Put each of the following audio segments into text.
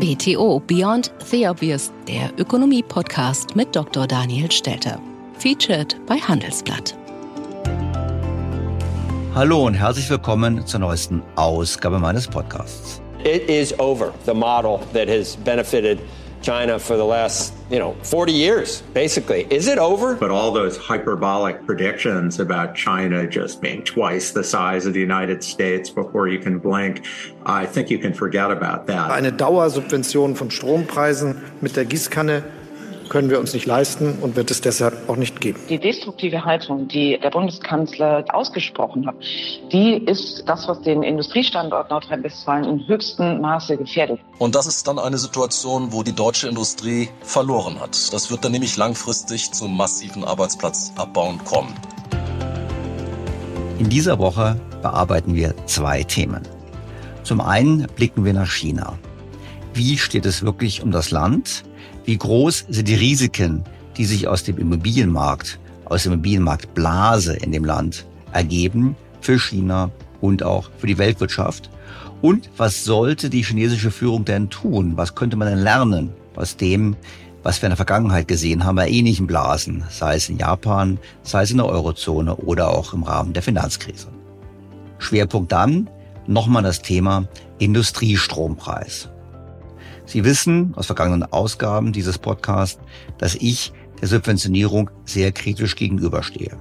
BTO Beyond the Obvious, der Ökonomie-Podcast mit Dr. Daniel Stelter. Featured bei Handelsblatt. Hallo und herzlich willkommen zur neuesten Ausgabe meines Podcasts. It is over. The model that has benefited China for the last, you know, 40 years, basically. Is it over? But all those hyperbolic predictions about China just being twice the size of the United States before you can blink, I think you can forget about that. Eine Dauersubvention von Strompreisen mit der Gießkanne können wir uns nicht leisten und wird es deshalb auch nicht geben. Die destruktive Haltung, die der Bundeskanzler ausgesprochen hat, die ist das, was den Industriestandort Nordrhein-Westfalen in höchstem Maße gefährdet. Und das ist dann eine Situation, wo die deutsche Industrie verloren hat. Das wird dann nämlich langfristig zu massiven Arbeitsplatzabbauen kommen. In dieser Woche bearbeiten wir zwei Themen. Zum einen blicken wir nach China. Wie steht es wirklich um das Land? Wie groß sind die Risiken, die sich aus dem Immobilienmarkt, aus der Immobilienmarktblase in dem Land ergeben für China und auch für die Weltwirtschaft? Und was sollte die chinesische Führung denn tun? Was könnte man denn lernen aus dem, was wir in der Vergangenheit gesehen haben bei ähnlichen Blasen, sei es in Japan, sei es in der Eurozone oder auch im Rahmen der Finanzkrise? Schwerpunkt dann nochmal das Thema Industriestrompreis. Sie wissen aus vergangenen Ausgaben dieses Podcasts, dass ich der Subventionierung sehr kritisch gegenüberstehe.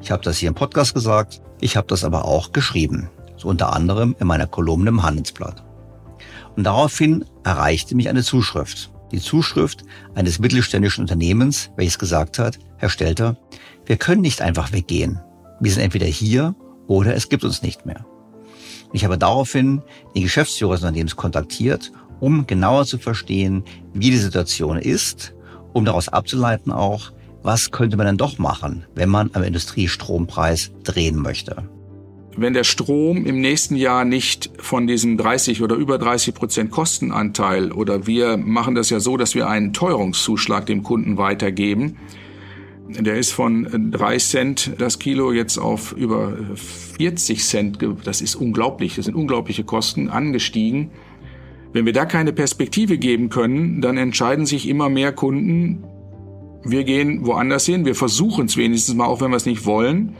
Ich habe das hier im Podcast gesagt, ich habe das aber auch geschrieben, so unter anderem in meiner Kolumne im Handelsblatt. Und daraufhin erreichte mich eine Zuschrift. Die Zuschrift eines mittelständischen Unternehmens, welches gesagt hat, Herr Stelter, wir können nicht einfach weggehen. Wir sind entweder hier oder es gibt uns nicht mehr. Ich habe daraufhin den Geschäftsführer des Unternehmens kontaktiert um genauer zu verstehen, wie die Situation ist, um daraus abzuleiten auch, was könnte man denn doch machen, wenn man am Industriestrompreis drehen möchte. Wenn der Strom im nächsten Jahr nicht von diesem 30 oder über 30 Prozent Kostenanteil oder wir machen das ja so, dass wir einen Teuerungszuschlag dem Kunden weitergeben, der ist von 3 Cent das Kilo jetzt auf über 40 Cent, das ist unglaublich, das sind unglaubliche Kosten angestiegen. Wenn wir da keine Perspektive geben können, dann entscheiden sich immer mehr Kunden, wir gehen woanders hin, wir versuchen es wenigstens mal, auch wenn wir es nicht wollen.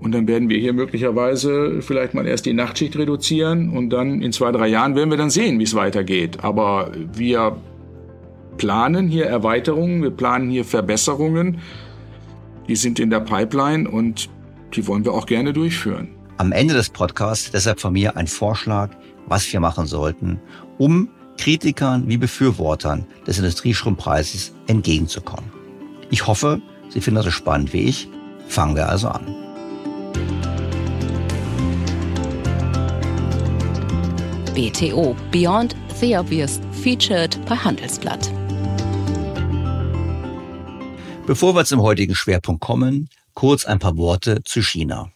Und dann werden wir hier möglicherweise vielleicht mal erst die Nachtschicht reduzieren und dann in zwei, drei Jahren werden wir dann sehen, wie es weitergeht. Aber wir planen hier Erweiterungen, wir planen hier Verbesserungen. Die sind in der Pipeline und die wollen wir auch gerne durchführen. Am Ende des Podcasts deshalb von mir ein Vorschlag, was wir machen sollten, um Kritikern wie Befürwortern des Industriestrompreises entgegenzukommen. Ich hoffe, Sie finden das so spannend wie ich. Fangen wir also an. BTO Beyond the Obvious featured bei Handelsblatt. Bevor wir zum heutigen Schwerpunkt kommen, kurz ein paar Worte zu China.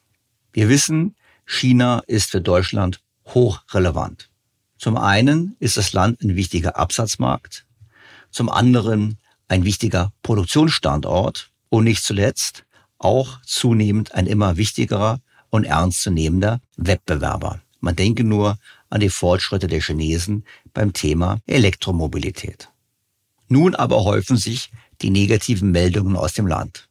Wir wissen, China ist für Deutschland hochrelevant. Zum einen ist das Land ein wichtiger Absatzmarkt, zum anderen ein wichtiger Produktionsstandort und nicht zuletzt auch zunehmend ein immer wichtigerer und ernstzunehmender Wettbewerber. Man denke nur an die Fortschritte der Chinesen beim Thema Elektromobilität. Nun aber häufen sich die negativen Meldungen aus dem Land.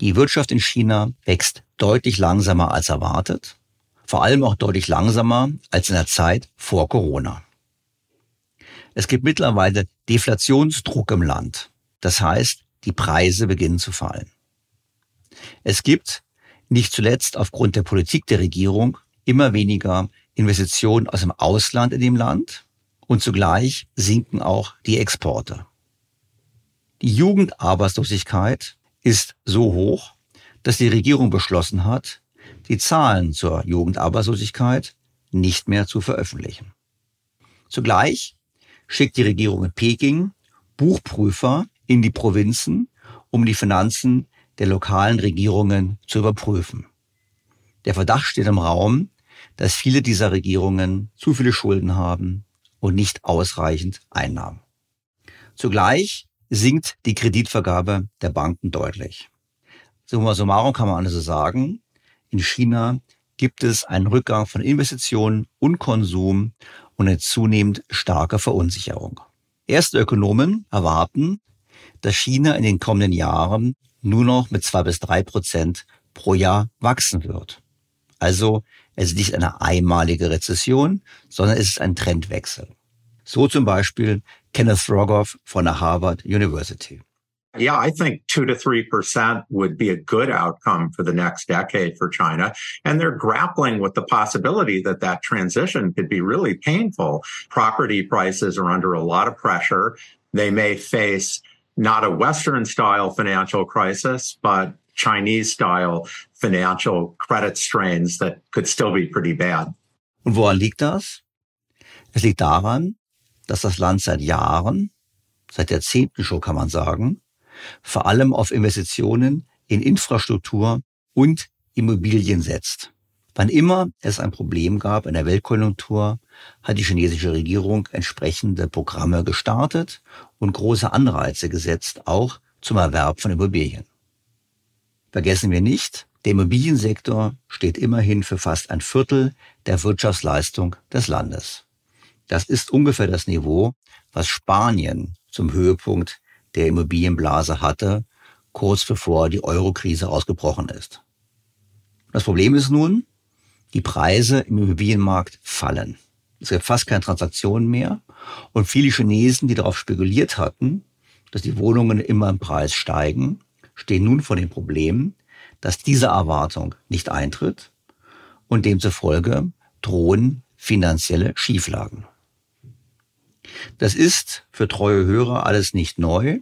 Die Wirtschaft in China wächst deutlich langsamer als erwartet vor allem auch deutlich langsamer als in der Zeit vor Corona. Es gibt mittlerweile Deflationsdruck im Land. Das heißt, die Preise beginnen zu fallen. Es gibt, nicht zuletzt aufgrund der Politik der Regierung, immer weniger Investitionen aus dem Ausland in dem Land und zugleich sinken auch die Exporte. Die Jugendarbeitslosigkeit ist so hoch, dass die Regierung beschlossen hat, die Zahlen zur Jugendarbeitslosigkeit nicht mehr zu veröffentlichen. Zugleich schickt die Regierung in Peking Buchprüfer in die Provinzen, um die Finanzen der lokalen Regierungen zu überprüfen. Der Verdacht steht im Raum, dass viele dieser Regierungen zu viele Schulden haben und nicht ausreichend Einnahmen. Zugleich sinkt die Kreditvergabe der Banken deutlich. Summa summarum kann man also sagen, in China gibt es einen Rückgang von Investitionen und Konsum und eine zunehmend starke Verunsicherung. Erste Ökonomen erwarten, dass China in den kommenden Jahren nur noch mit zwei bis drei Prozent pro Jahr wachsen wird. Also es ist nicht eine einmalige Rezession, sondern es ist ein Trendwechsel. So zum Beispiel Kenneth Rogoff von der Harvard University. Yeah, I think two to 3% would be a good outcome for the next decade for China. And they're grappling with the possibility that that transition could be really painful. Property prices are under a lot of pressure. They may face not a Western style financial crisis, but Chinese style financial credit strains that could still be pretty bad. Und woran liegt das? Es liegt daran, dass das Land seit Jahren, seit Jahrzehnten schon kann man sagen, vor allem auf Investitionen in Infrastruktur und Immobilien setzt. Wann immer es ein Problem gab in der Weltkonjunktur, hat die chinesische Regierung entsprechende Programme gestartet und große Anreize gesetzt, auch zum Erwerb von Immobilien. Vergessen wir nicht, der Immobiliensektor steht immerhin für fast ein Viertel der Wirtschaftsleistung des Landes. Das ist ungefähr das Niveau, was Spanien zum Höhepunkt der Immobilienblase hatte, kurz bevor die Eurokrise ausgebrochen ist. Das Problem ist nun, die Preise im Immobilienmarkt fallen. Es gibt fast keine Transaktionen mehr und viele Chinesen, die darauf spekuliert hatten, dass die Wohnungen immer im Preis steigen, stehen nun vor dem Problem, dass diese Erwartung nicht eintritt und demzufolge drohen finanzielle Schieflagen. Das ist für treue Hörer alles nicht neu,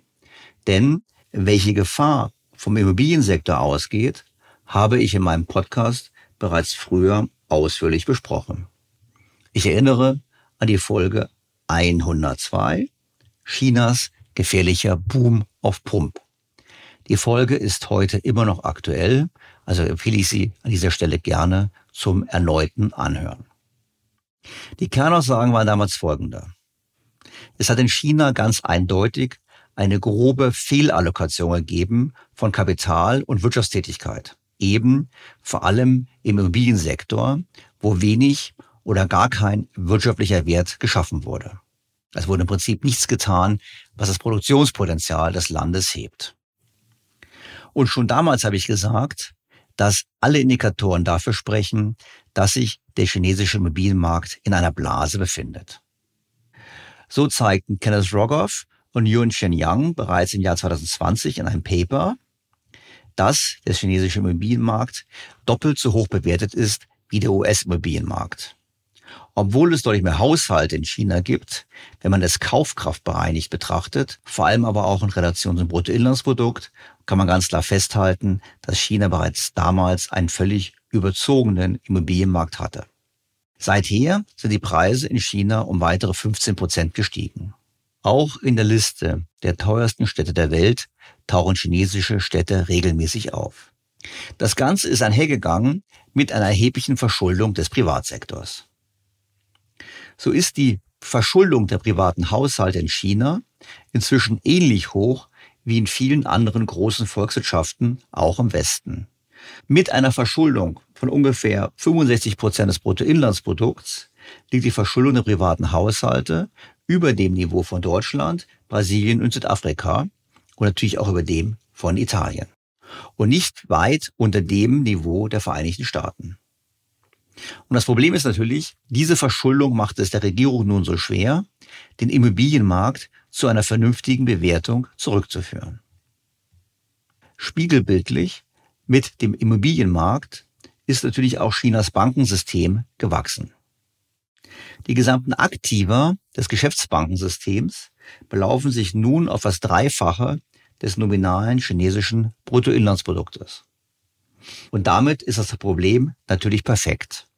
denn welche Gefahr vom Immobiliensektor ausgeht, habe ich in meinem Podcast bereits früher ausführlich besprochen. Ich erinnere an die Folge 102, Chinas gefährlicher Boom auf Pump. Die Folge ist heute immer noch aktuell, also empfehle ich Sie an dieser Stelle gerne zum erneuten Anhören. Die Kernaussagen waren damals folgende. Es hat in China ganz eindeutig eine grobe Fehlallokation gegeben von Kapital und Wirtschaftstätigkeit. Eben vor allem im Immobiliensektor, wo wenig oder gar kein wirtschaftlicher Wert geschaffen wurde. Es wurde im Prinzip nichts getan, was das Produktionspotenzial des Landes hebt. Und schon damals habe ich gesagt, dass alle Indikatoren dafür sprechen, dass sich der chinesische Immobilienmarkt in einer Blase befindet. So zeigten Kenneth Rogoff und Yun Chen Yang bereits im Jahr 2020 in einem Paper, dass der chinesische Immobilienmarkt doppelt so hoch bewertet ist wie der US-Immobilienmarkt. Obwohl es deutlich mehr Haushalte in China gibt, wenn man es kaufkraftbereinigt betrachtet, vor allem aber auch in Relation zum Bruttoinlandsprodukt, kann man ganz klar festhalten, dass China bereits damals einen völlig überzogenen Immobilienmarkt hatte. Seither sind die Preise in China um weitere 15 Prozent gestiegen. Auch in der Liste der teuersten Städte der Welt tauchen chinesische Städte regelmäßig auf. Das Ganze ist einhergegangen mit einer erheblichen Verschuldung des Privatsektors. So ist die Verschuldung der privaten Haushalte in China inzwischen ähnlich hoch wie in vielen anderen großen Volkswirtschaften, auch im Westen. Mit einer Verschuldung von ungefähr 65 Prozent des Bruttoinlandsprodukts liegt die Verschuldung der privaten Haushalte über dem Niveau von Deutschland, Brasilien und Südafrika und natürlich auch über dem von Italien. Und nicht weit unter dem Niveau der Vereinigten Staaten. Und das Problem ist natürlich, diese Verschuldung macht es der Regierung nun so schwer, den Immobilienmarkt zu einer vernünftigen Bewertung zurückzuführen. Spiegelbildlich mit dem Immobilienmarkt ist natürlich auch Chinas Bankensystem gewachsen. Die gesamten Aktiva des Geschäftsbankensystems belaufen sich nun auf das Dreifache des nominalen chinesischen Bruttoinlandsproduktes. Und damit ist das Problem natürlich perfekt.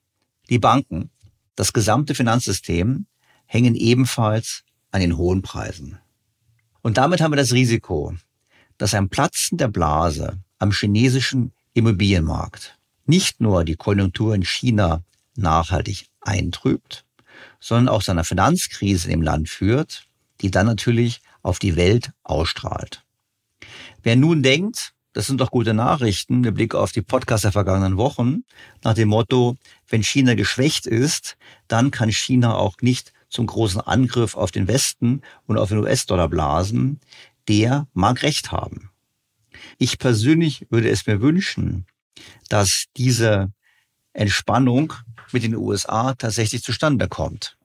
Die Banken, das gesamte Finanzsystem hängen ebenfalls an den hohen Preisen. Und damit haben wir das Risiko, dass ein Platzen der Blase am chinesischen Immobilienmarkt nicht nur die Konjunktur in China nachhaltig eintrübt, sondern auch zu einer Finanzkrise im Land führt, die dann natürlich auf die Welt ausstrahlt. Wer nun denkt, das sind doch gute Nachrichten mit Blick auf die Podcasts der vergangenen Wochen, nach dem Motto, wenn China geschwächt ist, dann kann China auch nicht zum großen Angriff auf den Westen und auf den US-Dollar blasen. Der mag recht haben. Ich persönlich würde es mir wünschen, dass diese Entspannung mit den USA tatsächlich zustande kommt.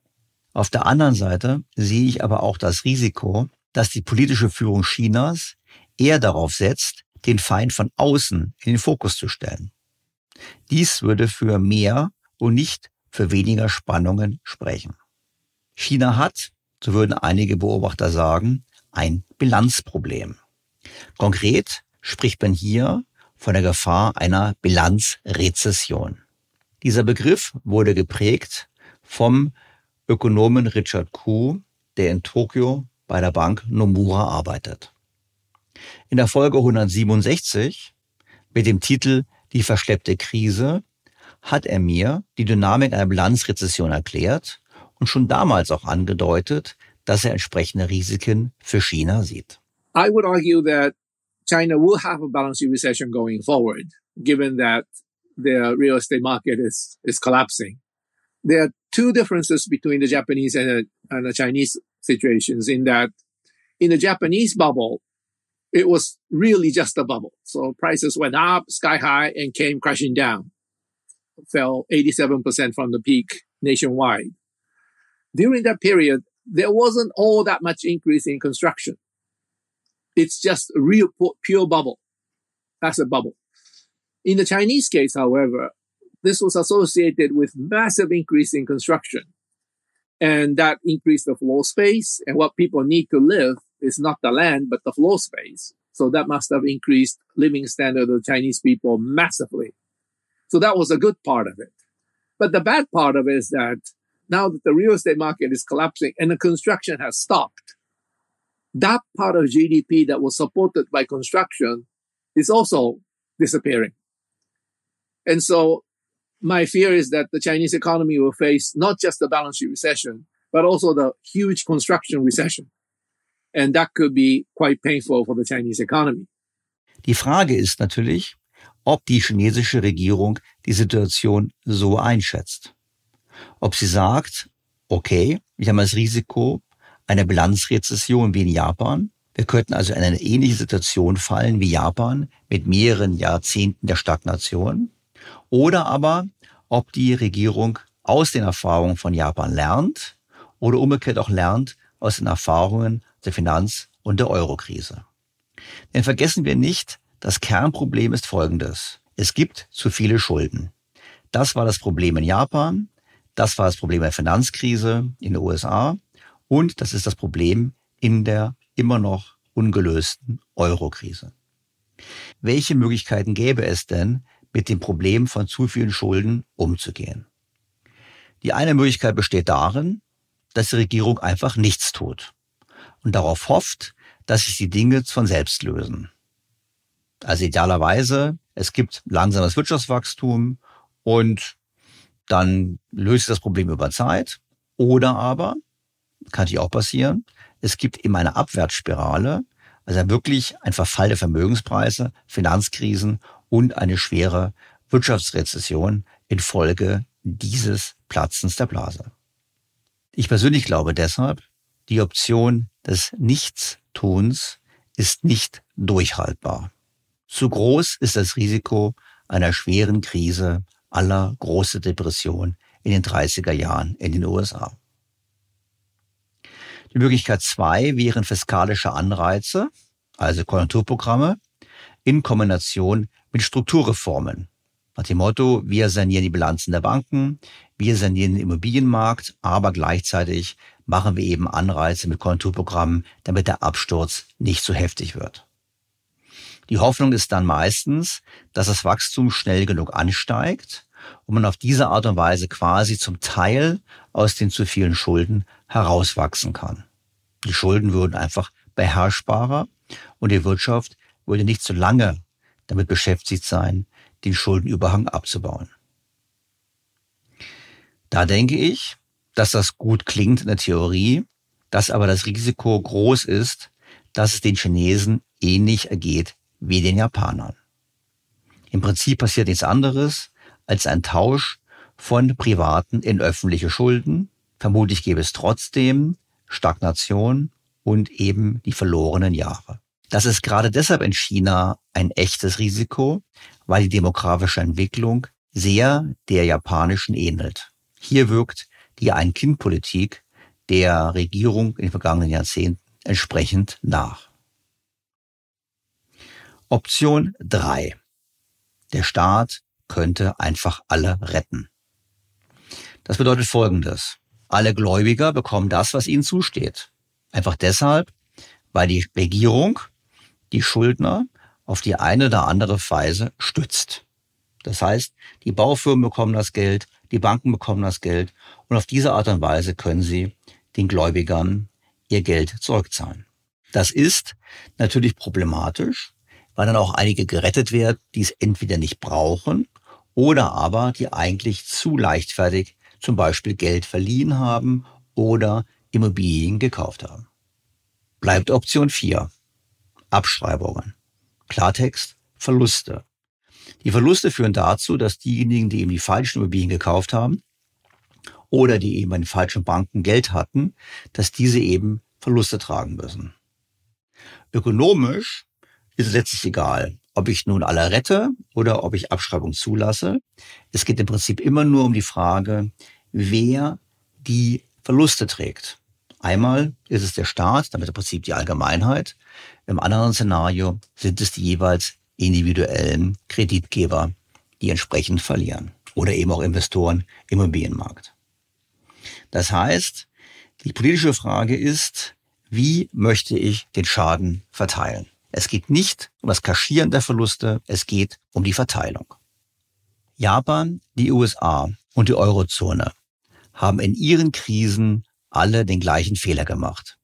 Auf der anderen Seite sehe ich aber auch das Risiko, dass die politische Führung Chinas eher darauf setzt, den Feind von außen in den Fokus zu stellen. Dies würde für mehr und nicht für weniger Spannungen sprechen. China hat, so würden einige Beobachter sagen, ein Bilanzproblem. Konkret spricht man hier von der Gefahr einer Bilanzrezession. Dieser Begriff wurde geprägt vom Ökonomen Richard Koo, der in Tokio bei der Bank Nomura arbeitet. In der Folge 167 mit dem Titel Die verschleppte Krise hat er mir die Dynamik einer Bilanzrezession erklärt und schon damals auch angedeutet, dass er entsprechende Risiken für China sieht. I would argue that China will have a balance sheet recession going forward, given that the real estate market is, is collapsing. There are two differences between the Japanese and, the, and the Chinese situations in that in the Japanese bubble, it was really just a bubble. So prices went up sky high and came crashing down, fell 87% from the peak nationwide. During that period, there wasn't all that much increase in construction. It's just a real pure bubble. That's a bubble. In the Chinese case, however, this was associated with massive increase in construction. And that increased the floor space. And what people need to live is not the land, but the floor space. So that must have increased living standard of Chinese people massively. So that was a good part of it. But the bad part of it is that now that the real estate market is collapsing and the construction has stopped, that part of GDP that was supported by construction is also disappearing. And so my fear is that the Chinese economy will face not just the balance sheet recession, but also the huge construction recession. And that could be quite painful for the Chinese economy. Die Frage ist natürlich, ob die chinesische Regierung die Situation so einschätzt. Ob sie sagt, okay, wir haben das Risiko einer Bilanzrezession wie in Japan. Wir könnten also in eine ähnliche Situation fallen wie Japan mit mehreren Jahrzehnten der Stagnation. Oder aber, ob die Regierung aus den Erfahrungen von Japan lernt oder umgekehrt auch lernt aus den Erfahrungen der Finanz- und der Eurokrise. Denn vergessen wir nicht, das Kernproblem ist folgendes. Es gibt zu viele Schulden. Das war das Problem in Japan, das war das Problem der Finanzkrise in den USA und das ist das Problem in der immer noch ungelösten Eurokrise. Welche Möglichkeiten gäbe es denn, mit dem Problem von zu vielen Schulden umzugehen. Die eine Möglichkeit besteht darin, dass die Regierung einfach nichts tut und darauf hofft, dass sich die Dinge von selbst lösen. Also idealerweise, es gibt langsames Wirtschaftswachstum und dann löst das Problem über Zeit. Oder aber, kann natürlich auch passieren, es gibt immer eine Abwärtsspirale, also wirklich ein Verfall der Vermögenspreise, Finanzkrisen und eine schwere Wirtschaftsrezession infolge dieses Platzens der Blase. Ich persönlich glaube deshalb, die Option des Nichtstuns ist nicht durchhaltbar. Zu groß ist das Risiko einer schweren Krise aller große Depression in den 30er Jahren in den USA. Die Möglichkeit zwei wären fiskalische Anreize, also Konjunkturprogramme, in Kombination mit Strukturreformen. Nach dem Motto, wir sanieren die Bilanzen der Banken, wir sanieren den Immobilienmarkt, aber gleichzeitig machen wir eben Anreize mit Konjunkturprogrammen, damit der Absturz nicht so heftig wird. Die Hoffnung ist dann meistens, dass das Wachstum schnell genug ansteigt und man auf diese Art und Weise quasi zum Teil aus den zu vielen Schulden herauswachsen kann. Die Schulden würden einfach beherrschbarer und die Wirtschaft würde nicht so lange damit beschäftigt sein, den Schuldenüberhang abzubauen. Da denke ich, dass das gut klingt in der Theorie, dass aber das Risiko groß ist, dass es den Chinesen ähnlich ergeht wie den Japanern. Im Prinzip passiert nichts anderes als ein Tausch von privaten in öffentliche Schulden. Vermutlich gäbe es trotzdem Stagnation und eben die verlorenen Jahre. Das ist gerade deshalb in China ein echtes Risiko, weil die demografische Entwicklung sehr der japanischen ähnelt. Hier wirkt die Ein-Kind-Politik der Regierung in den vergangenen Jahrzehnten entsprechend nach. Option 3. Der Staat könnte einfach alle retten. Das bedeutet Folgendes. Alle Gläubiger bekommen das, was ihnen zusteht. Einfach deshalb, weil die Regierung die Schuldner auf die eine oder andere Weise stützt. Das heißt, die Baufirmen bekommen das Geld, die Banken bekommen das Geld und auf diese Art und Weise können sie den Gläubigern ihr Geld zurückzahlen. Das ist natürlich problematisch, weil dann auch einige gerettet werden, die es entweder nicht brauchen oder aber die eigentlich zu leichtfertig zum Beispiel Geld verliehen haben oder Immobilien gekauft haben. Bleibt Option 4. Abschreibungen. Klartext, Verluste. Die Verluste führen dazu, dass diejenigen, die eben die falschen Immobilien gekauft haben oder die eben bei den falschen Banken Geld hatten, dass diese eben Verluste tragen müssen. Ökonomisch ist es letztlich egal, ob ich nun alle rette oder ob ich Abschreibung zulasse. Es geht im Prinzip immer nur um die Frage, wer die Verluste trägt. Einmal ist es der Staat, damit im Prinzip die Allgemeinheit. Im anderen Szenario sind es die jeweils individuellen Kreditgeber, die entsprechend verlieren. Oder eben auch Investoren im Immobilienmarkt. Das heißt, die politische Frage ist, wie möchte ich den Schaden verteilen? Es geht nicht um das Kaschieren der Verluste, es geht um die Verteilung. Japan, die USA und die Eurozone haben in ihren Krisen alle den gleichen Fehler gemacht.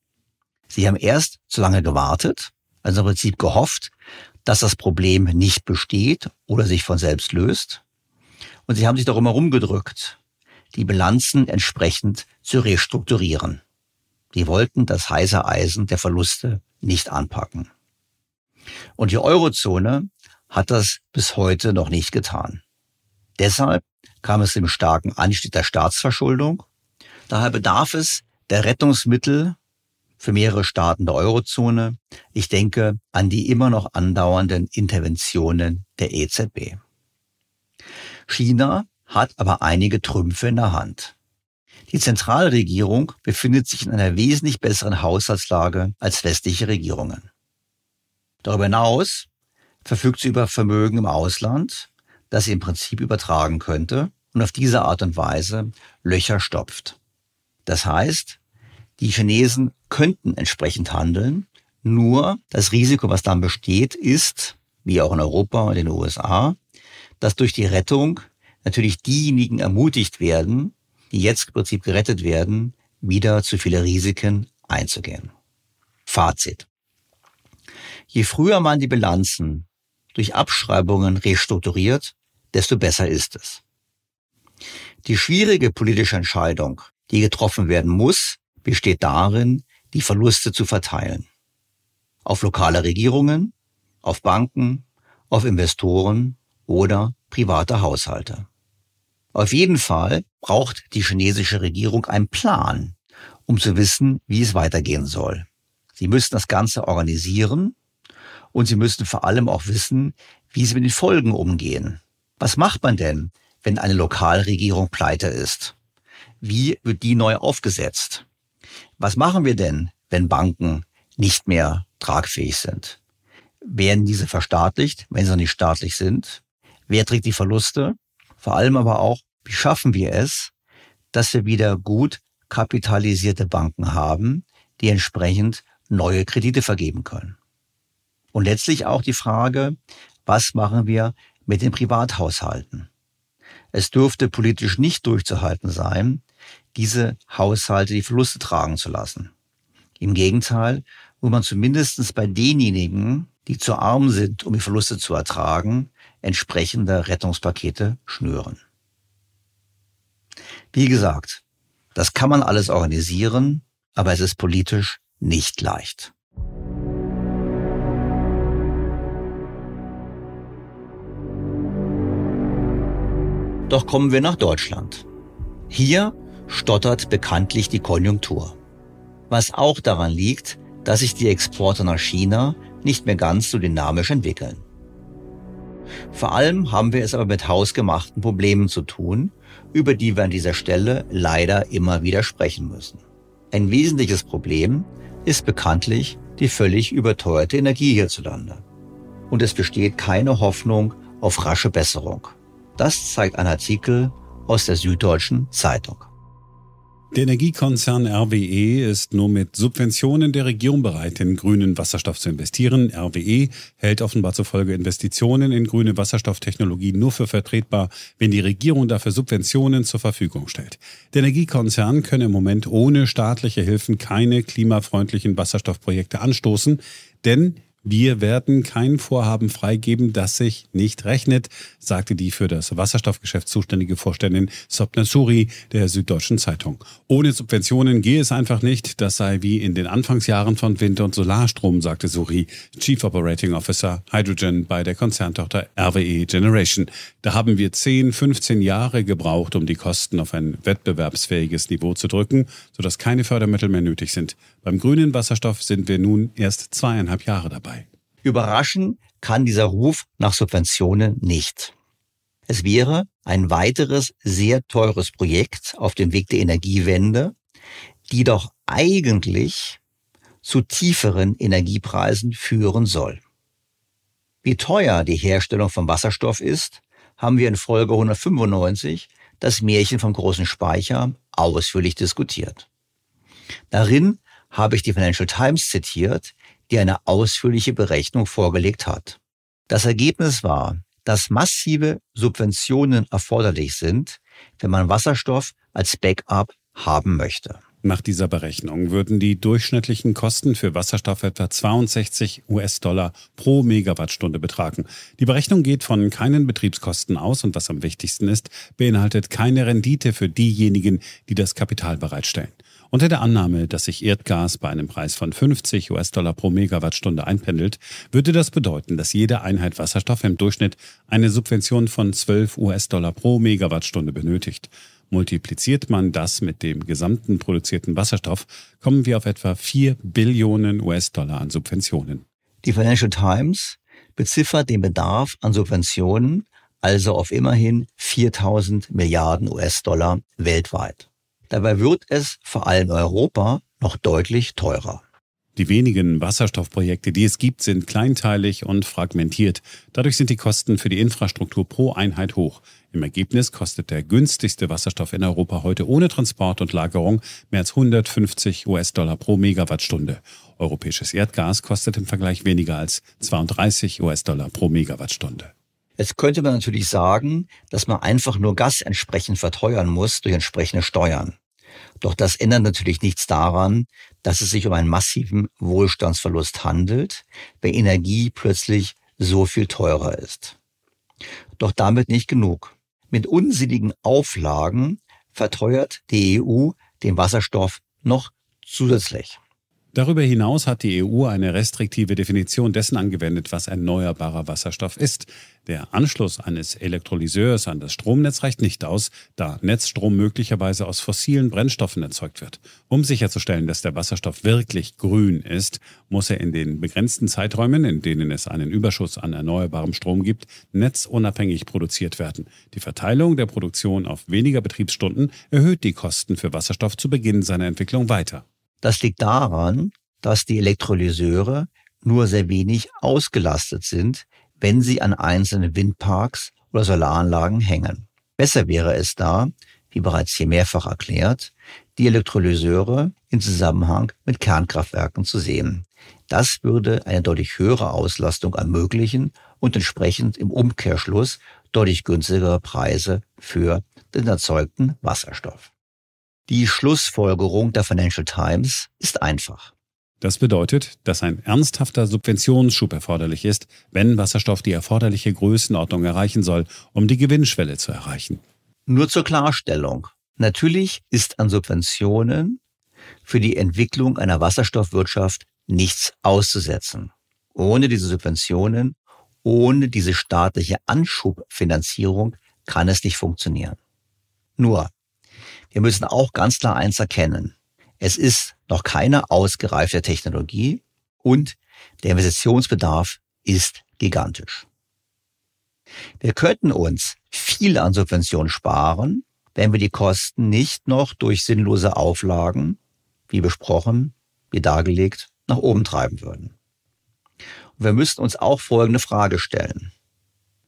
Sie haben erst zu lange gewartet, also im Prinzip gehofft, dass das Problem nicht besteht oder sich von selbst löst. Und sie haben sich darum herumgedrückt, die Bilanzen entsprechend zu restrukturieren. Die wollten das heiße Eisen der Verluste nicht anpacken. Und die Eurozone hat das bis heute noch nicht getan. Deshalb kam es zum starken Anstieg der Staatsverschuldung. Daher bedarf es der Rettungsmittel für mehrere Staaten der Eurozone. Ich denke an die immer noch andauernden Interventionen der EZB. China hat aber einige Trümpfe in der Hand. Die Zentralregierung befindet sich in einer wesentlich besseren Haushaltslage als westliche Regierungen. Darüber hinaus verfügt sie über Vermögen im Ausland, das sie im Prinzip übertragen könnte und auf diese Art und Weise Löcher stopft. Das heißt, die Chinesen könnten entsprechend handeln, nur das Risiko, was dann besteht, ist, wie auch in Europa und den USA, dass durch die Rettung natürlich diejenigen ermutigt werden, die jetzt im Prinzip gerettet werden, wieder zu viele Risiken einzugehen. Fazit. Je früher man die Bilanzen durch Abschreibungen restrukturiert, desto besser ist es. Die schwierige politische Entscheidung, die getroffen werden muss, besteht darin, die Verluste zu verteilen. Auf lokale Regierungen, auf Banken, auf Investoren oder private Haushalte. Auf jeden Fall braucht die chinesische Regierung einen Plan, um zu wissen, wie es weitergehen soll. Sie müssen das Ganze organisieren und sie müssen vor allem auch wissen, wie sie mit den Folgen umgehen. Was macht man denn, wenn eine Lokalregierung pleite ist? Wie wird die neu aufgesetzt? Was machen wir denn, wenn Banken nicht mehr tragfähig sind? Werden diese verstaatlicht, wenn sie noch nicht staatlich sind? Wer trägt die Verluste? Vor allem aber auch, wie schaffen wir es, dass wir wieder gut kapitalisierte Banken haben, die entsprechend neue Kredite vergeben können? Und letztlich auch die Frage, was machen wir mit den Privathaushalten? Es dürfte politisch nicht durchzuhalten sein, diese Haushalte die Verluste tragen zu lassen. Im Gegenteil, wo man zumindest bei denjenigen, die zu arm sind, um die Verluste zu ertragen, entsprechende Rettungspakete schnüren. Wie gesagt, das kann man alles organisieren, aber es ist politisch nicht leicht. Doch kommen wir nach Deutschland. Hier stottert bekanntlich die Konjunktur. Was auch daran liegt, dass sich die Exporte nach China nicht mehr ganz so dynamisch entwickeln. Vor allem haben wir es aber mit hausgemachten Problemen zu tun, über die wir an dieser Stelle leider immer wieder sprechen müssen. Ein wesentliches Problem ist bekanntlich die völlig überteuerte Energie hierzulande. Und es besteht keine Hoffnung auf rasche Besserung. Das zeigt ein Artikel aus der Süddeutschen Zeitung. Der Energiekonzern RWE ist nur mit Subventionen der Regierung bereit, in grünen Wasserstoff zu investieren. RWE hält offenbar zufolge Investitionen in grüne Wasserstofftechnologie nur für vertretbar, wenn die Regierung dafür Subventionen zur Verfügung stellt. Der Energiekonzern könne im Moment ohne staatliche Hilfen keine klimafreundlichen Wasserstoffprojekte anstoßen, denn wir werden kein Vorhaben freigeben, das sich nicht rechnet, sagte die für das Wasserstoffgeschäft zuständige Vorständin Sopna Suri der Süddeutschen Zeitung. Ohne Subventionen gehe es einfach nicht. Das sei wie in den Anfangsjahren von Wind- und Solarstrom, sagte Suri, Chief Operating Officer Hydrogen bei der Konzerntochter RWE Generation. Da haben wir 10, 15 Jahre gebraucht, um die Kosten auf ein wettbewerbsfähiges Niveau zu drücken, sodass keine Fördermittel mehr nötig sind. Beim grünen Wasserstoff sind wir nun erst zweieinhalb Jahre dabei. Überraschen kann dieser Ruf nach Subventionen nicht. Es wäre ein weiteres sehr teures Projekt auf dem Weg der Energiewende, die doch eigentlich zu tieferen Energiepreisen führen soll. Wie teuer die Herstellung von Wasserstoff ist, haben wir in Folge 195 das Märchen vom großen Speicher ausführlich diskutiert. Darin habe ich die Financial Times zitiert, die eine ausführliche Berechnung vorgelegt hat. Das Ergebnis war, dass massive Subventionen erforderlich sind, wenn man Wasserstoff als Backup haben möchte. Nach dieser Berechnung würden die durchschnittlichen Kosten für Wasserstoff etwa 62 US-Dollar pro Megawattstunde betragen. Die Berechnung geht von keinen Betriebskosten aus und was am wichtigsten ist, beinhaltet keine Rendite für diejenigen, die das Kapital bereitstellen. Unter der Annahme, dass sich Erdgas bei einem Preis von 50 US-Dollar pro Megawattstunde einpendelt, würde das bedeuten, dass jede Einheit Wasserstoff im Durchschnitt eine Subvention von 12 US-Dollar pro Megawattstunde benötigt. Multipliziert man das mit dem gesamten produzierten Wasserstoff, kommen wir auf etwa 4 Billionen US-Dollar an Subventionen. Die Financial Times beziffert den Bedarf an Subventionen also auf immerhin 4000 Milliarden US-Dollar weltweit. Dabei wird es vor allem Europa noch deutlich teurer. Die wenigen Wasserstoffprojekte, die es gibt, sind kleinteilig und fragmentiert. Dadurch sind die Kosten für die Infrastruktur pro Einheit hoch. Im Ergebnis kostet der günstigste Wasserstoff in Europa heute ohne Transport und Lagerung mehr als 150 US-Dollar pro Megawattstunde. Europäisches Erdgas kostet im Vergleich weniger als 32 US-Dollar pro Megawattstunde. Jetzt könnte man natürlich sagen, dass man einfach nur Gas entsprechend verteuern muss durch entsprechende Steuern. Doch das ändert natürlich nichts daran, dass es sich um einen massiven Wohlstandsverlust handelt, wenn Energie plötzlich so viel teurer ist. Doch damit nicht genug. Mit unsinnigen Auflagen verteuert die EU den Wasserstoff noch zusätzlich. Darüber hinaus hat die EU eine restriktive Definition dessen angewendet, was erneuerbarer Wasserstoff ist. Der Anschluss eines Elektrolyseurs an das Stromnetz reicht nicht aus, da Netzstrom möglicherweise aus fossilen Brennstoffen erzeugt wird. Um sicherzustellen, dass der Wasserstoff wirklich grün ist, muss er in den begrenzten Zeiträumen, in denen es einen Überschuss an erneuerbarem Strom gibt, netzunabhängig produziert werden. Die Verteilung der Produktion auf weniger Betriebsstunden erhöht die Kosten für Wasserstoff zu Beginn seiner Entwicklung weiter. Das liegt daran, dass die Elektrolyseure nur sehr wenig ausgelastet sind, wenn sie an einzelnen Windparks oder Solaranlagen hängen. Besser wäre es da, wie bereits hier mehrfach erklärt, die Elektrolyseure in Zusammenhang mit Kernkraftwerken zu sehen. Das würde eine deutlich höhere Auslastung ermöglichen und entsprechend im Umkehrschluss deutlich günstigere Preise für den erzeugten Wasserstoff. Die Schlussfolgerung der Financial Times ist einfach. Das bedeutet, dass ein ernsthafter Subventionsschub erforderlich ist, wenn Wasserstoff die erforderliche Größenordnung erreichen soll, um die Gewinnschwelle zu erreichen. Nur zur Klarstellung. Natürlich ist an Subventionen für die Entwicklung einer Wasserstoffwirtschaft nichts auszusetzen. Ohne diese Subventionen, ohne diese staatliche Anschubfinanzierung kann es nicht funktionieren. Nur, wir müssen auch ganz klar eins erkennen. Es ist noch keine ausgereifte Technologie und der Investitionsbedarf ist gigantisch. Wir könnten uns viel an Subventionen sparen, wenn wir die Kosten nicht noch durch sinnlose Auflagen, wie besprochen, wie dargelegt, nach oben treiben würden. Und wir müssten uns auch folgende Frage stellen.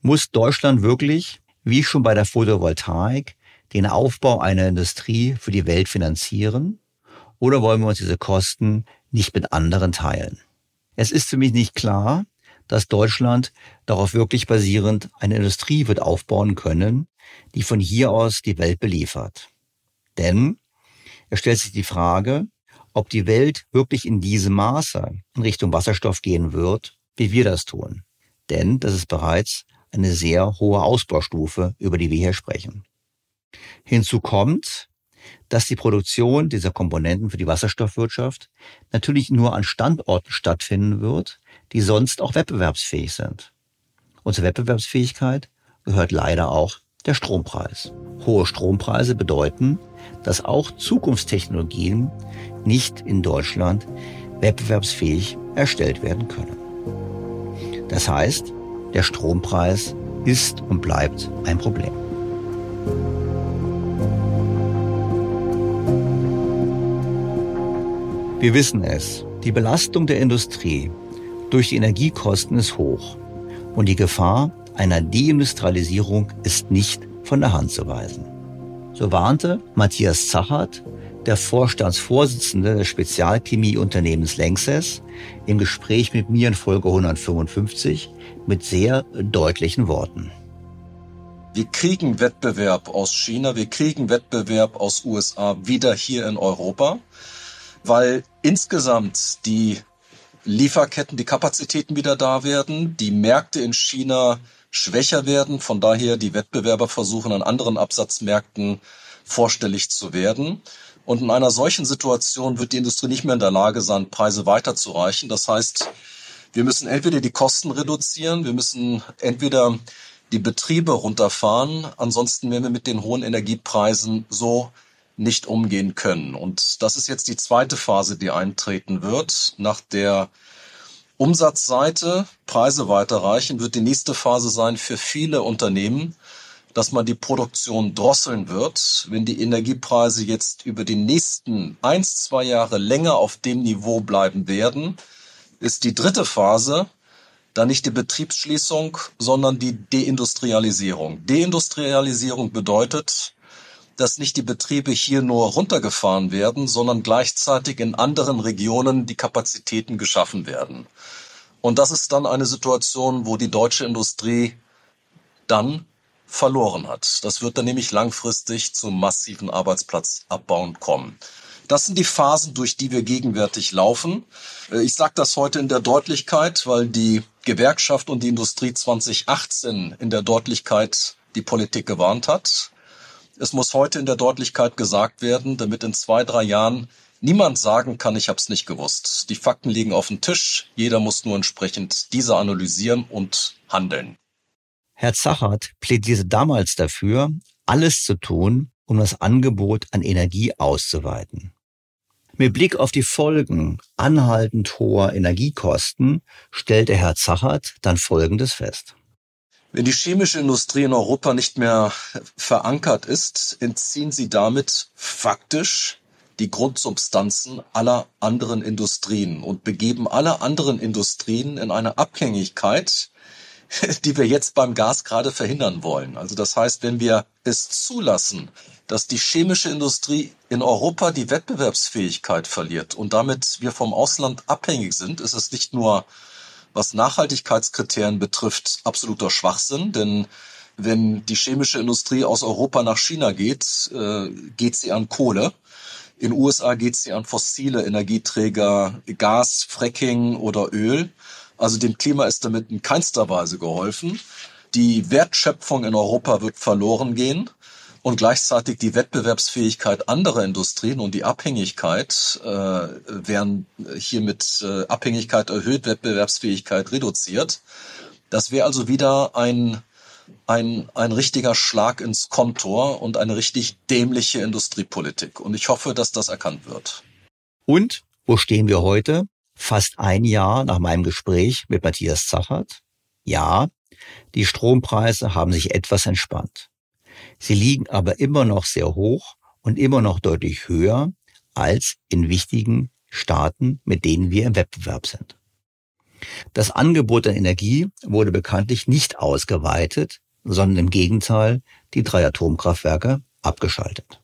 Muss Deutschland wirklich, wie schon bei der Photovoltaik, den Aufbau einer Industrie für die Welt finanzieren? Oder wollen wir uns diese Kosten nicht mit anderen teilen? Es ist für mich nicht klar, dass Deutschland darauf wirklich basierend eine Industrie wird aufbauen können, die von hier aus die Welt beliefert. Denn es stellt sich die Frage, ob die Welt wirklich in diesem Maße in Richtung Wasserstoff gehen wird, wie wir das tun. Denn das ist bereits eine sehr hohe Ausbaustufe, über die wir hier sprechen. Hinzu kommt, dass die Produktion dieser Komponenten für die Wasserstoffwirtschaft natürlich nur an Standorten stattfinden wird, die sonst auch wettbewerbsfähig sind. Und zur Wettbewerbsfähigkeit gehört leider auch der Strompreis. Hohe Strompreise bedeuten, dass auch Zukunftstechnologien nicht in Deutschland wettbewerbsfähig erstellt werden können. Das heißt, der Strompreis ist und bleibt ein Problem. Wir wissen es, die Belastung der Industrie durch die Energiekosten ist hoch und die Gefahr einer Deindustrialisierung ist nicht von der Hand zu weisen. So warnte Matthias Zachert, der Vorstandsvorsitzende des Spezialchemieunternehmens Lanxess, im Gespräch mit mir in Folge 155 mit sehr deutlichen Worten. Wir kriegen Wettbewerb aus China, wir kriegen Wettbewerb aus USA wieder hier in Europa, weil insgesamt die Lieferketten, die Kapazitäten wieder da werden, die Märkte in China schwächer werden, von daher die Wettbewerber versuchen an anderen Absatzmärkten vorstellig zu werden. Und in einer solchen Situation wird die Industrie nicht mehr in der Lage sein, Preise weiterzureichen. Das heißt, wir müssen entweder die Kosten reduzieren, wir müssen entweder die Betriebe runterfahren, ansonsten werden wir mit den hohen Energiepreisen so nicht umgehen können. Und das ist jetzt die zweite Phase, die eintreten wird. Nach der Umsatzseite Preise weiterreichen wird die nächste Phase sein für viele Unternehmen, dass man die Produktion drosseln wird. Wenn die Energiepreise jetzt über die nächsten eins, zwei Jahre länger auf dem Niveau bleiben werden, ist die dritte Phase dann nicht die Betriebsschließung, sondern die Deindustrialisierung. Deindustrialisierung bedeutet, dass nicht die Betriebe hier nur runtergefahren werden, sondern gleichzeitig in anderen Regionen die Kapazitäten geschaffen werden. Und das ist dann eine Situation, wo die deutsche Industrie dann verloren hat. Das wird dann nämlich langfristig zu massiven Arbeitsplatzabbauen kommen. Das sind die Phasen, durch die wir gegenwärtig laufen. Äh, ich sage das heute in der Deutlichkeit, weil die Gewerkschaft und die Industrie 2018 in der Deutlichkeit die Politik gewarnt hat. Es muss heute in der Deutlichkeit gesagt werden, damit in zwei, drei Jahren niemand sagen kann, ich habe es nicht gewusst. Die Fakten liegen auf dem Tisch, jeder muss nur entsprechend diese analysieren und handeln. Herr Zachert plädierte damals dafür, alles zu tun, um das Angebot an Energie auszuweiten. Mit Blick auf die Folgen anhaltend hoher Energiekosten stellte Herr Zachert dann Folgendes fest. Wenn die chemische Industrie in Europa nicht mehr verankert ist, entziehen sie damit faktisch die Grundsubstanzen aller anderen Industrien und begeben alle anderen Industrien in eine Abhängigkeit, die wir jetzt beim Gas gerade verhindern wollen. Also das heißt, wenn wir es zulassen, dass die chemische Industrie in Europa die Wettbewerbsfähigkeit verliert und damit wir vom Ausland abhängig sind, ist es nicht nur was Nachhaltigkeitskriterien betrifft, absoluter Schwachsinn, denn wenn die chemische Industrie aus Europa nach China geht, äh, geht sie an Kohle. In den USA geht sie an fossile Energieträger, Gas, Fracking oder Öl. Also dem Klima ist damit in keinster Weise geholfen. Die Wertschöpfung in Europa wird verloren gehen und gleichzeitig die Wettbewerbsfähigkeit anderer Industrien und die Abhängigkeit äh, werden hier mit äh, Abhängigkeit erhöht, Wettbewerbsfähigkeit reduziert. Das wäre also wieder ein ein, ein richtiger Schlag ins Kontor und eine richtig dämliche Industriepolitik. Und ich hoffe, dass das erkannt wird. Und wo stehen wir heute? Fast ein Jahr nach meinem Gespräch mit Matthias Zachert. Ja, die Strompreise haben sich etwas entspannt. Sie liegen aber immer noch sehr hoch und immer noch deutlich höher als in wichtigen Staaten, mit denen wir im Wettbewerb sind. Das Angebot an Energie wurde bekanntlich nicht ausgeweitet, sondern im Gegenteil die drei Atomkraftwerke abgeschaltet.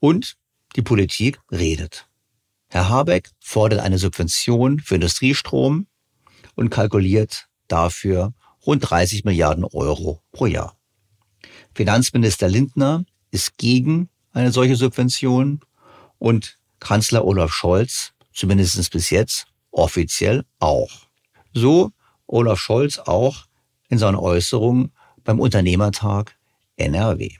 Und die Politik redet. Herr Habeck fordert eine Subvention für Industriestrom und kalkuliert dafür rund 30 Milliarden Euro pro Jahr. Finanzminister Lindner ist gegen eine solche Subvention und Kanzler Olaf Scholz, zumindest bis jetzt, offiziell auch. So Olaf Scholz auch in seiner Äußerung beim Unternehmertag NRW.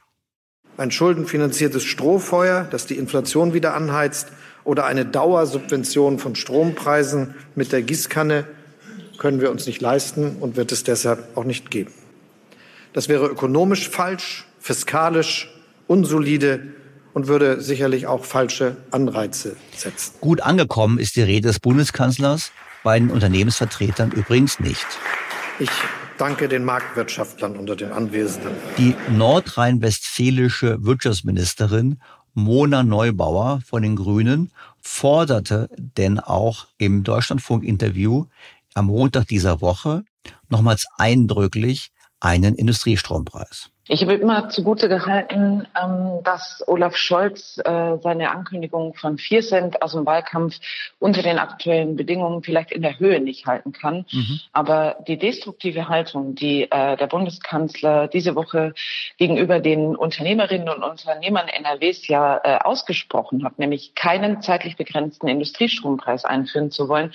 Ein schuldenfinanziertes Strohfeuer, das die Inflation wieder anheizt, oder eine Dauersubvention von Strompreisen mit der Gießkanne können wir uns nicht leisten und wird es deshalb auch nicht geben. Das wäre ökonomisch falsch, fiskalisch unsolide und würde sicherlich auch falsche Anreize setzen. Gut angekommen ist die Rede des Bundeskanzlers, bei den Unternehmensvertretern übrigens nicht. Ich danke den Marktwirtschaftlern unter den Anwesenden. Die nordrhein-westfälische Wirtschaftsministerin Mona Neubauer von den Grünen forderte denn auch im Deutschlandfunk-Interview am Montag dieser Woche nochmals eindrücklich einen Industriestrompreis. Ich habe immer zugute gehalten, ähm, dass Olaf Scholz äh, seine Ankündigung von 4 Cent aus dem Wahlkampf unter den aktuellen Bedingungen vielleicht in der Höhe nicht halten kann. Mhm. Aber die destruktive Haltung, die äh, der Bundeskanzler diese Woche gegenüber den Unternehmerinnen und Unternehmern NRWs ja äh, ausgesprochen hat, nämlich keinen zeitlich begrenzten Industriestrompreis einführen zu wollen,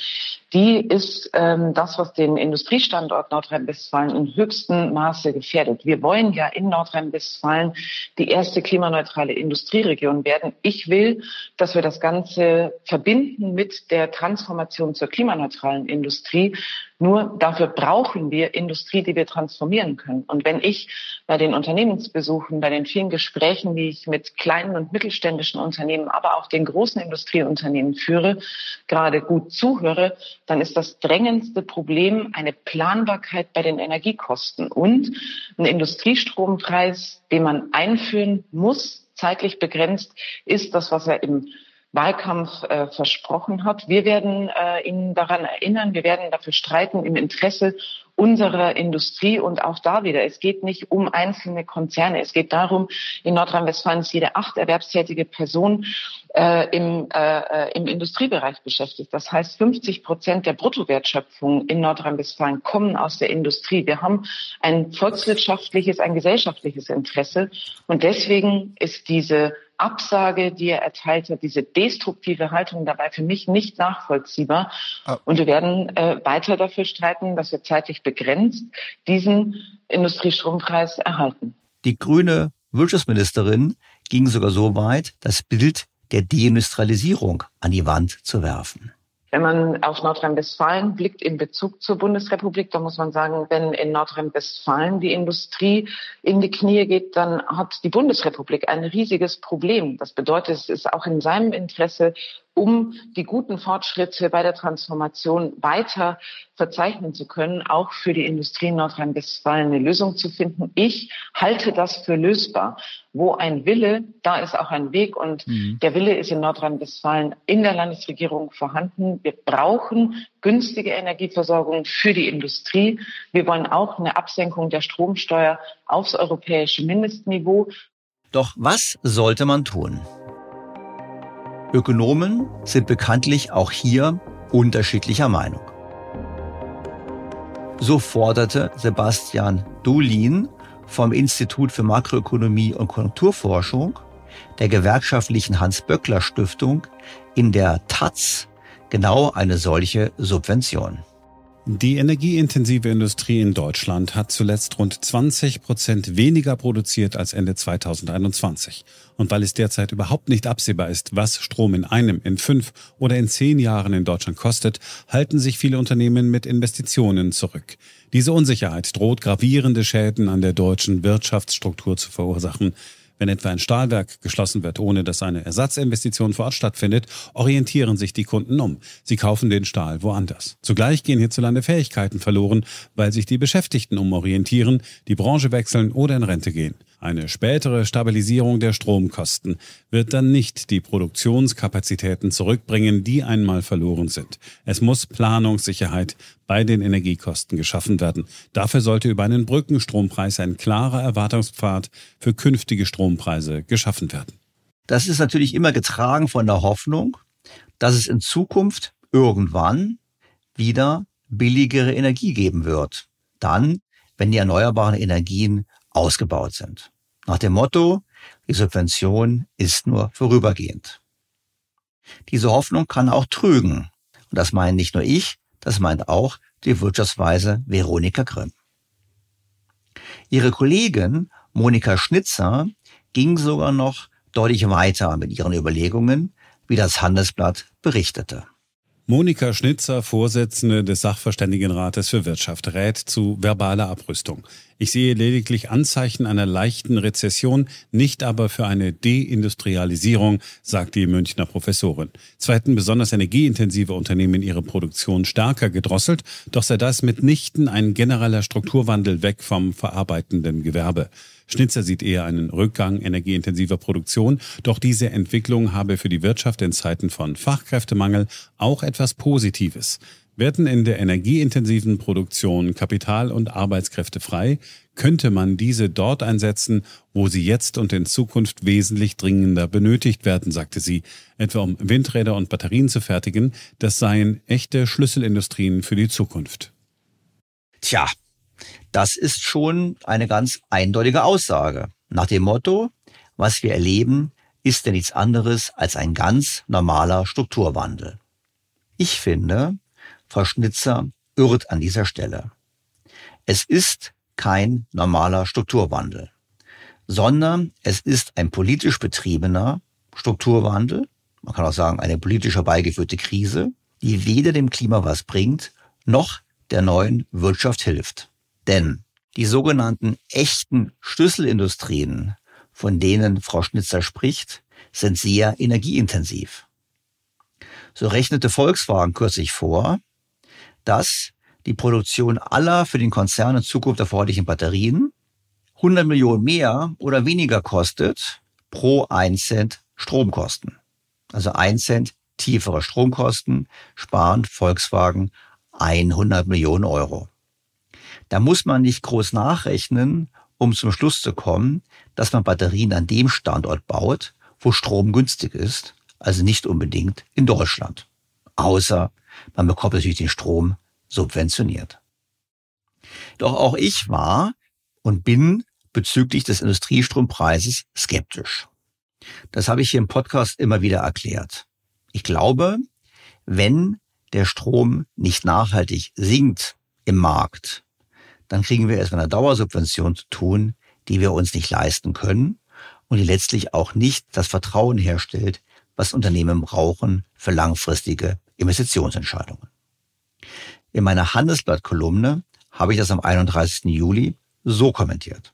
die ist ähm, das, was den Industriestandort Nordrhein-Westfalen in höchstem Maße gefährdet. Wir wollen ja in Nordrhein-Westfalen die erste klimaneutrale Industrieregion werden. Ich will, dass wir das Ganze verbinden mit der Transformation zur klimaneutralen Industrie. Nur dafür brauchen wir Industrie, die wir transformieren können. Und wenn ich bei den Unternehmensbesuchen, bei den vielen Gesprächen, die ich mit kleinen und mittelständischen Unternehmen, aber auch den großen Industrieunternehmen führe, gerade gut zuhöre, dann ist das drängendste Problem eine Planbarkeit bei den Energiekosten und ein Industriestrompreis, den man einführen muss, zeitlich begrenzt, ist das, was er im Wahlkampf äh, versprochen hat. Wir werden äh, ihn daran erinnern, wir werden dafür streiten im Interesse unserer Industrie und auch da wieder. Es geht nicht um einzelne Konzerne. Es geht darum, in Nordrhein-Westfalen ist jede acht erwerbstätige Person äh, im, äh, äh im Industriebereich beschäftigt. Das heißt, 50 Prozent der Bruttowertschöpfung in Nordrhein-Westfalen kommen aus der Industrie. Wir haben ein volkswirtschaftliches, ein gesellschaftliches Interesse und deswegen ist diese Absage, die er erteilt hat, diese destruktive Haltung dabei für mich nicht nachvollziehbar. Ah. Und wir werden äh, weiter dafür streiten, dass wir zeitlich begrenzt diesen Industriestrompreis erhalten. Die grüne Wirtschaftsministerin ging sogar so weit, das Bild der Deindustrialisierung an die Wand zu werfen. Wenn man auf Nordrhein-Westfalen blickt in Bezug zur Bundesrepublik, dann muss man sagen, wenn in Nordrhein-Westfalen die Industrie in die Knie geht, dann hat die Bundesrepublik ein riesiges Problem. Das bedeutet, es ist auch in seinem Interesse, um die guten Fortschritte bei der Transformation weiter verzeichnen zu können, auch für die Industrie in Nordrhein-Westfalen eine Lösung zu finden. Ich halte das für lösbar. Wo ein Wille, da ist auch ein Weg und mhm. der Wille ist in Nordrhein-Westfalen in der Landesregierung vorhanden. Wir brauchen günstige Energieversorgung für die Industrie. Wir wollen auch eine Absenkung der Stromsteuer aufs europäische Mindestniveau. Doch was sollte man tun? Ökonomen sind bekanntlich auch hier unterschiedlicher Meinung. So forderte Sebastian Dulin vom Institut für Makroökonomie und Konjunkturforschung der gewerkschaftlichen Hans-Böckler-Stiftung in der Taz genau eine solche Subvention. Die energieintensive Industrie in Deutschland hat zuletzt rund 20 Prozent weniger produziert als Ende 2021. Und weil es derzeit überhaupt nicht absehbar ist, was Strom in einem, in fünf oder in zehn Jahren in Deutschland kostet, halten sich viele Unternehmen mit Investitionen zurück. Diese Unsicherheit droht gravierende Schäden an der deutschen Wirtschaftsstruktur zu verursachen. Wenn etwa ein Stahlwerk geschlossen wird, ohne dass eine Ersatzinvestition vor Ort stattfindet, orientieren sich die Kunden um. Sie kaufen den Stahl woanders. Zugleich gehen hierzulande Fähigkeiten verloren, weil sich die Beschäftigten umorientieren, die Branche wechseln oder in Rente gehen. Eine spätere Stabilisierung der Stromkosten wird dann nicht die Produktionskapazitäten zurückbringen, die einmal verloren sind. Es muss Planungssicherheit bei den Energiekosten geschaffen werden. Dafür sollte über einen Brückenstrompreis ein klarer Erwartungspfad für künftige Strompreise geschaffen werden. Das ist natürlich immer getragen von der Hoffnung, dass es in Zukunft irgendwann wieder billigere Energie geben wird. Dann, wenn die erneuerbaren Energien ausgebaut sind. Nach dem Motto, die Subvention ist nur vorübergehend. Diese Hoffnung kann auch trügen. Und das meint nicht nur ich, das meint auch die Wirtschaftsweise Veronika Grimm. Ihre Kollegin Monika Schnitzer ging sogar noch deutlich weiter mit ihren Überlegungen, wie das Handelsblatt berichtete. Monika Schnitzer, Vorsitzende des Sachverständigenrates für Wirtschaft, rät zu verbaler Abrüstung. Ich sehe lediglich Anzeichen einer leichten Rezession, nicht aber für eine Deindustrialisierung, sagt die Münchner Professorin. Zweitens besonders energieintensive Unternehmen ihre Produktion stärker gedrosselt, doch sei das mitnichten ein genereller Strukturwandel weg vom verarbeitenden Gewerbe. Schnitzer sieht eher einen Rückgang energieintensiver Produktion, doch diese Entwicklung habe für die Wirtschaft in Zeiten von Fachkräftemangel auch etwas Positives. Werden in der energieintensiven Produktion Kapital und Arbeitskräfte frei, könnte man diese dort einsetzen, wo sie jetzt und in Zukunft wesentlich dringender benötigt werden, sagte sie, etwa um Windräder und Batterien zu fertigen, das seien echte Schlüsselindustrien für die Zukunft. Tja, das ist schon eine ganz eindeutige Aussage. Nach dem Motto, was wir erleben, ist ja nichts anderes als ein ganz normaler Strukturwandel. Ich finde, Frau Schnitzer irrt an dieser Stelle. Es ist kein normaler Strukturwandel, sondern es ist ein politisch betriebener Strukturwandel, man kann auch sagen eine politisch herbeigeführte Krise, die weder dem Klima was bringt, noch der neuen Wirtschaft hilft. Denn die sogenannten echten Schlüsselindustrien, von denen Frau Schnitzer spricht, sind sehr energieintensiv. So rechnete Volkswagen kürzlich vor, dass die Produktion aller für den Konzern in Zukunft erforderlichen Batterien 100 Millionen mehr oder weniger kostet pro 1 Cent Stromkosten. Also 1 Cent tiefere Stromkosten sparen Volkswagen 100 Millionen Euro. Da muss man nicht groß nachrechnen, um zum Schluss zu kommen, dass man Batterien an dem Standort baut, wo Strom günstig ist, also nicht unbedingt in Deutschland. Außer man bekommt natürlich den Strom subventioniert. Doch auch ich war und bin bezüglich des Industriestrompreises skeptisch. Das habe ich hier im Podcast immer wieder erklärt. Ich glaube, wenn der Strom nicht nachhaltig sinkt im Markt, dann kriegen wir erstmal eine Dauersubvention zu tun, die wir uns nicht leisten können und die letztlich auch nicht das Vertrauen herstellt, was Unternehmen brauchen für langfristige Investitionsentscheidungen. In meiner Handelsblatt-Kolumne habe ich das am 31. Juli so kommentiert.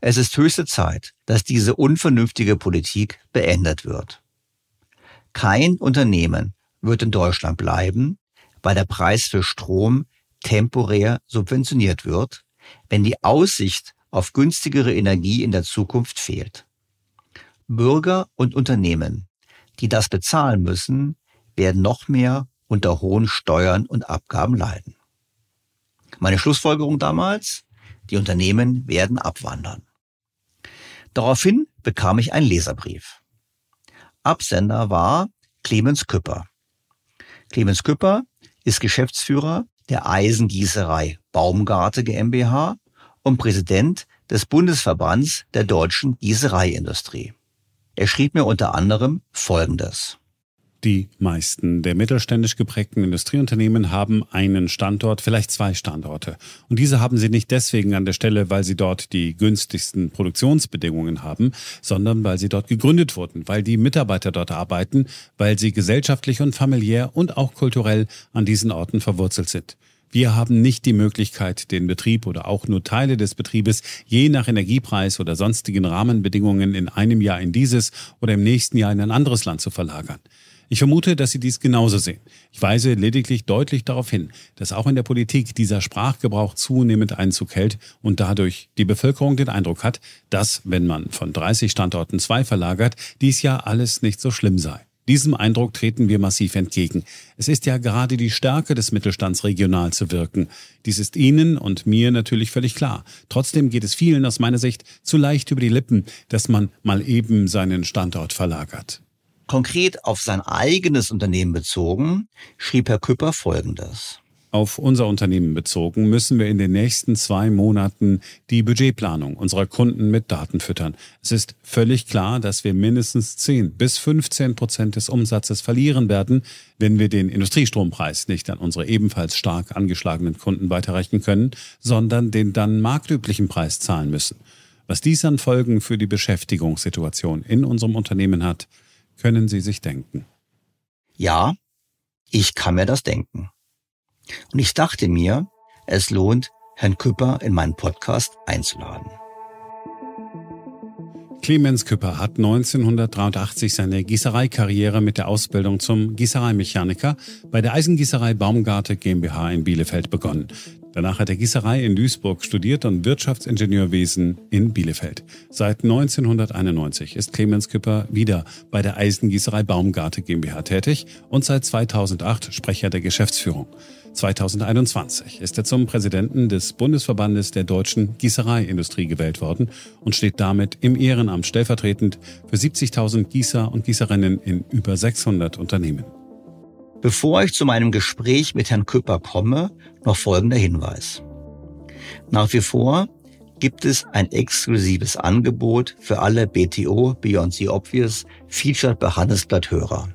Es ist höchste Zeit, dass diese unvernünftige Politik beendet wird. Kein Unternehmen wird in Deutschland bleiben, weil der Preis für Strom temporär subventioniert wird, wenn die Aussicht auf günstigere Energie in der Zukunft fehlt. Bürger und Unternehmen, die das bezahlen müssen, werden noch mehr unter hohen Steuern und Abgaben leiden. Meine Schlussfolgerung damals, die Unternehmen werden abwandern. Daraufhin bekam ich einen Leserbrief. Absender war Clemens Küpper. Clemens Küpper ist Geschäftsführer der Eisengießerei Baumgarte GmbH und Präsident des Bundesverbands der deutschen Gießereiindustrie. Er schrieb mir unter anderem Folgendes. Die meisten der mittelständisch geprägten Industrieunternehmen haben einen Standort, vielleicht zwei Standorte. Und diese haben sie nicht deswegen an der Stelle, weil sie dort die günstigsten Produktionsbedingungen haben, sondern weil sie dort gegründet wurden, weil die Mitarbeiter dort arbeiten, weil sie gesellschaftlich und familiär und auch kulturell an diesen Orten verwurzelt sind. Wir haben nicht die Möglichkeit, den Betrieb oder auch nur Teile des Betriebes je nach Energiepreis oder sonstigen Rahmenbedingungen in einem Jahr in dieses oder im nächsten Jahr in ein anderes Land zu verlagern. Ich vermute, dass Sie dies genauso sehen. Ich weise lediglich deutlich darauf hin, dass auch in der Politik dieser Sprachgebrauch zunehmend Einzug hält und dadurch die Bevölkerung den Eindruck hat, dass, wenn man von 30 Standorten zwei verlagert, dies ja alles nicht so schlimm sei. Diesem Eindruck treten wir massiv entgegen. Es ist ja gerade die Stärke des Mittelstands regional zu wirken. Dies ist Ihnen und mir natürlich völlig klar. Trotzdem geht es vielen aus meiner Sicht zu leicht über die Lippen, dass man mal eben seinen Standort verlagert. Konkret auf sein eigenes Unternehmen bezogen, schrieb Herr Küpper Folgendes. Auf unser Unternehmen bezogen müssen wir in den nächsten zwei Monaten die Budgetplanung unserer Kunden mit Daten füttern. Es ist völlig klar, dass wir mindestens 10 bis 15 Prozent des Umsatzes verlieren werden, wenn wir den Industriestrompreis nicht an unsere ebenfalls stark angeschlagenen Kunden weiterreichen können, sondern den dann marktüblichen Preis zahlen müssen. Was dies an Folgen für die Beschäftigungssituation in unserem Unternehmen hat, können Sie sich denken. Ja, ich kann mir das denken. Und ich dachte mir, es lohnt, Herrn Küpper in meinen Podcast einzuladen. Clemens Küpper hat 1983 seine Gießereikarriere mit der Ausbildung zum Gießereimechaniker bei der Eisengießerei Baumgarte GmbH in Bielefeld begonnen. Danach hat er Gießerei in Duisburg studiert und Wirtschaftsingenieurwesen in Bielefeld. Seit 1991 ist Clemens Küpper wieder bei der Eisengießerei Baumgarte GmbH tätig und seit 2008 Sprecher der Geschäftsführung. 2021 ist er zum Präsidenten des Bundesverbandes der deutschen Gießereiindustrie gewählt worden und steht damit im Ehrenamt stellvertretend für 70.000 Gießer und Gießerinnen in über 600 Unternehmen. Bevor ich zu meinem Gespräch mit Herrn Küpper komme, noch folgender Hinweis. Nach wie vor gibt es ein exklusives Angebot für alle BTO Beyond the Obvious Featured bei Handelsblatt Hörer.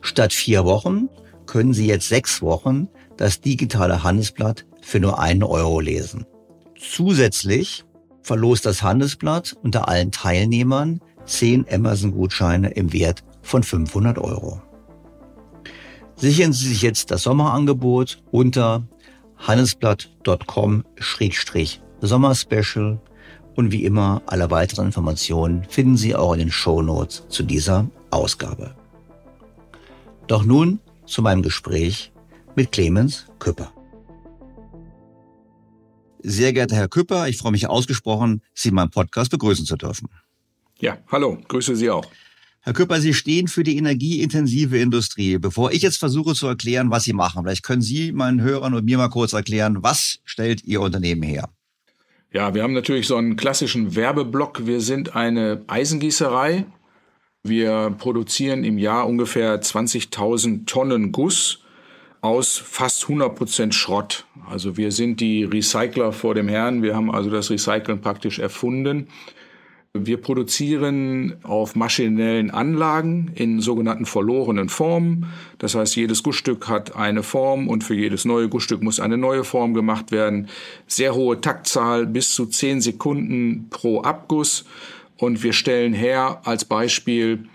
Statt vier Wochen können Sie jetzt sechs Wochen das digitale Handelsblatt für nur einen Euro lesen. Zusätzlich verlost das Handelsblatt unter allen Teilnehmern zehn Amazon-Gutscheine im Wert von 500 Euro. Sichern Sie sich jetzt das Sommerangebot unter handelsblatt.com-sommerspecial und wie immer alle weiteren Informationen finden Sie auch in den Show Notes zu dieser Ausgabe. Doch nun zu meinem Gespräch mit Clemens Küpper. Sehr geehrter Herr Küpper, ich freue mich ausgesprochen, Sie in meinem Podcast begrüßen zu dürfen. Ja, hallo, grüße Sie auch. Herr Küpper, Sie stehen für die energieintensive Industrie. Bevor ich jetzt versuche zu erklären, was Sie machen, vielleicht können Sie meinen Hörern und mir mal kurz erklären, was stellt Ihr Unternehmen her? Ja, wir haben natürlich so einen klassischen Werbeblock. Wir sind eine Eisengießerei. Wir produzieren im Jahr ungefähr 20.000 Tonnen Guss aus fast 100 Prozent Schrott. Also wir sind die Recycler vor dem Herrn. Wir haben also das Recyceln praktisch erfunden. Wir produzieren auf maschinellen Anlagen in sogenannten verlorenen Formen. Das heißt, jedes Gussstück hat eine Form und für jedes neue Gussstück muss eine neue Form gemacht werden. Sehr hohe Taktzahl, bis zu zehn Sekunden pro Abguss. Und wir stellen her als Beispiel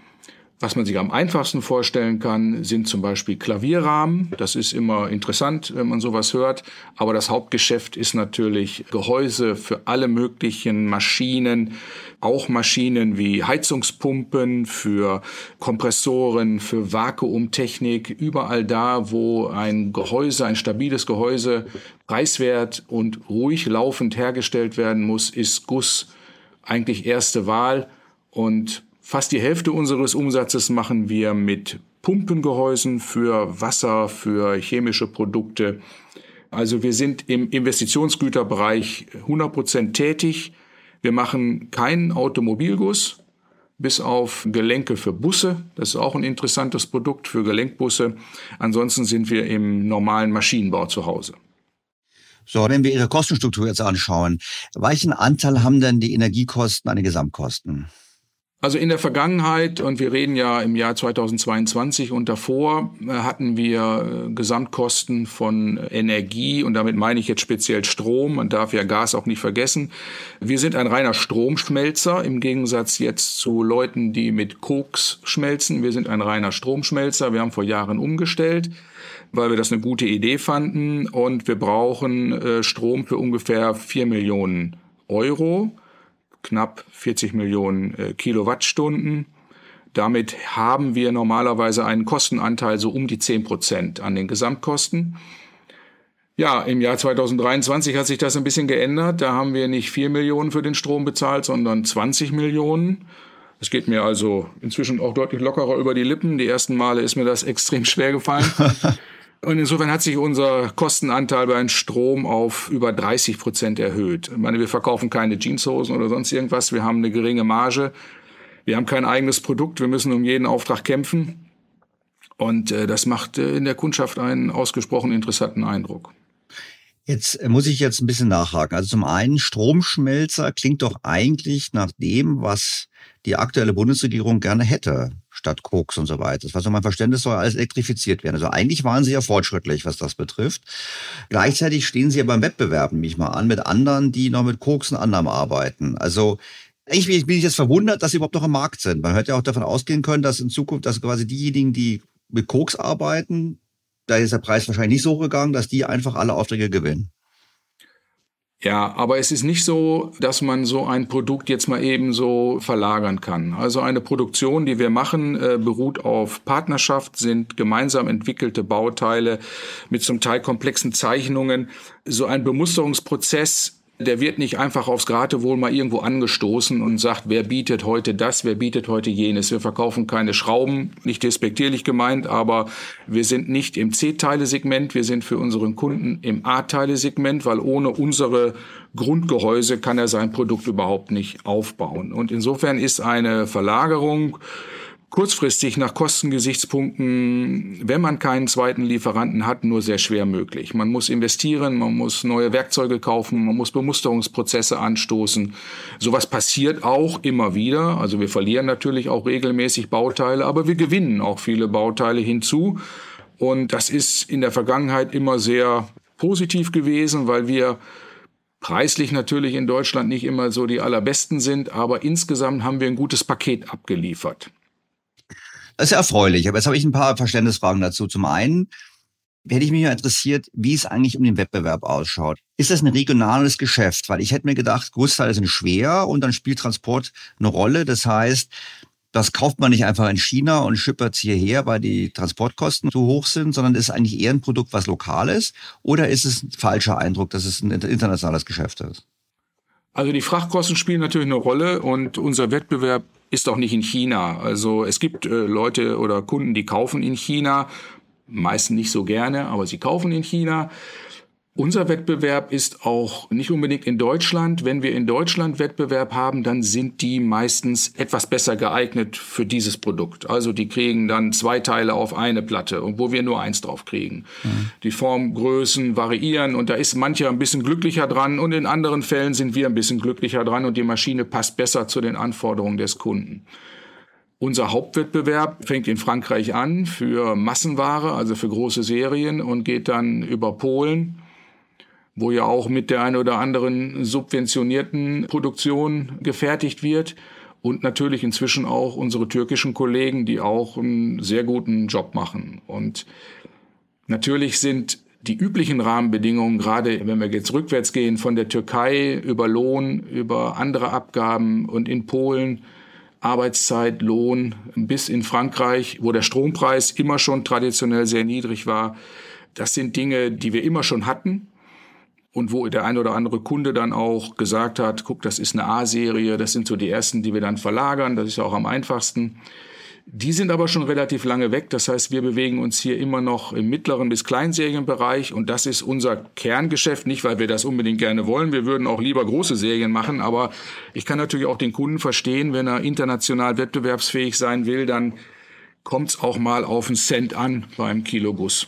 was man sich am einfachsten vorstellen kann, sind zum Beispiel Klavierrahmen. Das ist immer interessant, wenn man sowas hört. Aber das Hauptgeschäft ist natürlich Gehäuse für alle möglichen Maschinen, auch Maschinen wie Heizungspumpen, für Kompressoren, für Vakuumtechnik. Überall da, wo ein Gehäuse, ein stabiles Gehäuse preiswert und ruhig laufend hergestellt werden muss, ist Guss eigentlich erste Wahl. Und Fast die Hälfte unseres Umsatzes machen wir mit Pumpengehäusen für Wasser, für chemische Produkte. Also wir sind im Investitionsgüterbereich 100 Prozent tätig. Wir machen keinen Automobilguss, bis auf Gelenke für Busse. Das ist auch ein interessantes Produkt für Gelenkbusse. Ansonsten sind wir im normalen Maschinenbau zu Hause. So, wenn wir Ihre Kostenstruktur jetzt anschauen, welchen Anteil haben denn die Energiekosten an den Gesamtkosten? Also in der Vergangenheit, und wir reden ja im Jahr 2022 und davor, äh, hatten wir äh, Gesamtkosten von Energie und damit meine ich jetzt speziell Strom. Man darf ja Gas auch nicht vergessen. Wir sind ein reiner Stromschmelzer im Gegensatz jetzt zu Leuten, die mit Koks schmelzen. Wir sind ein reiner Stromschmelzer. Wir haben vor Jahren umgestellt weil wir das eine gute Idee fanden und wir brauchen äh, Strom für ungefähr vier Millionen Euro knapp 40 Millionen äh, Kilowattstunden. Damit haben wir normalerweise einen Kostenanteil so um die 10 Prozent an den Gesamtkosten. Ja, im Jahr 2023 hat sich das ein bisschen geändert. Da haben wir nicht 4 Millionen für den Strom bezahlt, sondern 20 Millionen. Es geht mir also inzwischen auch deutlich lockerer über die Lippen. Die ersten Male ist mir das extrem schwer gefallen. Und insofern hat sich unser Kostenanteil beim Strom auf über 30 Prozent erhöht. Ich meine, wir verkaufen keine Jeanshosen oder sonst irgendwas. Wir haben eine geringe Marge. Wir haben kein eigenes Produkt. Wir müssen um jeden Auftrag kämpfen. Und äh, das macht äh, in der Kundschaft einen ausgesprochen interessanten Eindruck. Jetzt äh, muss ich jetzt ein bisschen nachhaken. Also zum einen, Stromschmelzer klingt doch eigentlich nach dem, was die aktuelle Bundesregierung gerne hätte, statt Koks und so weiter. Das war so mein Verständnis, soll alles elektrifiziert werden. Also eigentlich waren sie ja fortschrittlich, was das betrifft. Gleichzeitig stehen sie ja beim Wettbewerb, nehme ich mal an, mit anderen, die noch mit Koks und anderem arbeiten. Also ich bin ich jetzt verwundert, dass sie überhaupt noch im Markt sind. Man hätte ja auch davon ausgehen können, dass in Zukunft, dass quasi diejenigen, die mit Koks arbeiten, da ist der Preis wahrscheinlich nicht so gegangen, dass die einfach alle Aufträge gewinnen. Ja, aber es ist nicht so, dass man so ein Produkt jetzt mal eben so verlagern kann. Also eine Produktion, die wir machen, äh, beruht auf Partnerschaft, sind gemeinsam entwickelte Bauteile mit zum Teil komplexen Zeichnungen. So ein Bemusterungsprozess der wird nicht einfach aufs Geratewohl mal irgendwo angestoßen und sagt, wer bietet heute das, wer bietet heute jenes. Wir verkaufen keine Schrauben, nicht despektierlich gemeint, aber wir sind nicht im C-Teile-Segment, wir sind für unseren Kunden im A-Teile-Segment, weil ohne unsere Grundgehäuse kann er sein Produkt überhaupt nicht aufbauen. Und insofern ist eine Verlagerung kurzfristig nach Kostengesichtspunkten, wenn man keinen zweiten Lieferanten hat, nur sehr schwer möglich. Man muss investieren, man muss neue Werkzeuge kaufen, man muss Bemusterungsprozesse anstoßen. Sowas passiert auch immer wieder. Also wir verlieren natürlich auch regelmäßig Bauteile, aber wir gewinnen auch viele Bauteile hinzu. Und das ist in der Vergangenheit immer sehr positiv gewesen, weil wir preislich natürlich in Deutschland nicht immer so die allerbesten sind, aber insgesamt haben wir ein gutes Paket abgeliefert. Das ist ja erfreulich. Aber jetzt habe ich ein paar Verständnisfragen dazu. Zum einen hätte ich mich ja interessiert, wie es eigentlich um den Wettbewerb ausschaut. Ist das ein regionales Geschäft? Weil ich hätte mir gedacht, Großteile sind schwer und dann spielt Transport eine Rolle. Das heißt, das kauft man nicht einfach in China und schippert es hierher, weil die Transportkosten zu hoch sind, sondern ist eigentlich eher ein Produkt, was lokal ist? Oder ist es ein falscher Eindruck, dass es ein internationales Geschäft ist? Also die Frachtkosten spielen natürlich eine Rolle und unser Wettbewerb ist auch nicht in China. Also es gibt äh, Leute oder Kunden, die kaufen in China, meisten nicht so gerne, aber sie kaufen in China. Unser Wettbewerb ist auch nicht unbedingt in Deutschland. Wenn wir in Deutschland Wettbewerb haben, dann sind die meistens etwas besser geeignet für dieses Produkt. Also die kriegen dann zwei Teile auf eine Platte, wo wir nur eins drauf kriegen. Mhm. Die Formgrößen variieren und da ist mancher ein bisschen glücklicher dran und in anderen Fällen sind wir ein bisschen glücklicher dran und die Maschine passt besser zu den Anforderungen des Kunden. Unser Hauptwettbewerb fängt in Frankreich an für Massenware, also für große Serien und geht dann über Polen wo ja auch mit der einen oder anderen subventionierten Produktion gefertigt wird. Und natürlich inzwischen auch unsere türkischen Kollegen, die auch einen sehr guten Job machen. Und natürlich sind die üblichen Rahmenbedingungen, gerade wenn wir jetzt rückwärts gehen, von der Türkei über Lohn, über andere Abgaben und in Polen, Arbeitszeit, Lohn, bis in Frankreich, wo der Strompreis immer schon traditionell sehr niedrig war. Das sind Dinge, die wir immer schon hatten und wo der ein oder andere Kunde dann auch gesagt hat, guck, das ist eine A-Serie, das sind so die ersten, die wir dann verlagern, das ist ja auch am einfachsten. Die sind aber schon relativ lange weg. Das heißt, wir bewegen uns hier immer noch im mittleren bis Kleinserienbereich und das ist unser Kerngeschäft. Nicht, weil wir das unbedingt gerne wollen. Wir würden auch lieber große Serien machen. Aber ich kann natürlich auch den Kunden verstehen, wenn er international wettbewerbsfähig sein will, dann kommt es auch mal auf einen Cent an beim Kiloguss.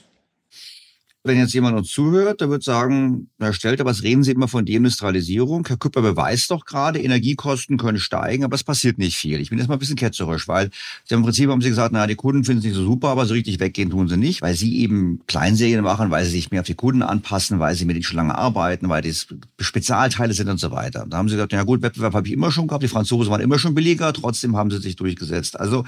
Wenn jetzt jemand uns zuhört, der wird sagen, Herr Stelter, was reden Sie immer von Deindustrialisierung? Herr Küpper beweist doch gerade, Energiekosten können steigen, aber es passiert nicht viel. Ich bin jetzt mal ein bisschen ketzerisch, weil Sie im Prinzip haben Sie gesagt, naja, die Kunden finden es nicht so super, aber so richtig weggehen tun sie nicht, weil Sie eben Kleinserien machen, weil Sie sich mehr auf die Kunden anpassen, weil Sie mit ihnen schon lange arbeiten, weil die Spezialteile sind und so weiter. Da haben Sie gesagt, ja gut, Wettbewerb habe ich immer schon gehabt, die Franzosen waren immer schon billiger, trotzdem haben sie sich durchgesetzt. Also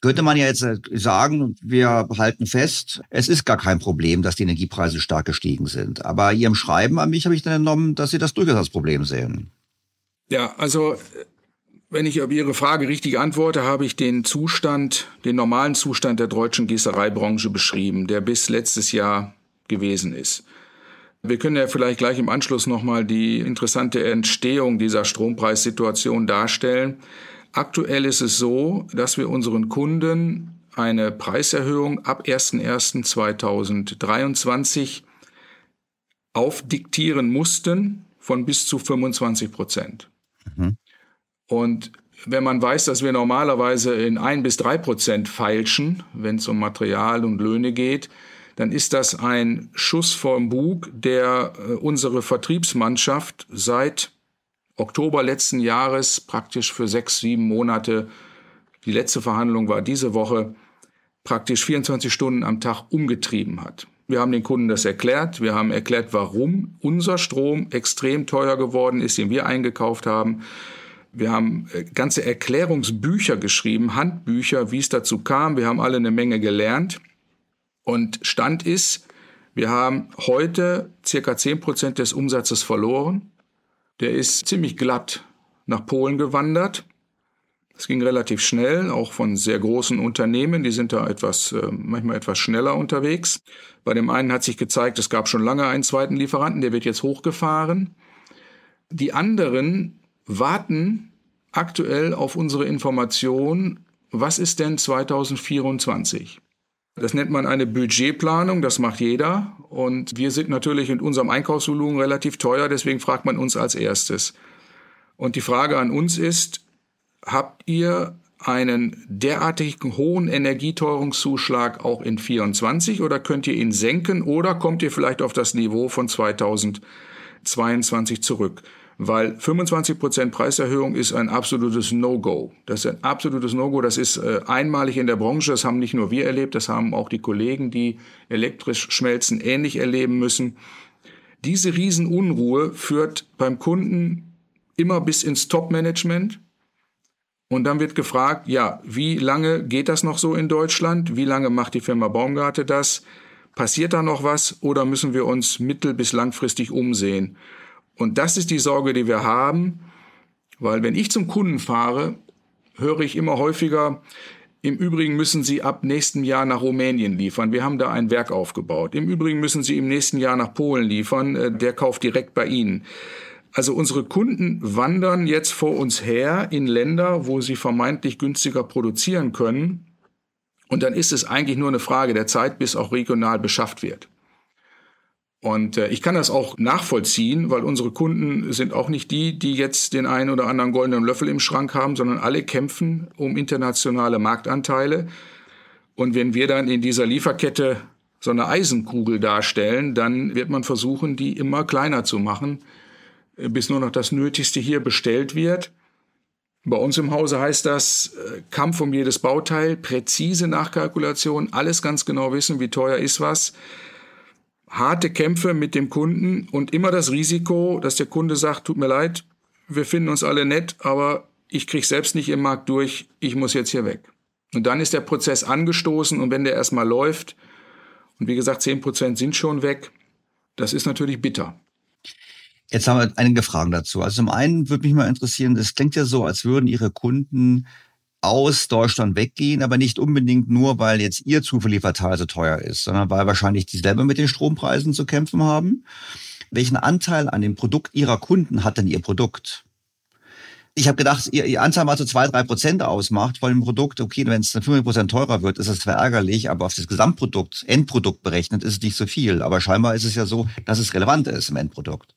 könnte man ja jetzt äh, sagen, wir halten fest, es ist gar kein Problem, dass die Energiepreise stark gestiegen sind. Aber Ihrem Schreiben an mich habe ich dann entnommen, dass Sie das durchaus als Problem sehen. Ja, also wenn ich auf Ihre Frage richtig antworte, habe ich den Zustand, den normalen Zustand der deutschen Gießereibranche beschrieben, der bis letztes Jahr gewesen ist. Wir können ja vielleicht gleich im Anschluss nochmal die interessante Entstehung dieser Strompreissituation darstellen. Aktuell ist es so, dass wir unseren Kunden eine Preiserhöhung ab 01.01.2023 aufdiktieren mussten von bis zu 25 Prozent. Mhm. Und wenn man weiß, dass wir normalerweise in ein bis drei Prozent feilschen, wenn es um Material und Löhne geht, dann ist das ein Schuss vorm Bug, der äh, unsere Vertriebsmannschaft seit Oktober letzten Jahres praktisch für sechs, sieben Monate, die letzte Verhandlung war diese Woche, praktisch 24 Stunden am Tag umgetrieben hat. Wir haben den Kunden das erklärt. Wir haben erklärt, warum unser Strom extrem teuer geworden ist, den wir eingekauft haben. Wir haben äh, ganze Erklärungsbücher geschrieben, Handbücher, wie es dazu kam. Wir haben alle eine Menge gelernt. Und Stand ist, wir haben heute circa zehn Prozent des Umsatzes verloren. Der ist ziemlich glatt nach Polen gewandert. Es ging relativ schnell, auch von sehr großen Unternehmen. Die sind da etwas, äh, manchmal etwas schneller unterwegs. Bei dem einen hat sich gezeigt, es gab schon lange einen zweiten Lieferanten, der wird jetzt hochgefahren. Die anderen warten aktuell auf unsere Information, was ist denn 2024? Das nennt man eine Budgetplanung, das macht jeder. Und wir sind natürlich in unserem Einkaufsvolumen relativ teuer, deswegen fragt man uns als erstes. Und die Frage an uns ist, habt ihr einen derartigen hohen Energieteuerungszuschlag auch in 24 oder könnt ihr ihn senken oder kommt ihr vielleicht auf das Niveau von 2022 zurück? Weil 25 Prozent Preiserhöhung ist ein absolutes No-Go. Das ist ein absolutes No-Go. Das ist äh, einmalig in der Branche. Das haben nicht nur wir erlebt, das haben auch die Kollegen, die elektrisch schmelzen, ähnlich erleben müssen. Diese Riesenunruhe führt beim Kunden immer bis ins Top-Management. Und dann wird gefragt, ja, wie lange geht das noch so in Deutschland? Wie lange macht die Firma Baumgarte das? Passiert da noch was oder müssen wir uns mittel- bis langfristig umsehen? Und das ist die Sorge, die wir haben, weil wenn ich zum Kunden fahre, höre ich immer häufiger, im Übrigen müssen Sie ab nächstem Jahr nach Rumänien liefern. Wir haben da ein Werk aufgebaut. Im Übrigen müssen Sie im nächsten Jahr nach Polen liefern. Äh, der kauft direkt bei Ihnen. Also unsere Kunden wandern jetzt vor uns her in Länder, wo sie vermeintlich günstiger produzieren können. Und dann ist es eigentlich nur eine Frage der Zeit, bis auch regional beschafft wird. Und äh, ich kann das auch nachvollziehen, weil unsere Kunden sind auch nicht die, die jetzt den einen oder anderen goldenen Löffel im Schrank haben, sondern alle kämpfen um internationale Marktanteile. Und wenn wir dann in dieser Lieferkette so eine Eisenkugel darstellen, dann wird man versuchen, die immer kleiner zu machen, äh, bis nur noch das Nötigste hier bestellt wird. Bei uns im Hause heißt das äh, Kampf um jedes Bauteil, präzise Nachkalkulation, alles ganz genau wissen, wie teuer ist was harte Kämpfe mit dem Kunden und immer das Risiko, dass der Kunde sagt, tut mir leid, wir finden uns alle nett, aber ich kriege selbst nicht im Markt durch, ich muss jetzt hier weg. Und dann ist der Prozess angestoßen und wenn der erstmal läuft, und wie gesagt, zehn Prozent sind schon weg, das ist natürlich bitter. Jetzt haben wir einige Fragen dazu. Also zum einen würde mich mal interessieren, es klingt ja so, als würden Ihre Kunden aus Deutschland weggehen, aber nicht unbedingt nur, weil jetzt ihr Zulieferteil so teuer ist, sondern weil wahrscheinlich die selber mit den Strompreisen zu kämpfen haben. Welchen Anteil an dem Produkt ihrer Kunden hat denn ihr Produkt? Ich habe gedacht, ihr, ihr Anteil mal so zwei, drei Prozent ausmacht von dem Produkt. Okay, wenn es dann 50 Prozent teurer wird, ist das zwar ärgerlich, aber auf das Gesamtprodukt, Endprodukt berechnet, ist es nicht so viel. Aber scheinbar ist es ja so, dass es relevant ist im Endprodukt.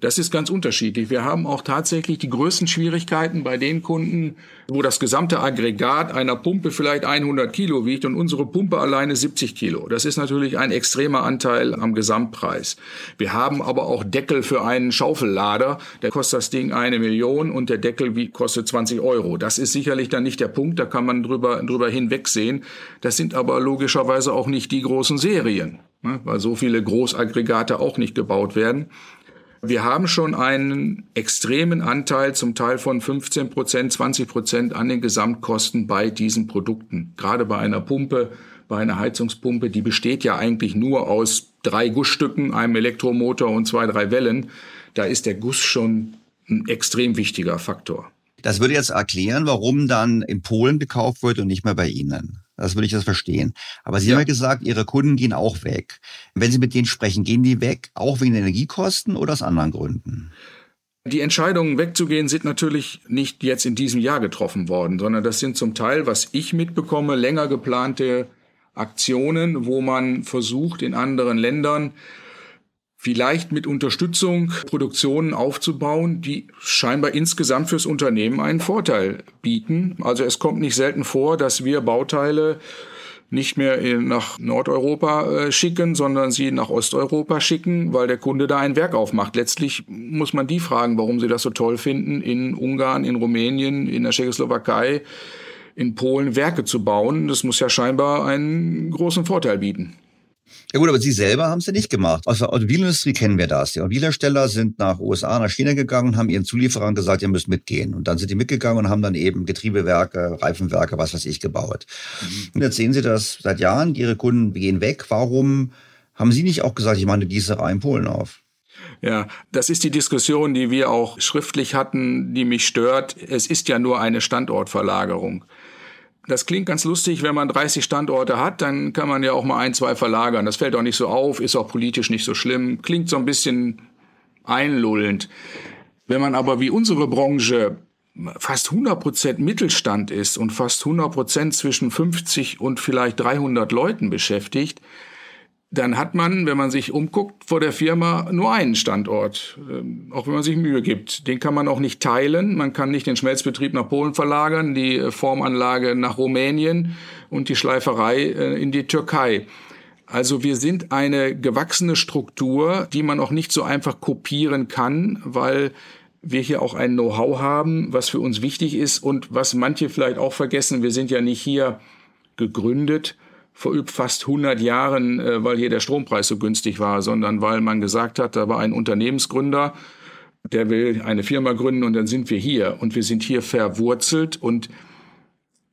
Das ist ganz unterschiedlich. Wir haben auch tatsächlich die größten Schwierigkeiten bei den Kunden, wo das gesamte Aggregat einer Pumpe vielleicht 100 Kilo wiegt und unsere Pumpe alleine 70 Kilo. Das ist natürlich ein extremer Anteil am Gesamtpreis. Wir haben aber auch Deckel für einen Schaufellader. Der kostet das Ding eine Million und der Deckel kostet 20 Euro. Das ist sicherlich dann nicht der Punkt. Da kann man drüber, drüber hinwegsehen. Das sind aber logischerweise auch nicht die großen Serien, ne? weil so viele Großaggregate auch nicht gebaut werden. Wir haben schon einen extremen Anteil, zum Teil von 15 Prozent, 20 Prozent an den Gesamtkosten bei diesen Produkten. Gerade bei einer Pumpe, bei einer Heizungspumpe, die besteht ja eigentlich nur aus drei Gussstücken, einem Elektromotor und zwei, drei Wellen. Da ist der Guss schon ein extrem wichtiger Faktor. Das würde jetzt erklären, warum dann in Polen gekauft wird und nicht mehr bei Ihnen. Das würde ich das verstehen. Aber Sie ja. haben ja gesagt, Ihre Kunden gehen auch weg. Wenn Sie mit denen sprechen, gehen die weg auch wegen der Energiekosten oder aus anderen Gründen? Die Entscheidungen wegzugehen sind natürlich nicht jetzt in diesem Jahr getroffen worden, sondern das sind zum Teil, was ich mitbekomme, länger geplante Aktionen, wo man versucht, in anderen Ländern vielleicht mit Unterstützung Produktionen aufzubauen, die scheinbar insgesamt fürs Unternehmen einen Vorteil bieten. Also es kommt nicht selten vor, dass wir Bauteile nicht mehr nach Nordeuropa äh, schicken, sondern sie nach Osteuropa schicken, weil der Kunde da ein Werk aufmacht. Letztlich muss man die fragen, warum sie das so toll finden, in Ungarn, in Rumänien, in der Tschechoslowakei, in Polen Werke zu bauen. Das muss ja scheinbar einen großen Vorteil bieten. Ja gut, aber Sie selber haben es ja nicht gemacht. Aus der Automobilindustrie kennen wir das. Die Automobilhersteller sind nach USA, nach China gegangen und haben ihren Zulieferern gesagt, ihr müsst mitgehen. Und dann sind die mitgegangen und haben dann eben Getriebewerke, Reifenwerke, was weiß ich, gebaut. Mhm. Und jetzt sehen Sie das seit Jahren, Ihre Kunden gehen weg. Warum haben Sie nicht auch gesagt, ich mache eine Gießerei in Polen auf? Ja, das ist die Diskussion, die wir auch schriftlich hatten, die mich stört. Es ist ja nur eine Standortverlagerung. Das klingt ganz lustig, wenn man 30 Standorte hat, dann kann man ja auch mal ein, zwei verlagern. Das fällt auch nicht so auf, ist auch politisch nicht so schlimm, klingt so ein bisschen einlullend. Wenn man aber wie unsere Branche fast 100 Prozent Mittelstand ist und fast 100 Prozent zwischen 50 und vielleicht 300 Leuten beschäftigt, dann hat man, wenn man sich umguckt, vor der Firma nur einen Standort, ähm, auch wenn man sich Mühe gibt. Den kann man auch nicht teilen. Man kann nicht den Schmelzbetrieb nach Polen verlagern, die äh, Formanlage nach Rumänien und die Schleiferei äh, in die Türkei. Also wir sind eine gewachsene Struktur, die man auch nicht so einfach kopieren kann, weil wir hier auch ein Know-how haben, was für uns wichtig ist und was manche vielleicht auch vergessen. Wir sind ja nicht hier gegründet, vor fast 100 Jahren, äh, weil hier der Strompreis so günstig war, sondern weil man gesagt hat, da war ein Unternehmensgründer, der will eine Firma gründen und dann sind wir hier. Und wir sind hier verwurzelt und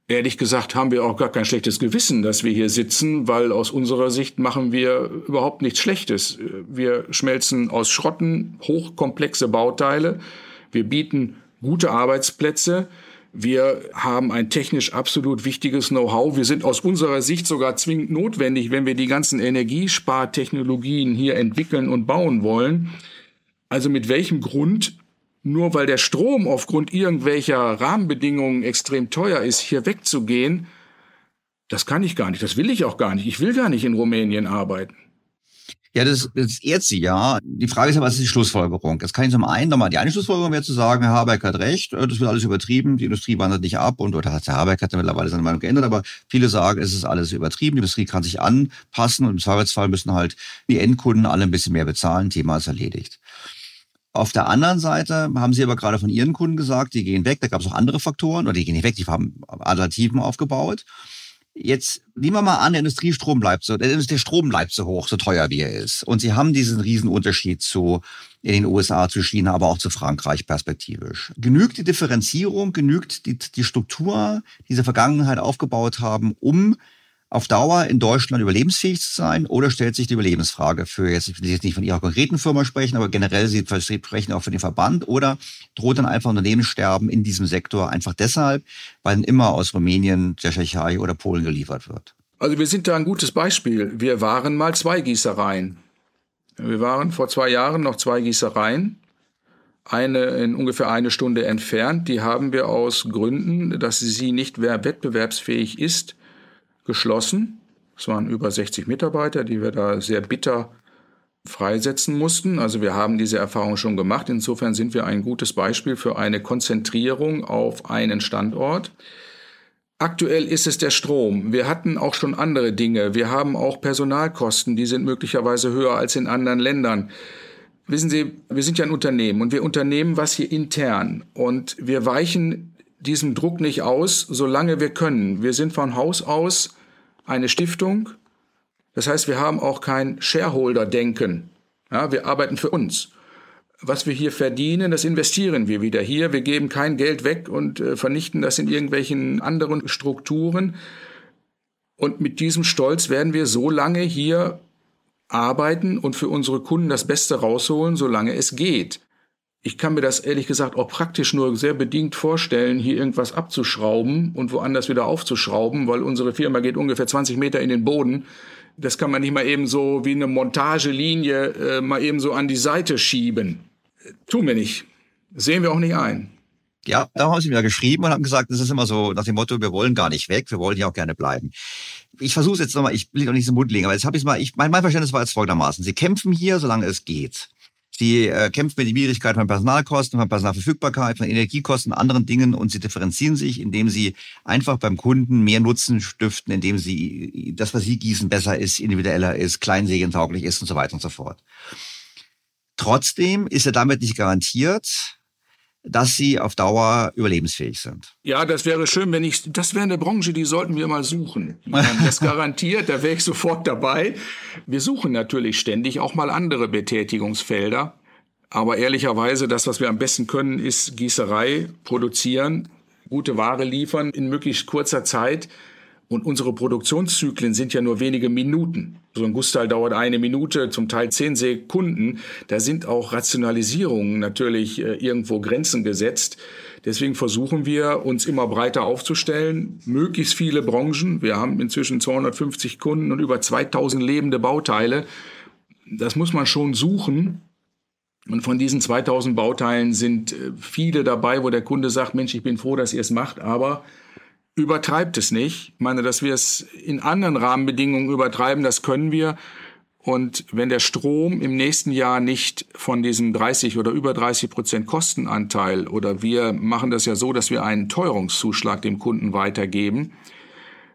ehrlich gesagt haben wir auch gar kein schlechtes Gewissen, dass wir hier sitzen, weil aus unserer Sicht machen wir überhaupt nichts Schlechtes. Wir schmelzen aus Schrotten hochkomplexe Bauteile, wir bieten gute Arbeitsplätze, wir haben ein technisch absolut wichtiges Know-how. Wir sind aus unserer Sicht sogar zwingend notwendig, wenn wir die ganzen Energiespartechnologien hier entwickeln und bauen wollen. Also mit welchem Grund, nur weil der Strom aufgrund irgendwelcher Rahmenbedingungen extrem teuer ist, hier wegzugehen, das kann ich gar nicht, das will ich auch gar nicht. Ich will gar nicht in Rumänien arbeiten. Ja, das, das ehrt sie ja. Die Frage ist ja, was ist die Schlussfolgerung? Das kann ich zum einen nochmal, die eine Schlussfolgerung wäre zu sagen, Herr Habeck hat recht, äh, das wird alles übertrieben, die Industrie wandert nicht ab und oder Herr Habeck hat ja mittlerweile seine Meinung geändert, aber viele sagen, es ist alles übertrieben, die Industrie kann sich anpassen und im Zweifelsfall müssen halt die Endkunden alle ein bisschen mehr bezahlen, Thema ist erledigt. Auf der anderen Seite haben Sie aber gerade von Ihren Kunden gesagt, die gehen weg, da gab es auch andere Faktoren, oder die gehen nicht weg, die haben Alternativen aufgebaut. Jetzt nehmen wir mal an, der Industriestrom bleibt so, der Strom bleibt so hoch, so teuer wie er ist. Und Sie haben diesen Riesenunterschied zu in den USA, zu China, aber auch zu Frankreich perspektivisch. Genügt die Differenzierung, genügt die, die Struktur, die Sie Vergangenheit aufgebaut haben, um auf Dauer in Deutschland überlebensfähig zu sein? Oder stellt sich die Überlebensfrage für jetzt, ich will jetzt nicht von Ihrer konkreten Firma sprechen, aber generell Sie sprechen auch für den Verband oder droht dann einfach Unternehmenssterben in diesem Sektor einfach deshalb, weil immer aus Rumänien, der oder Polen geliefert wird? Also wir sind da ein gutes Beispiel. Wir waren mal zwei Gießereien. Wir waren vor zwei Jahren noch zwei Gießereien eine in ungefähr eine Stunde entfernt. Die haben wir aus Gründen, dass sie nicht wettbewerbsfähig ist, geschlossen. Es waren über 60 Mitarbeiter, die wir da sehr bitter freisetzen mussten. Also wir haben diese Erfahrung schon gemacht. Insofern sind wir ein gutes Beispiel für eine Konzentrierung auf einen Standort. Aktuell ist es der Strom. Wir hatten auch schon andere Dinge. Wir haben auch Personalkosten, die sind möglicherweise höher als in anderen Ländern. Wissen Sie, wir sind ja ein Unternehmen und wir unternehmen was hier intern und wir weichen diesem Druck nicht aus, solange wir können. Wir sind von Haus aus eine Stiftung. Das heißt, wir haben auch kein Shareholder-Denken. Ja, wir arbeiten für uns. Was wir hier verdienen, das investieren wir wieder hier. Wir geben kein Geld weg und äh, vernichten das in irgendwelchen anderen Strukturen. Und mit diesem Stolz werden wir so lange hier arbeiten und für unsere Kunden das Beste rausholen, solange es geht. Ich kann mir das ehrlich gesagt auch praktisch nur sehr bedingt vorstellen, hier irgendwas abzuschrauben und woanders wieder aufzuschrauben, weil unsere Firma geht ungefähr 20 Meter in den Boden. Das kann man nicht mal eben so wie eine Montagelinie äh, mal eben so an die Seite schieben. Tun wir nicht. Sehen wir auch nicht ein. Ja, da haben sie mir geschrieben und haben gesagt, das ist immer so nach dem Motto, wir wollen gar nicht weg, wir wollen hier auch gerne bleiben. Ich versuche es jetzt nochmal, ich will doch nicht so Mund legen, aber jetzt habe ich mal, ich, mein, mein Verständnis war jetzt folgendermaßen. Sie kämpfen hier, solange es geht. Sie äh, kämpfen mit Schwierigkeiten von Personalkosten, von Personalverfügbarkeit, von Energiekosten, anderen Dingen und sie differenzieren sich, indem sie einfach beim Kunden mehr Nutzen stiften, indem sie das, was sie gießen, besser ist, individueller ist, kleinsägentauglich ist und so weiter und so fort. Trotzdem ist er damit nicht garantiert, dass sie auf Dauer überlebensfähig sind. Ja, das wäre schön, wenn ich, das wäre eine Branche, die sollten wir mal suchen. Das garantiert, da wäre ich sofort dabei. Wir suchen natürlich ständig auch mal andere Betätigungsfelder. Aber ehrlicherweise, das, was wir am besten können, ist Gießerei, produzieren, gute Ware liefern in möglichst kurzer Zeit. Und unsere Produktionszyklen sind ja nur wenige Minuten. So ein Gussteil dauert eine Minute, zum Teil zehn Sekunden. Da sind auch Rationalisierungen natürlich äh, irgendwo Grenzen gesetzt. Deswegen versuchen wir, uns immer breiter aufzustellen, möglichst viele Branchen. Wir haben inzwischen 250 Kunden und über 2000 lebende Bauteile. Das muss man schon suchen. Und von diesen 2000 Bauteilen sind äh, viele dabei, wo der Kunde sagt, Mensch, ich bin froh, dass ihr es macht, aber übertreibt es nicht. Ich meine, dass wir es in anderen Rahmenbedingungen übertreiben, das können wir. Und wenn der Strom im nächsten Jahr nicht von diesem 30 oder über 30 Prozent Kostenanteil oder wir machen das ja so, dass wir einen Teuerungszuschlag dem Kunden weitergeben,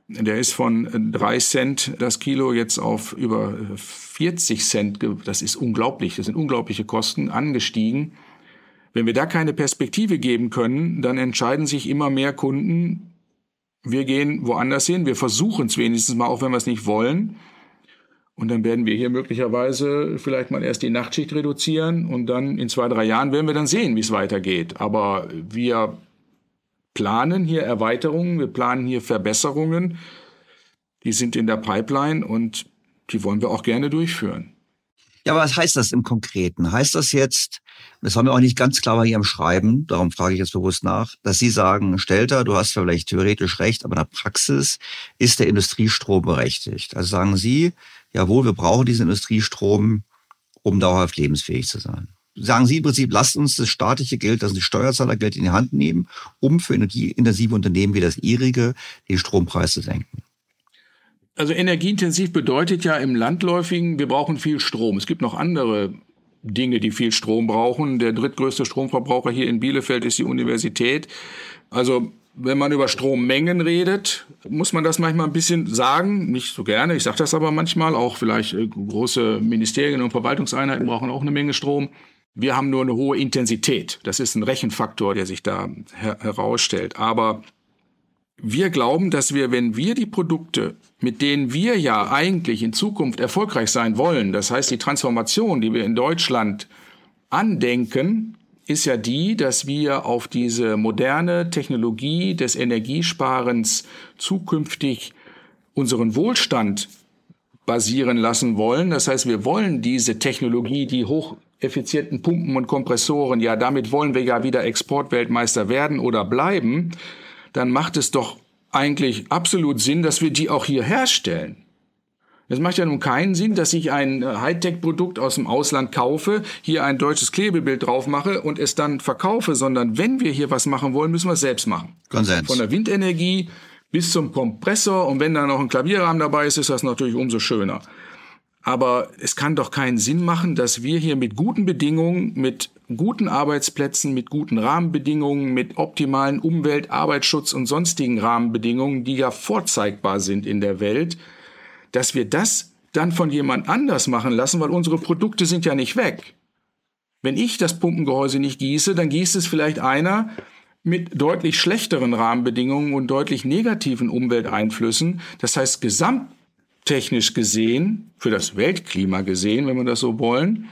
der ist von 3 Cent das Kilo jetzt auf über 40 Cent, das ist unglaublich, das sind unglaubliche Kosten angestiegen. Wenn wir da keine Perspektive geben können, dann entscheiden sich immer mehr Kunden, wir gehen woanders hin, wir versuchen es wenigstens mal, auch wenn wir es nicht wollen. Und dann werden wir hier möglicherweise vielleicht mal erst die Nachtschicht reduzieren und dann in zwei, drei Jahren werden wir dann sehen, wie es weitergeht. Aber wir planen hier Erweiterungen, wir planen hier Verbesserungen. Die sind in der Pipeline und die wollen wir auch gerne durchführen. Ja, aber was heißt das im Konkreten? Heißt das jetzt, das haben wir auch nicht ganz klar bei Ihrem Schreiben, darum frage ich jetzt bewusst nach, dass Sie sagen, Stelter, du hast vielleicht theoretisch recht, aber in der Praxis ist der Industriestrom berechtigt. Also sagen Sie, jawohl, wir brauchen diesen Industriestrom, um dauerhaft lebensfähig zu sein. Sagen Sie im Prinzip, lasst uns das staatliche Geld, das die Steuerzahlergeld in die Hand nehmen, um für energieintensive Unternehmen wie das Ihrige den Strompreis zu senken. Also energieintensiv bedeutet ja im Landläufigen, wir brauchen viel Strom. Es gibt noch andere Dinge, die viel Strom brauchen. Der drittgrößte Stromverbraucher hier in Bielefeld ist die Universität. Also wenn man über Strommengen redet, muss man das manchmal ein bisschen sagen. Nicht so gerne, ich sage das aber manchmal. Auch vielleicht äh, große Ministerien und Verwaltungseinheiten brauchen auch eine Menge Strom. Wir haben nur eine hohe Intensität. Das ist ein Rechenfaktor, der sich da her herausstellt. Aber wir glauben, dass wir, wenn wir die Produkte, mit denen wir ja eigentlich in Zukunft erfolgreich sein wollen, das heißt die Transformation, die wir in Deutschland andenken, ist ja die, dass wir auf diese moderne Technologie des Energiesparens zukünftig unseren Wohlstand basieren lassen wollen. Das heißt, wir wollen diese Technologie, die hocheffizienten Pumpen und Kompressoren, ja, damit wollen wir ja wieder Exportweltmeister werden oder bleiben dann macht es doch eigentlich absolut Sinn, dass wir die auch hier herstellen. Es macht ja nun keinen Sinn, dass ich ein äh, Hightech-Produkt aus dem Ausland kaufe, hier ein deutsches Klebebild drauf mache und es dann verkaufe, sondern wenn wir hier was machen wollen, müssen wir es selbst machen. Konsens. Von der Windenergie bis zum Kompressor und wenn da noch ein Klavierrahmen dabei ist, ist das natürlich umso schöner. Aber es kann doch keinen Sinn machen, dass wir hier mit guten Bedingungen, mit guten Arbeitsplätzen, mit guten Rahmenbedingungen, mit optimalen Umwelt-, Arbeitsschutz und sonstigen Rahmenbedingungen, die ja vorzeigbar sind in der Welt, dass wir das dann von jemand anders machen lassen, weil unsere Produkte sind ja nicht weg. Wenn ich das Pumpengehäuse nicht gieße, dann gießt es vielleicht einer mit deutlich schlechteren Rahmenbedingungen und deutlich negativen Umwelteinflüssen. Das heißt, gesamttechnisch gesehen, für das Weltklima gesehen, wenn wir das so wollen,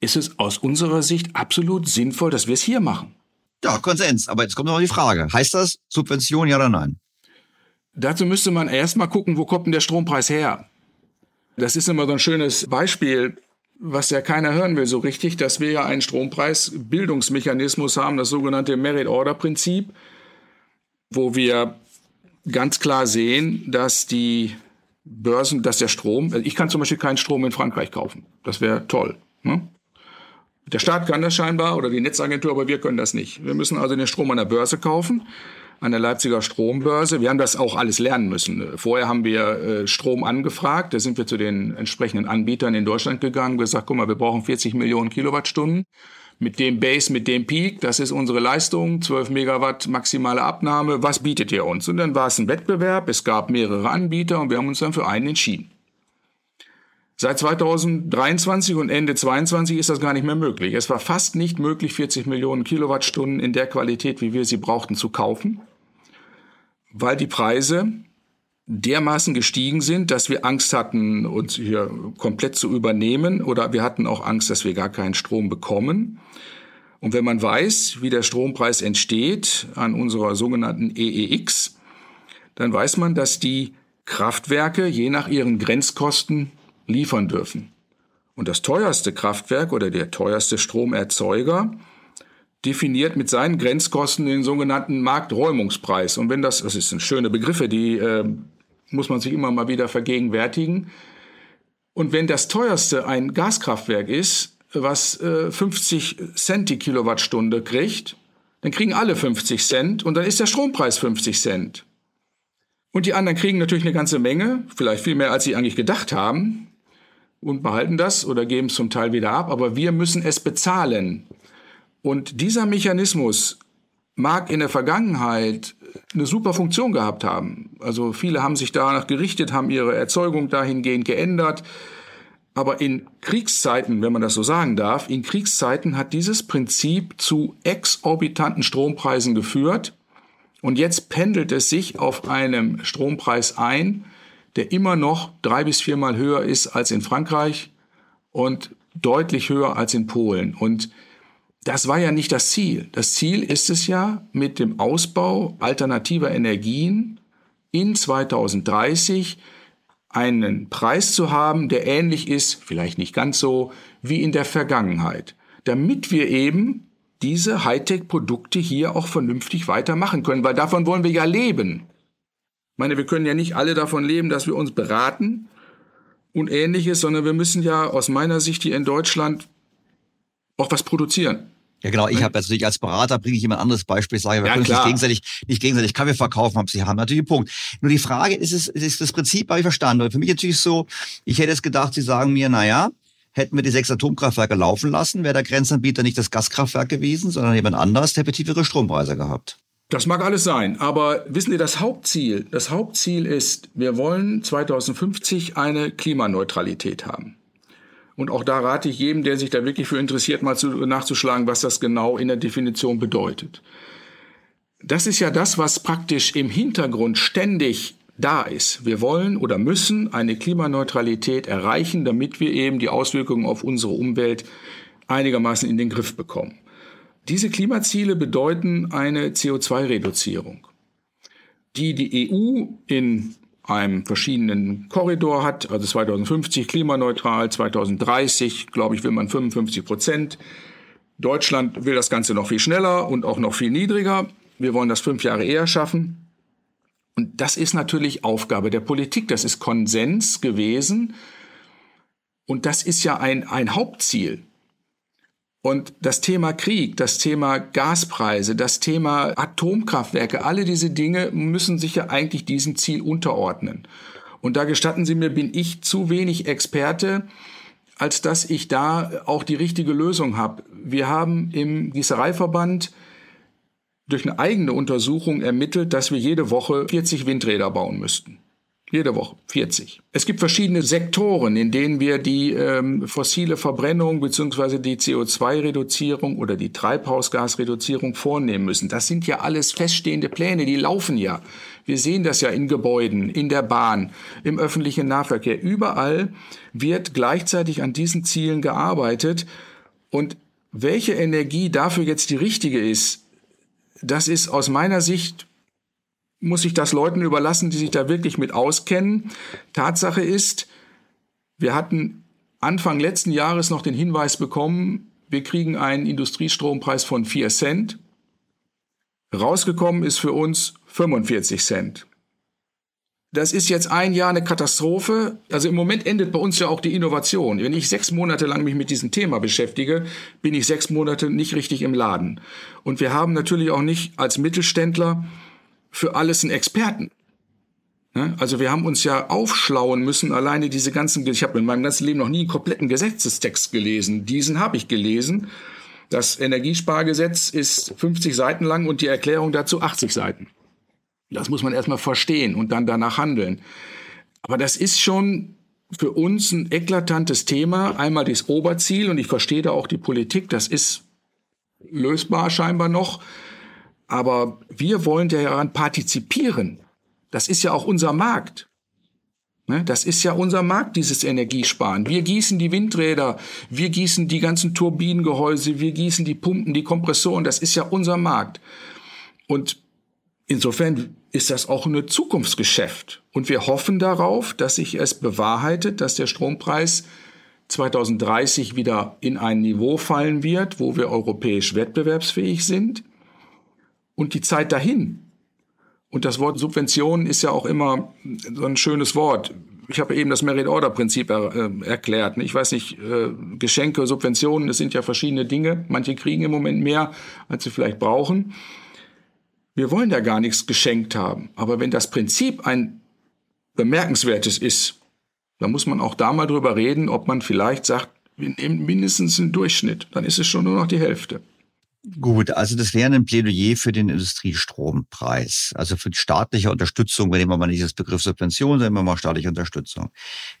ist es aus unserer Sicht absolut sinnvoll, dass wir es hier machen. Ja, Konsens. Aber jetzt kommt noch die Frage. Heißt das Subvention, ja oder nein? Dazu müsste man erstmal gucken, wo kommt denn der Strompreis her? Das ist immer so ein schönes Beispiel, was ja keiner hören will so richtig, dass wir ja einen Strompreisbildungsmechanismus haben, das sogenannte Merit-Order-Prinzip, wo wir ganz klar sehen, dass die Börsen, dass der Strom, ich kann zum Beispiel keinen Strom in Frankreich kaufen. Das wäre toll. Ne? Der Staat kann das scheinbar oder die Netzagentur, aber wir können das nicht. Wir müssen also den Strom an der Börse kaufen, an der Leipziger Strombörse. Wir haben das auch alles lernen müssen. Vorher haben wir äh, Strom angefragt, da sind wir zu den entsprechenden Anbietern in Deutschland gegangen und gesagt, guck mal, wir brauchen 40 Millionen Kilowattstunden. Mit dem Base, mit dem Peak, das ist unsere Leistung, 12 Megawatt maximale Abnahme, was bietet ihr uns? Und dann war es ein Wettbewerb, es gab mehrere Anbieter und wir haben uns dann für einen entschieden. Seit 2023 und Ende 22 ist das gar nicht mehr möglich. Es war fast nicht möglich, 40 Millionen Kilowattstunden in der Qualität, wie wir sie brauchten, zu kaufen, weil die Preise dermaßen gestiegen sind, dass wir Angst hatten, uns hier komplett zu übernehmen oder wir hatten auch Angst, dass wir gar keinen Strom bekommen. Und wenn man weiß, wie der Strompreis entsteht an unserer sogenannten EEX, dann weiß man, dass die Kraftwerke je nach ihren Grenzkosten liefern dürfen. Und das teuerste Kraftwerk oder der teuerste Stromerzeuger definiert mit seinen Grenzkosten den sogenannten Markträumungspreis. Und wenn das, das eine schöne Begriffe, die äh, muss man sich immer mal wieder vergegenwärtigen. Und wenn das teuerste ein Gaskraftwerk ist, was äh, 50 Cent die Kilowattstunde kriegt, dann kriegen alle 50 Cent und dann ist der Strompreis 50 Cent. Und die anderen kriegen natürlich eine ganze Menge, vielleicht viel mehr, als sie eigentlich gedacht haben und behalten das oder geben es zum Teil wieder ab, aber wir müssen es bezahlen. Und dieser Mechanismus mag in der Vergangenheit eine super Funktion gehabt haben. Also viele haben sich danach gerichtet, haben ihre Erzeugung dahingehend geändert. Aber in Kriegszeiten, wenn man das so sagen darf, in Kriegszeiten hat dieses Prinzip zu exorbitanten Strompreisen geführt. Und jetzt pendelt es sich auf einem Strompreis ein, der immer noch drei bis viermal höher ist als in Frankreich und deutlich höher als in Polen. Und das war ja nicht das Ziel. Das Ziel ist es ja, mit dem Ausbau alternativer Energien in 2030 einen Preis zu haben, der ähnlich ist, vielleicht nicht ganz so, wie in der Vergangenheit, damit wir eben diese Hightech-Produkte hier auch vernünftig weitermachen können, weil davon wollen wir ja leben. Ich meine, wir können ja nicht alle davon leben, dass wir uns beraten und ähnliches, sondern wir müssen ja aus meiner Sicht hier in Deutschland auch was produzieren. Ja, genau. Ich habe jetzt natürlich als Berater bringe ich jemand anderes Beispiel, sage, wir ja, können klar. nicht gegenseitig, nicht gegenseitig Kaffee verkaufen, haben Sie haben natürlich einen Punkt. Nur die Frage ist, es, ist das Prinzip habe ich verstanden. Und für mich natürlich so, ich hätte jetzt gedacht, Sie sagen mir, na ja, hätten wir die sechs Atomkraftwerke laufen lassen, wäre der Grenzanbieter nicht das Gaskraftwerk gewesen, sondern jemand anderes, der hätte tiefere Strompreise gehabt. Das mag alles sein, aber wissen Sie, das Hauptziel, das Hauptziel ist, wir wollen 2050 eine Klimaneutralität haben. Und auch da rate ich jedem, der sich da wirklich für interessiert, mal zu, nachzuschlagen, was das genau in der Definition bedeutet. Das ist ja das, was praktisch im Hintergrund ständig da ist. Wir wollen oder müssen eine Klimaneutralität erreichen, damit wir eben die Auswirkungen auf unsere Umwelt einigermaßen in den Griff bekommen. Diese Klimaziele bedeuten eine CO2-Reduzierung, die die EU in einem verschiedenen Korridor hat, also 2050 klimaneutral, 2030, glaube ich, will man 55 Prozent. Deutschland will das Ganze noch viel schneller und auch noch viel niedriger. Wir wollen das fünf Jahre eher schaffen. Und das ist natürlich Aufgabe der Politik. Das ist Konsens gewesen. Und das ist ja ein, ein Hauptziel. Und das Thema Krieg, das Thema Gaspreise, das Thema Atomkraftwerke, alle diese Dinge müssen sich ja eigentlich diesem Ziel unterordnen. Und da gestatten Sie mir, bin ich zu wenig Experte, als dass ich da auch die richtige Lösung habe. Wir haben im Gießereiverband durch eine eigene Untersuchung ermittelt, dass wir jede Woche 40 Windräder bauen müssten. Jede Woche 40. Es gibt verschiedene Sektoren, in denen wir die ähm, fossile Verbrennung beziehungsweise die CO2-Reduzierung oder die Treibhausgasreduzierung vornehmen müssen. Das sind ja alles feststehende Pläne, die laufen ja. Wir sehen das ja in Gebäuden, in der Bahn, im öffentlichen Nahverkehr. Überall wird gleichzeitig an diesen Zielen gearbeitet. Und welche Energie dafür jetzt die richtige ist, das ist aus meiner Sicht muss ich das Leuten überlassen, die sich da wirklich mit auskennen. Tatsache ist, wir hatten Anfang letzten Jahres noch den Hinweis bekommen, wir kriegen einen Industriestrompreis von 4 Cent. Rausgekommen ist für uns 45 Cent. Das ist jetzt ein Jahr eine Katastrophe. Also im Moment endet bei uns ja auch die Innovation. Wenn ich sechs Monate lang mich mit diesem Thema beschäftige, bin ich sechs Monate nicht richtig im Laden. Und wir haben natürlich auch nicht als Mittelständler für alles einen Experten. Ne? Also wir haben uns ja aufschlauen müssen, alleine diese ganzen, ich habe in meinem ganzen Leben noch nie einen kompletten Gesetzestext gelesen. Diesen habe ich gelesen. Das Energiespargesetz ist 50 Seiten lang und die Erklärung dazu 80 Seiten. Das muss man erstmal verstehen und dann danach handeln. Aber das ist schon für uns ein eklatantes Thema. Einmal das Oberziel und ich verstehe da auch die Politik, das ist lösbar scheinbar noch. Aber wir wollen daran partizipieren. Das ist ja auch unser Markt. Ne? Das ist ja unser Markt, dieses Energiesparen. Wir gießen die Windräder, wir gießen die ganzen Turbinengehäuse, wir gießen die Pumpen, die Kompressoren. Das ist ja unser Markt. Und insofern ist das auch ein Zukunftsgeschäft. Und wir hoffen darauf, dass sich es bewahrheitet, dass der Strompreis 2030 wieder in ein Niveau fallen wird, wo wir europäisch wettbewerbsfähig sind und die Zeit dahin. Und das Wort Subvention ist ja auch immer so ein schönes Wort. Ich habe eben das Merit-Order-Prinzip er, äh, erklärt. Ich weiß nicht, äh, Geschenke, Subventionen, das sind ja verschiedene Dinge. Manche kriegen im Moment mehr, als sie vielleicht brauchen. Wir wollen ja gar nichts geschenkt haben. Aber wenn das Prinzip ein bemerkenswertes ist, dann muss man auch da mal drüber reden, ob man vielleicht sagt, wir nehmen mindestens einen Durchschnitt. Dann ist es schon nur noch die Hälfte. Gut, also das wäre ein Plädoyer für den Industriestrompreis, also für staatliche Unterstützung, wenn wir mal nicht das Begriff Subvention, sondern mal staatliche Unterstützung.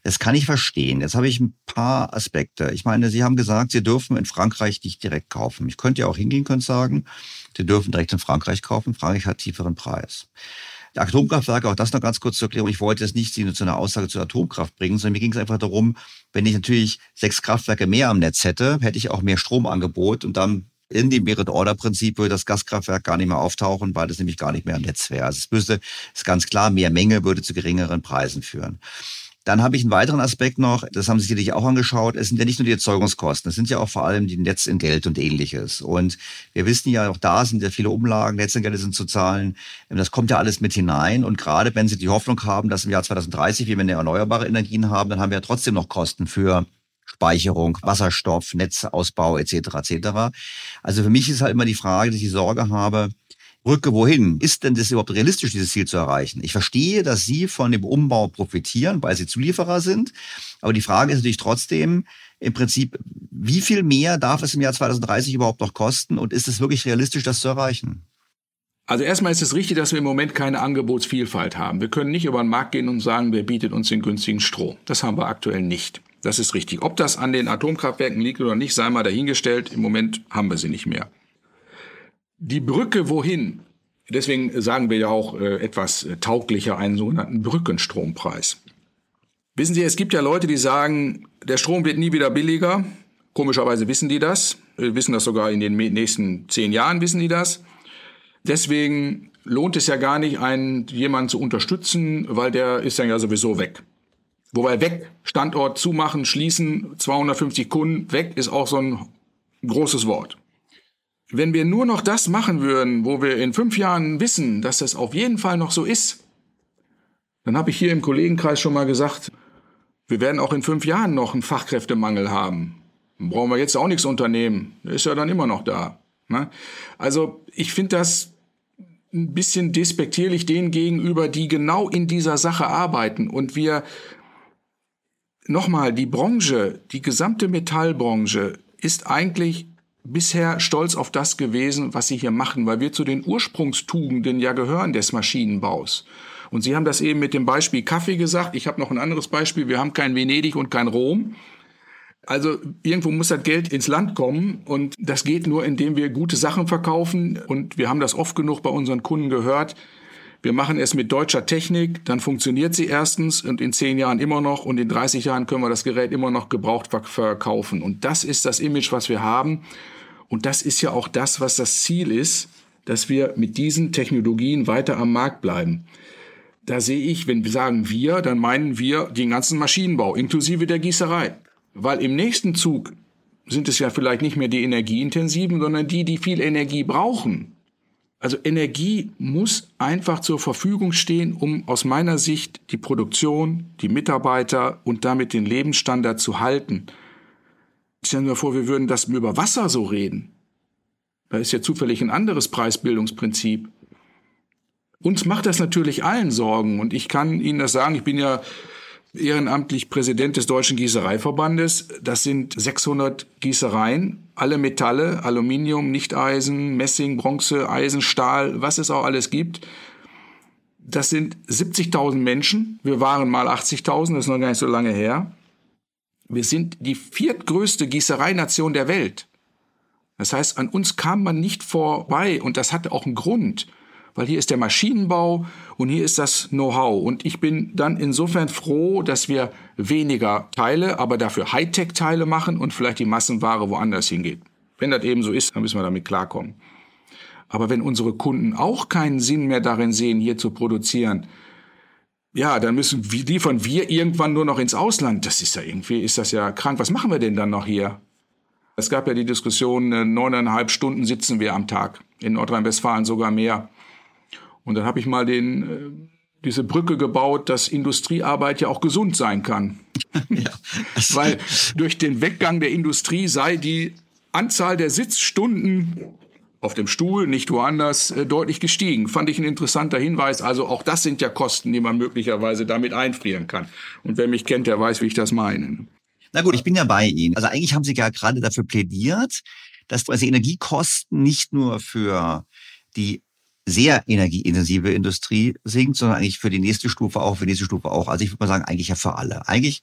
Das kann ich verstehen. Jetzt habe ich ein paar Aspekte. Ich meine, Sie haben gesagt, Sie dürfen in Frankreich nicht direkt kaufen. Ich könnte ja auch hingehen können sagen, Sie dürfen direkt in Frankreich kaufen. Frankreich hat tieferen Preis. Atomkraftwerke, auch das noch ganz kurz zur Erklärung. Ich wollte jetzt nicht Sie zu einer Aussage zur Atomkraft bringen, sondern mir ging es einfach darum, wenn ich natürlich sechs Kraftwerke mehr am Netz hätte, hätte ich auch mehr Stromangebot und dann in dem Merit-Order-Prinzip würde das Gaskraftwerk gar nicht mehr auftauchen, weil das nämlich gar nicht mehr im Netz wäre. Also es müsste, ist ganz klar, mehr Menge würde zu geringeren Preisen führen. Dann habe ich einen weiteren Aspekt noch, das haben Sie sicherlich auch angeschaut, es sind ja nicht nur die Erzeugungskosten, es sind ja auch vor allem die Netzentgelt und ähnliches. Und wir wissen ja, auch da sind ja viele Umlagen, Netzentgelte sind zu zahlen. Das kommt ja alles mit hinein. Und gerade wenn Sie die Hoffnung haben, dass im Jahr 2030 wir eine erneuerbare Energien haben, dann haben wir ja trotzdem noch Kosten für Speicherung, Wasserstoff, Netzausbau etc. etc. Also für mich ist halt immer die Frage, dass ich die Sorge habe, Brücke wohin? Ist denn das überhaupt realistisch, dieses Ziel zu erreichen? Ich verstehe, dass Sie von dem Umbau profitieren, weil Sie Zulieferer sind. Aber die Frage ist natürlich trotzdem im Prinzip, wie viel mehr darf es im Jahr 2030 überhaupt noch kosten? Und ist es wirklich realistisch, das zu erreichen? Also erstmal ist es richtig, dass wir im Moment keine Angebotsvielfalt haben. Wir können nicht über den Markt gehen und sagen, wer bietet uns den günstigen Strom. Das haben wir aktuell nicht. Das ist richtig. Ob das an den Atomkraftwerken liegt oder nicht, sei mal dahingestellt. Im Moment haben wir sie nicht mehr. Die Brücke wohin? Deswegen sagen wir ja auch äh, etwas äh, tauglicher einen sogenannten Brückenstrompreis. Wissen Sie, es gibt ja Leute, die sagen, der Strom wird nie wieder billiger. Komischerweise wissen die das. Wir wissen das sogar in den nächsten zehn Jahren, wissen die das. Deswegen lohnt es ja gar nicht, einen jemanden zu unterstützen, weil der ist dann ja sowieso weg. Wobei weg, Standort zumachen, schließen, 250 Kunden, weg ist auch so ein großes Wort. Wenn wir nur noch das machen würden, wo wir in fünf Jahren wissen, dass das auf jeden Fall noch so ist, dann habe ich hier im Kollegenkreis schon mal gesagt, wir werden auch in fünf Jahren noch einen Fachkräftemangel haben. Dann brauchen wir jetzt auch nichts unternehmen. Ist ja dann immer noch da. Ne? Also ich finde das ein bisschen despektierlich denen gegenüber, die genau in dieser Sache arbeiten. Und wir, nochmal, die Branche, die gesamte Metallbranche ist eigentlich bisher stolz auf das gewesen, was sie hier machen, weil wir zu den Ursprungstugenden ja gehören des Maschinenbaus. Und Sie haben das eben mit dem Beispiel Kaffee gesagt. Ich habe noch ein anderes Beispiel. Wir haben kein Venedig und kein Rom. Also irgendwo muss das Geld ins Land kommen und das geht nur, indem wir gute Sachen verkaufen. Und wir haben das oft genug bei unseren Kunden gehört. Wir machen es mit deutscher Technik, dann funktioniert sie erstens und in zehn Jahren immer noch und in 30 Jahren können wir das Gerät immer noch gebraucht verkaufen. Und das ist das Image, was wir haben. Und das ist ja auch das, was das Ziel ist, dass wir mit diesen Technologien weiter am Markt bleiben. Da sehe ich, wenn wir sagen wir, dann meinen wir den ganzen Maschinenbau, inklusive der Gießerei. Weil im nächsten Zug sind es ja vielleicht nicht mehr die energieintensiven, sondern die, die viel Energie brauchen. Also Energie muss einfach zur Verfügung stehen, um aus meiner Sicht die Produktion, die Mitarbeiter und damit den Lebensstandard zu halten. Stellen wir vor, wir würden das über Wasser so reden. Da ist ja zufällig ein anderes Preisbildungsprinzip. Uns macht das natürlich allen Sorgen und ich kann Ihnen das sagen, ich bin ja ehrenamtlich Präsident des Deutschen Gießereiverbandes. Das sind 600 Gießereien, alle Metalle, Aluminium, Nichteisen, Messing, Bronze, Eisen, Stahl, was es auch alles gibt. Das sind 70.000 Menschen. Wir waren mal 80.000, das ist noch gar nicht so lange her. Wir sind die viertgrößte Gießereination der Welt. Das heißt, an uns kam man nicht vorbei und das hatte auch einen Grund weil hier ist der Maschinenbau und hier ist das Know-how. Und ich bin dann insofern froh, dass wir weniger Teile, aber dafür Hightech-Teile machen und vielleicht die Massenware woanders hingeht. Wenn das eben so ist, dann müssen wir damit klarkommen. Aber wenn unsere Kunden auch keinen Sinn mehr darin sehen, hier zu produzieren, ja, dann müssen wir, liefern wir irgendwann nur noch ins Ausland. Das ist ja irgendwie, ist das ja krank. Was machen wir denn dann noch hier? Es gab ja die Diskussion, äh, neuneinhalb Stunden sitzen wir am Tag. In Nordrhein-Westfalen sogar mehr. Und dann habe ich mal den, äh, diese Brücke gebaut, dass Industriearbeit ja auch gesund sein kann. ja, Weil durch den Weggang der Industrie sei die Anzahl der Sitzstunden auf dem Stuhl, nicht woanders, äh, deutlich gestiegen. Fand ich ein interessanter Hinweis. Also auch das sind ja Kosten, die man möglicherweise damit einfrieren kann. Und wer mich kennt, der weiß, wie ich das meine. Na gut, ich bin ja bei Ihnen. Also eigentlich haben Sie ja gerade dafür plädiert, dass also Energiekosten nicht nur für die sehr energieintensive Industrie sinkt, sondern eigentlich für die nächste Stufe auch, für die nächste Stufe auch. Also ich würde mal sagen, eigentlich ja für alle. Eigentlich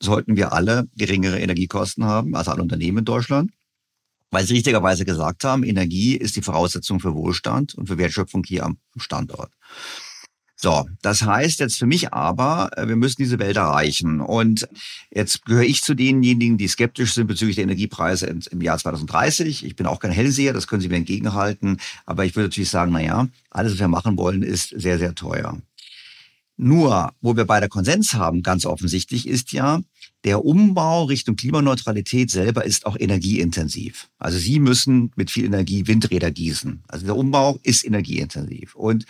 sollten wir alle geringere Energiekosten haben, also alle Unternehmen in Deutschland. Weil Sie richtigerweise gesagt haben, Energie ist die Voraussetzung für Wohlstand und für Wertschöpfung hier am Standort. So, das heißt jetzt für mich aber, äh, wir müssen diese Welt erreichen. Und jetzt gehöre ich zu denjenigen, die skeptisch sind bezüglich der Energiepreise im Jahr 2030. Ich bin auch kein Hellseher, das können Sie mir entgegenhalten. Aber ich würde natürlich sagen, na ja, alles, was wir machen wollen, ist sehr, sehr teuer. Nur, wo wir beide Konsens haben, ganz offensichtlich, ist ja, der Umbau Richtung Klimaneutralität selber ist auch energieintensiv. Also Sie müssen mit viel Energie Windräder gießen. Also der Umbau ist energieintensiv. Und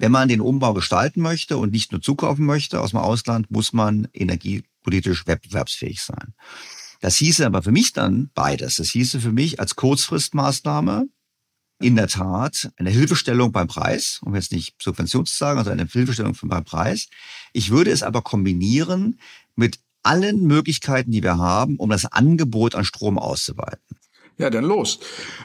wenn man den Umbau gestalten möchte und nicht nur zukaufen möchte aus dem Ausland, muss man energiepolitisch wettbewerbsfähig sein. Das hieße aber für mich dann beides. Das hieße für mich als Kurzfristmaßnahme in der Tat eine Hilfestellung beim Preis, um jetzt nicht Subvention zu sagen, also eine Hilfestellung beim Preis. Ich würde es aber kombinieren mit allen Möglichkeiten, die wir haben, um das Angebot an Strom auszuweiten. Ja, dann los.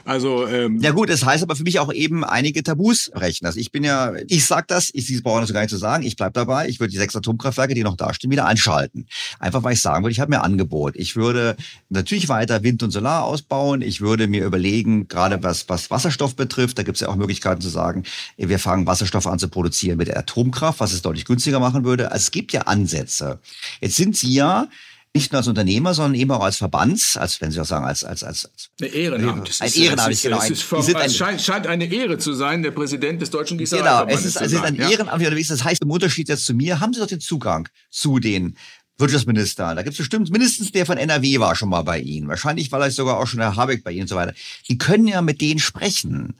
Also ähm ja gut, das heißt aber für mich auch eben einige Tabus brechen. Also ich bin ja, ich sag das, ich Sie brauchen das gar nicht zu sagen. Ich bleib dabei. Ich würde die sechs Atomkraftwerke, die noch dastehen, wieder einschalten. Einfach weil ich sagen würde, ich habe mir Angebot. Ich würde natürlich weiter Wind und Solar ausbauen. Ich würde mir überlegen, gerade was was Wasserstoff betrifft, da gibt es ja auch Möglichkeiten zu sagen, wir fangen Wasserstoff an zu produzieren mit der Atomkraft, was es deutlich günstiger machen würde. Also es gibt ja Ansätze. Jetzt sind Sie ja nicht nur als Unternehmer, sondern eben auch als Verbands, als wenn Sie auch sagen, als als als, als Ehrenamt. Ein Ehrenamt, ist, genau. Es, ist ein, es scheint, scheint, eine Ehre zu sein, der Präsident des Deutschen Genau, es ist, es ist ein ja? Ehrenamt unterwegs. Das heißt, im Unterschied jetzt zu mir, haben Sie doch den Zugang zu den Wirtschaftsministern. Da gibt es bestimmt mindestens der von NRW war schon mal bei Ihnen. Wahrscheinlich war vielleicht sogar auch schon Herr Habeck bei Ihnen und so weiter. Sie können ja mit denen sprechen.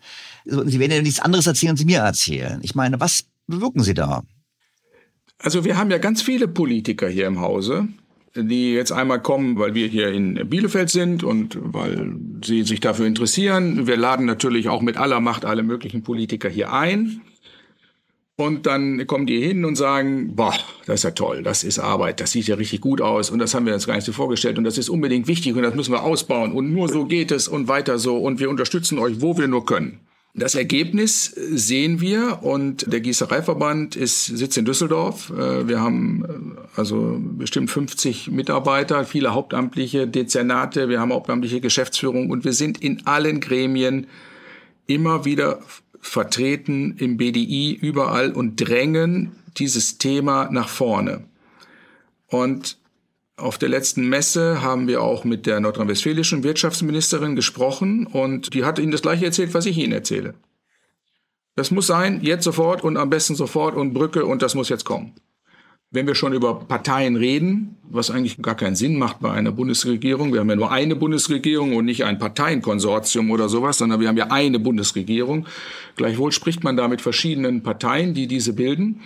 Sie werden ja nichts anderes erzählen, als Sie mir erzählen. Ich meine, was bewirken Sie da? Also wir haben ja ganz viele Politiker hier im Hause, die jetzt einmal kommen, weil wir hier in Bielefeld sind und weil sie sich dafür interessieren. Wir laden natürlich auch mit aller Macht alle möglichen Politiker hier ein. Und dann kommen die hin und sagen, boah, das ist ja toll, das ist Arbeit, das sieht ja richtig gut aus und das haben wir uns gar nicht so vorgestellt und das ist unbedingt wichtig und das müssen wir ausbauen und nur so geht es und weiter so und wir unterstützen euch, wo wir nur können. Das Ergebnis sehen wir und der Gießereiverband ist, sitzt in Düsseldorf. Äh, wir haben äh, also bestimmt 50 Mitarbeiter, viele hauptamtliche Dezernate, wir haben hauptamtliche Geschäftsführung und wir sind in allen Gremien immer wieder vertreten im BDI überall und drängen dieses Thema nach vorne. Und auf der letzten Messe haben wir auch mit der nordrhein-westfälischen Wirtschaftsministerin gesprochen und die hat Ihnen das gleiche erzählt, was ich Ihnen erzähle. Das muss sein, jetzt sofort und am besten sofort und Brücke und das muss jetzt kommen. Wenn wir schon über Parteien reden, was eigentlich gar keinen Sinn macht bei einer Bundesregierung, wir haben ja nur eine Bundesregierung und nicht ein Parteienkonsortium oder sowas, sondern wir haben ja eine Bundesregierung. Gleichwohl spricht man da mit verschiedenen Parteien, die diese bilden.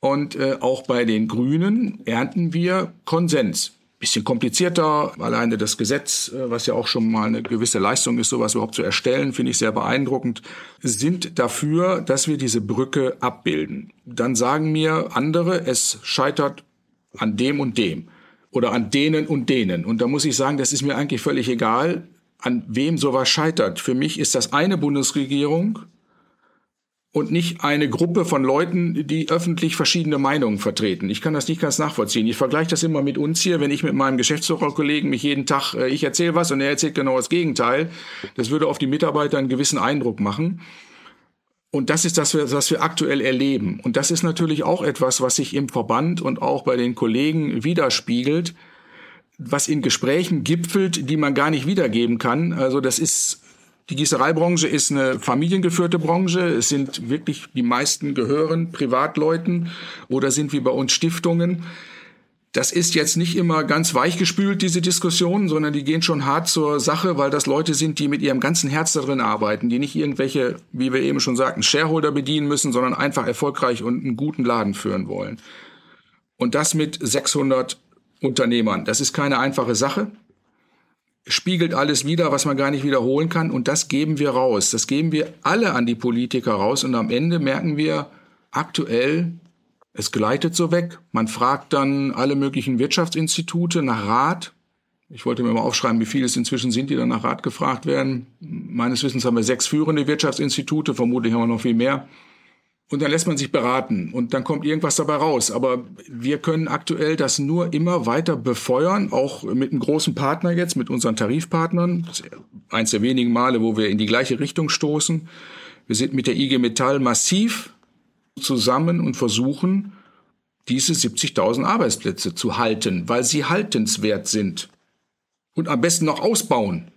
Und äh, auch bei den Grünen ernten wir Konsens. Bisschen komplizierter, alleine das Gesetz, äh, was ja auch schon mal eine gewisse Leistung ist, sowas überhaupt zu erstellen, finde ich sehr beeindruckend, sind dafür, dass wir diese Brücke abbilden. Dann sagen mir andere, es scheitert an dem und dem oder an denen und denen. Und da muss ich sagen, das ist mir eigentlich völlig egal, an wem sowas scheitert. Für mich ist das eine Bundesregierung und nicht eine Gruppe von Leuten, die öffentlich verschiedene Meinungen vertreten. Ich kann das nicht ganz nachvollziehen. Ich vergleiche das immer mit uns hier, wenn ich mit meinem Geschäftsführerkollegen mich jeden Tag, äh, ich erzähle was und er erzählt genau das Gegenteil. Das würde auf die Mitarbeiter einen gewissen Eindruck machen. Und das ist das, was wir aktuell erleben. Und das ist natürlich auch etwas, was sich im Verband und auch bei den Kollegen widerspiegelt, was in Gesprächen gipfelt, die man gar nicht wiedergeben kann. Also das ist die Gießereibranche ist eine familiengeführte Branche. Es sind wirklich die meisten gehören Privatleuten oder sind wie bei uns Stiftungen. Das ist jetzt nicht immer ganz weichgespült, diese Diskussion, sondern die gehen schon hart zur Sache, weil das Leute sind, die mit ihrem ganzen Herz darin arbeiten, die nicht irgendwelche, wie wir eben schon sagten, Shareholder bedienen müssen, sondern einfach erfolgreich und einen guten Laden führen wollen. Und das mit 600 Unternehmern. Das ist keine einfache Sache spiegelt alles wieder, was man gar nicht wiederholen kann. Und das geben wir raus. Das geben wir alle an die Politiker raus. Und am Ende merken wir aktuell, es gleitet so weg. Man fragt dann alle möglichen Wirtschaftsinstitute nach Rat. Ich wollte mir mal aufschreiben, wie viele es inzwischen sind, die dann nach Rat gefragt werden. Meines Wissens haben wir sechs führende Wirtschaftsinstitute, vermutlich haben wir noch viel mehr. Und dann lässt man sich beraten und dann kommt irgendwas dabei raus. Aber wir können aktuell das nur immer weiter befeuern, auch mit einem großen Partner jetzt, mit unseren Tarifpartnern. Eins der wenigen Male, wo wir in die gleiche Richtung stoßen. Wir sind mit der IG Metall massiv zusammen und versuchen, diese 70.000 Arbeitsplätze zu halten, weil sie haltenswert sind. Und am besten noch ausbauen.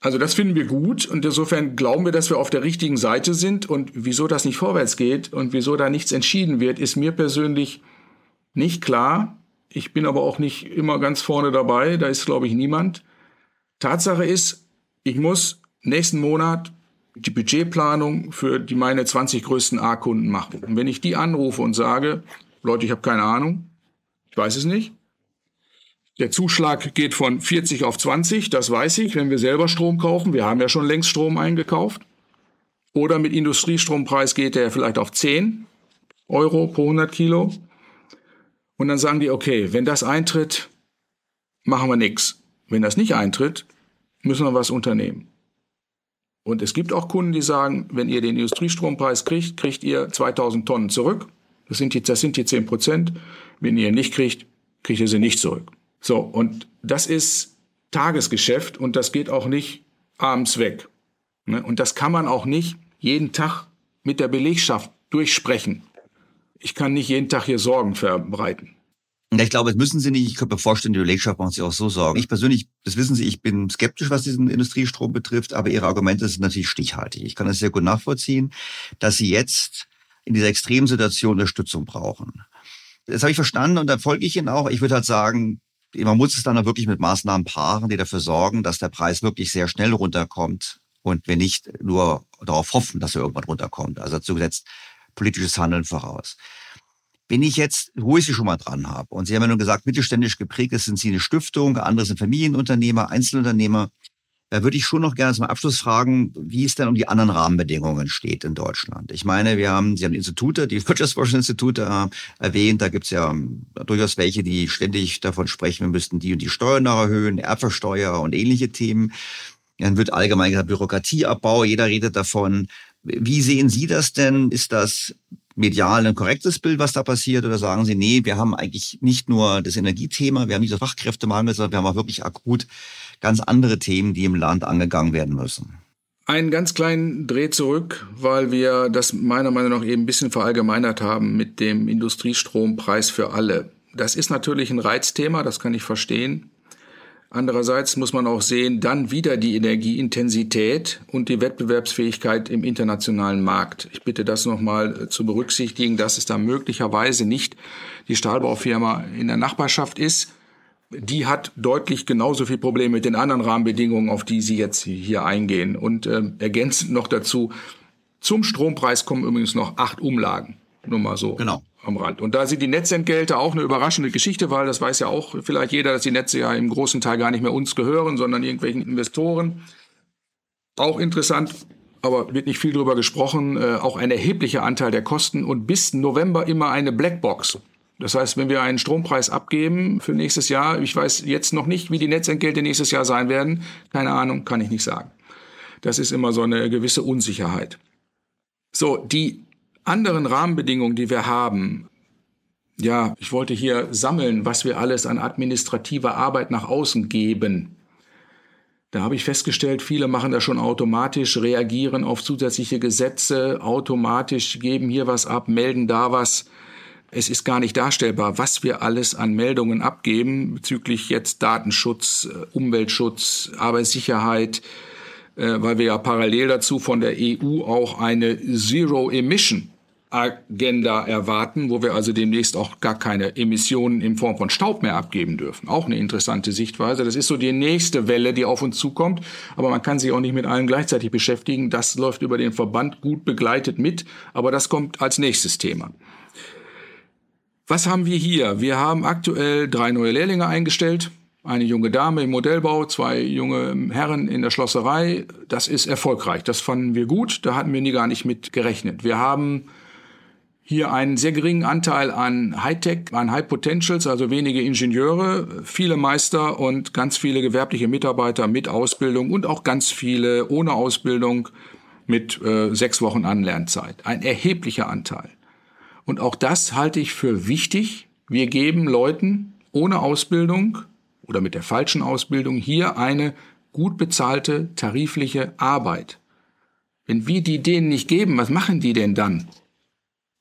Also das finden wir gut und insofern glauben wir, dass wir auf der richtigen Seite sind und wieso das nicht vorwärts geht und wieso da nichts entschieden wird, ist mir persönlich nicht klar. Ich bin aber auch nicht immer ganz vorne dabei, da ist glaube ich niemand. Tatsache ist, ich muss nächsten Monat die Budgetplanung für die meine 20 größten A-Kunden machen. Und wenn ich die anrufe und sage, Leute, ich habe keine Ahnung, ich weiß es nicht, der Zuschlag geht von 40 auf 20, das weiß ich, wenn wir selber Strom kaufen. Wir haben ja schon längst Strom eingekauft. Oder mit Industriestrompreis geht der vielleicht auf 10 Euro pro 100 Kilo. Und dann sagen die, okay, wenn das eintritt, machen wir nichts. Wenn das nicht eintritt, müssen wir was unternehmen. Und es gibt auch Kunden, die sagen, wenn ihr den Industriestrompreis kriegt, kriegt ihr 2000 Tonnen zurück. Das sind die, das sind die 10 Prozent. Wenn ihr nicht kriegt, kriegt ihr sie nicht zurück. So, und das ist Tagesgeschäft und das geht auch nicht abends weg. Ne? Und das kann man auch nicht jeden Tag mit der Belegschaft durchsprechen. Ich kann nicht jeden Tag hier Sorgen verbreiten. Ich glaube, das müssen Sie nicht. Ich könnte mir vorstellen, die Belegschaft macht sich auch so Sorgen. Ich persönlich, das wissen Sie, ich bin skeptisch, was diesen Industriestrom betrifft, aber Ihre Argumente sind natürlich stichhaltig. Ich kann das sehr gut nachvollziehen, dass Sie jetzt in dieser extremen Situation Unterstützung brauchen. Das habe ich verstanden und da folge ich Ihnen auch. Ich würde halt sagen, man muss es dann auch wirklich mit Maßnahmen paaren, die dafür sorgen, dass der Preis wirklich sehr schnell runterkommt und wir nicht nur darauf hoffen, dass er irgendwann runterkommt. Also dazu setzt politisches Handeln voraus. Wenn ich jetzt, wo ich Sie schon mal dran habe, und Sie haben ja nur gesagt, mittelständisch geprägt ist, sind Sie eine Stiftung, andere sind Familienunternehmer, Einzelunternehmer. Da würde ich schon noch gerne zum Abschluss fragen, wie es denn um die anderen Rahmenbedingungen steht in Deutschland. Ich meine, wir haben, Sie haben Institute, die Wirtschaftsforschungsinstitute äh, erwähnt. Da gibt es ja ähm, durchaus welche, die ständig davon sprechen, wir müssten die und die Steuern noch erhöhen, Erbversteuer und ähnliche Themen. Dann wird allgemein gesagt, Bürokratieabbau, jeder redet davon. Wie sehen Sie das denn? Ist das medial ein korrektes Bild, was da passiert? Oder sagen Sie, nee, wir haben eigentlich nicht nur das Energiethema, wir haben nicht so Fachkräftemangel, sondern wir haben auch wirklich akut ganz andere Themen, die im Land angegangen werden müssen? Einen ganz kleinen Dreh zurück, weil wir das meiner Meinung nach eben ein bisschen verallgemeinert haben mit dem Industriestrompreis für alle. Das ist natürlich ein Reizthema, das kann ich verstehen. Andererseits muss man auch sehen, dann wieder die Energieintensität und die Wettbewerbsfähigkeit im internationalen Markt. Ich bitte das nochmal äh, zu berücksichtigen, dass es da möglicherweise nicht die Stahlbaufirma in der Nachbarschaft ist. Die hat deutlich genauso viel Probleme mit den anderen Rahmenbedingungen, auf die Sie jetzt hier eingehen. Und äh, ergänzend noch dazu, zum Strompreis kommen übrigens noch acht Umlagen. Nur mal so. Genau am Rand. Und da sind die Netzentgelte auch eine überraschende Geschichte, weil das weiß ja auch vielleicht jeder, dass die Netze ja im großen Teil gar nicht mehr uns gehören, sondern irgendwelchen Investoren. Auch interessant, aber wird nicht viel drüber gesprochen, äh, auch ein erheblicher Anteil der Kosten und bis November immer eine Blackbox. Das heißt, wenn wir einen Strompreis abgeben für nächstes Jahr, ich weiß jetzt noch nicht, wie die Netzentgelte nächstes Jahr sein werden, keine Ahnung, kann ich nicht sagen. Das ist immer so eine gewisse Unsicherheit. So, die anderen Rahmenbedingungen, die wir haben, ja, ich wollte hier sammeln, was wir alles an administrativer Arbeit nach außen geben. Da habe ich festgestellt, viele machen das schon automatisch, reagieren auf zusätzliche Gesetze, automatisch geben hier was ab, melden da was. Es ist gar nicht darstellbar, was wir alles an Meldungen abgeben bezüglich jetzt Datenschutz, Umweltschutz, Arbeitssicherheit, äh, weil wir ja parallel dazu von der EU auch eine Zero Emission Agenda erwarten, wo wir also demnächst auch gar keine Emissionen in Form von Staub mehr abgeben dürfen. Auch eine interessante Sichtweise. Das ist so die nächste Welle, die auf uns zukommt. Aber man kann sich auch nicht mit allen gleichzeitig beschäftigen. Das läuft über den Verband gut begleitet mit. Aber das kommt als nächstes Thema. Was haben wir hier? Wir haben aktuell drei neue Lehrlinge eingestellt. Eine junge Dame im Modellbau, zwei junge Herren in der Schlosserei. Das ist erfolgreich. Das fanden wir gut. Da hatten wir nie gar nicht mit gerechnet. Wir haben hier einen sehr geringen Anteil an Hightech, an High Potentials, also wenige Ingenieure, viele Meister und ganz viele gewerbliche Mitarbeiter mit Ausbildung und auch ganz viele ohne Ausbildung mit äh, sechs Wochen Anlernzeit. Ein erheblicher Anteil. Und auch das halte ich für wichtig. Wir geben Leuten ohne Ausbildung oder mit der falschen Ausbildung hier eine gut bezahlte tarifliche Arbeit. Wenn wir die denen nicht geben, was machen die denn dann?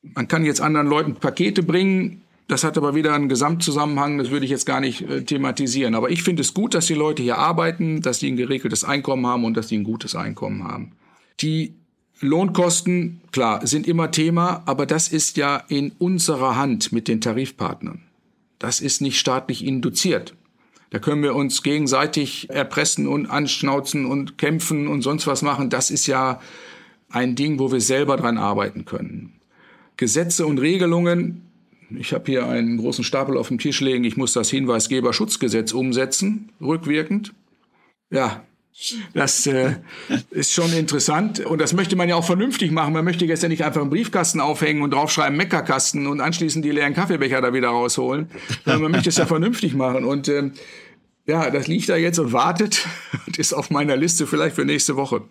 Man kann jetzt anderen Leuten Pakete bringen. Das hat aber wieder einen Gesamtzusammenhang, das würde ich jetzt gar nicht äh, thematisieren. Aber ich finde es gut, dass die Leute hier arbeiten, dass die ein geregeltes Einkommen haben und dass die ein gutes Einkommen haben. Die Lohnkosten, klar, sind immer Thema, aber das ist ja in unserer Hand mit den Tarifpartnern. Das ist nicht staatlich induziert. Da können wir uns gegenseitig erpressen und anschnauzen und kämpfen und sonst was machen. Das ist ja ein Ding, wo wir selber dran arbeiten können. Gesetze und Regelungen. Ich habe hier einen großen Stapel auf dem Tisch legen. Ich muss das Hinweisgeberschutzgesetz umsetzen, rückwirkend. Ja, das äh, ist schon interessant und das möchte man ja auch vernünftig machen. Man möchte jetzt ja nicht einfach einen Briefkasten aufhängen und draufschreiben Meckerkasten und anschließend die leeren Kaffeebecher da wieder rausholen. Man möchte es ja vernünftig machen und äh, ja, das liegt da jetzt und wartet und ist auf meiner Liste vielleicht für nächste Woche.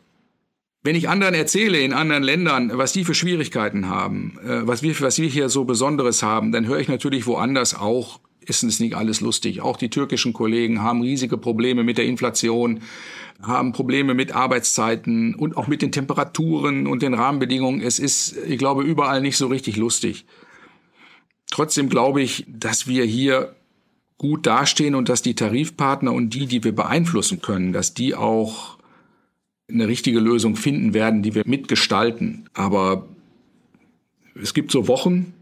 Wenn ich anderen erzähle in anderen Ländern, was die für Schwierigkeiten haben, äh, was wir, was wir hier so Besonderes haben, dann höre ich natürlich woanders auch, ist es nicht alles lustig. Auch die türkischen Kollegen haben riesige Probleme mit der Inflation, haben Probleme mit Arbeitszeiten und auch mit den Temperaturen und den Rahmenbedingungen. Es ist, ich glaube, überall nicht so richtig lustig. Trotzdem glaube ich, dass wir hier gut dastehen und dass die Tarifpartner und die, die wir beeinflussen können, dass die auch eine richtige Lösung finden werden, die wir mitgestalten. Aber es gibt so Wochen,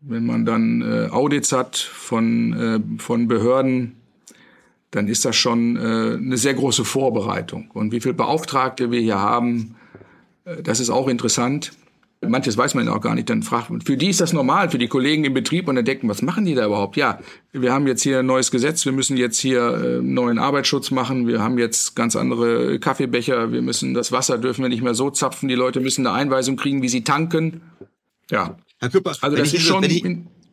wenn man dann äh, Audits hat von, äh, von Behörden, dann ist das schon äh, eine sehr große Vorbereitung. Und wie viele Beauftragte wir hier haben, äh, das ist auch interessant. Manches weiß man ja auch gar nicht. Dann fragt man, für die ist das normal, für die Kollegen im Betrieb und dann denken, was machen die da überhaupt? Ja, wir haben jetzt hier ein neues Gesetz, wir müssen jetzt hier äh, neuen Arbeitsschutz machen, wir haben jetzt ganz andere Kaffeebecher, wir müssen das Wasser dürfen wir nicht mehr so zapfen, die Leute müssen eine Einweisung kriegen, wie sie tanken. Ja. Herr Küpper, also das ist schon.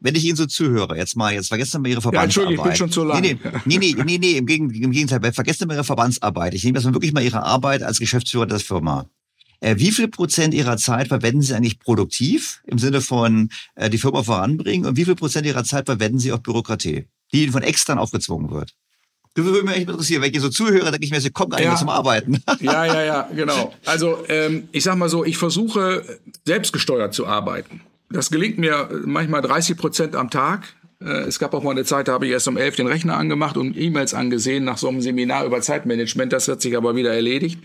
Wenn ich, Ihnen so zuhöre, jetzt mal, jetzt vergessen wir Ihre Verbandsarbeit. Ja, Entschuldigung, ich bin schon zu lang. Nee, nee, nee, nee, nee im, Gegenteil, vergessen wir Ihre Verbandsarbeit. Ich nehme jetzt mal wirklich mal Ihre Arbeit als Geschäftsführer der Firma. Äh, wie viel Prozent Ihrer Zeit verwenden Sie eigentlich produktiv im Sinne von äh, die Firma voranbringen und wie viel Prozent Ihrer Zeit verwenden Sie auf Bürokratie, die Ihnen von extern aufgezwungen wird? Das würde mich echt interessieren. Wenn ich so zuhöre, denke ich mir, Sie kommen gar nicht ja. mehr zum Arbeiten. Ja, ja, ja, genau. Also ähm, ich sag mal so, ich versuche selbstgesteuert zu arbeiten. Das gelingt mir manchmal 30 Prozent am Tag. Äh, es gab auch mal eine Zeit, da habe ich erst um elf den Rechner angemacht und E-Mails angesehen nach so einem Seminar über Zeitmanagement. Das hat sich aber wieder erledigt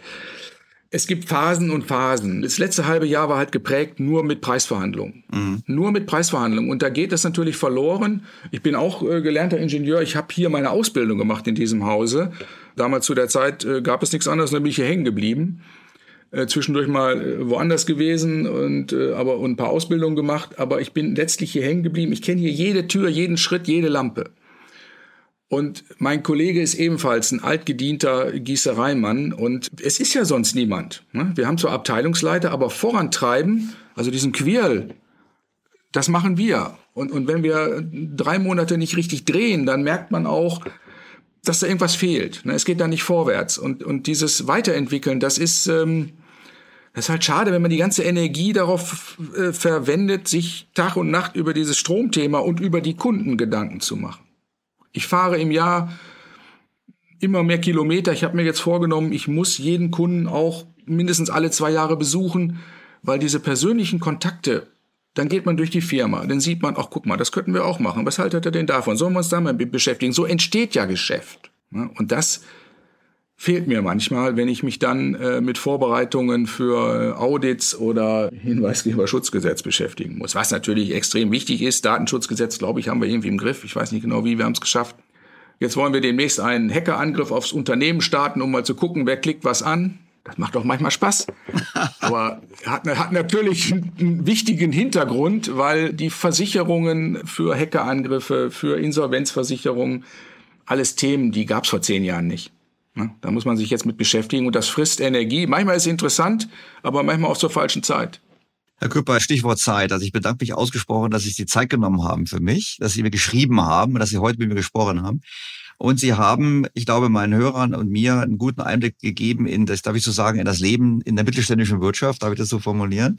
es gibt Phasen und Phasen. Das letzte halbe Jahr war halt geprägt nur mit Preisverhandlungen. Mhm. Nur mit Preisverhandlungen. Und da geht das natürlich verloren. Ich bin auch äh, gelernter Ingenieur. Ich habe hier meine Ausbildung gemacht in diesem Hause. Damals zu der Zeit äh, gab es nichts anderes, dann bin ich hier hängen geblieben. Äh, zwischendurch mal äh, woanders gewesen und äh, aber und ein paar Ausbildungen gemacht. Aber ich bin letztlich hier hängen geblieben. Ich kenne hier jede Tür, jeden Schritt, jede Lampe. Und mein Kollege ist ebenfalls ein altgedienter Gießereimann und es ist ja sonst niemand. Ne? Wir haben zwar Abteilungsleiter, aber vorantreiben, also diesen Quirl, das machen wir. Und, und wenn wir drei Monate nicht richtig drehen, dann merkt man auch, dass da irgendwas fehlt. Ne? Es geht da nicht vorwärts. Und, und dieses Weiterentwickeln, das ist, ähm, das ist halt schade, wenn man die ganze Energie darauf äh, verwendet, sich Tag und Nacht über dieses Stromthema und über die Kunden Gedanken zu machen. Ich fahre im Jahr immer mehr Kilometer. Ich habe mir jetzt vorgenommen, ich muss jeden Kunden auch mindestens alle zwei Jahre besuchen, weil diese persönlichen Kontakte, dann geht man durch die Firma, dann sieht man, ach guck mal, das könnten wir auch machen. Was haltet er denn davon? Sollen wir uns da mal beschäftigen? So entsteht ja Geschäft. Und das fehlt mir manchmal, wenn ich mich dann äh, mit Vorbereitungen für Audits oder Hinweisgeberschutzgesetz beschäftigen muss. Was natürlich extrem wichtig ist. Datenschutzgesetz, glaube ich, haben wir irgendwie im Griff. Ich weiß nicht genau wie, wir haben es geschafft. Jetzt wollen wir demnächst einen Hackerangriff aufs Unternehmen starten, um mal zu gucken, wer klickt was an. Das macht auch manchmal Spaß. Aber hat, hat natürlich einen wichtigen Hintergrund, weil die Versicherungen für Hackerangriffe, für Insolvenzversicherungen, alles Themen, die gab es vor zehn Jahren nicht. Ne? Da muss man sich jetzt mit beschäftigen und das frisst Energie. Manchmal ist es interessant, aber manchmal auch zur falschen Zeit. Herr Küpper, Stichwort Zeit. Also ich bedanke mich ausgesprochen, dass Sie sich die Zeit genommen haben für mich, dass Sie mir geschrieben haben, dass Sie heute mit mir gesprochen haben. Und Sie haben, ich glaube, meinen Hörern und mir einen guten Einblick gegeben in das, darf ich so sagen, in das Leben in der mittelständischen Wirtschaft, darf ich das so formulieren?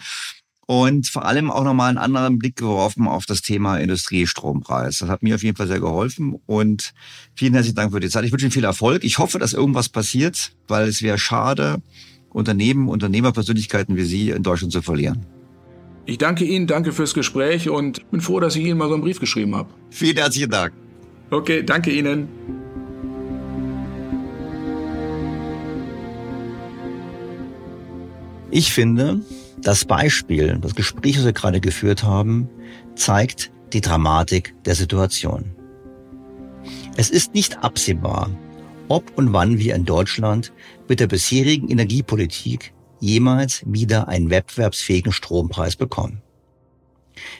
Und vor allem auch nochmal einen anderen Blick geworfen auf das Thema Industriestrompreis. Das hat mir auf jeden Fall sehr geholfen und vielen herzlichen Dank für die Zeit. Ich wünsche Ihnen viel Erfolg. Ich hoffe, dass irgendwas passiert, weil es wäre schade, Unternehmen, Unternehmerpersönlichkeiten wie Sie in Deutschland zu verlieren. Ich danke Ihnen, danke fürs Gespräch und bin froh, dass ich Ihnen mal so einen Brief geschrieben habe. Vielen herzlichen Dank. Okay, danke Ihnen. Ich finde, das Beispiel, das Gespräch, das wir gerade geführt haben, zeigt die Dramatik der Situation. Es ist nicht absehbar, ob und wann wir in Deutschland mit der bisherigen Energiepolitik jemals wieder einen wettbewerbsfähigen Strompreis bekommen.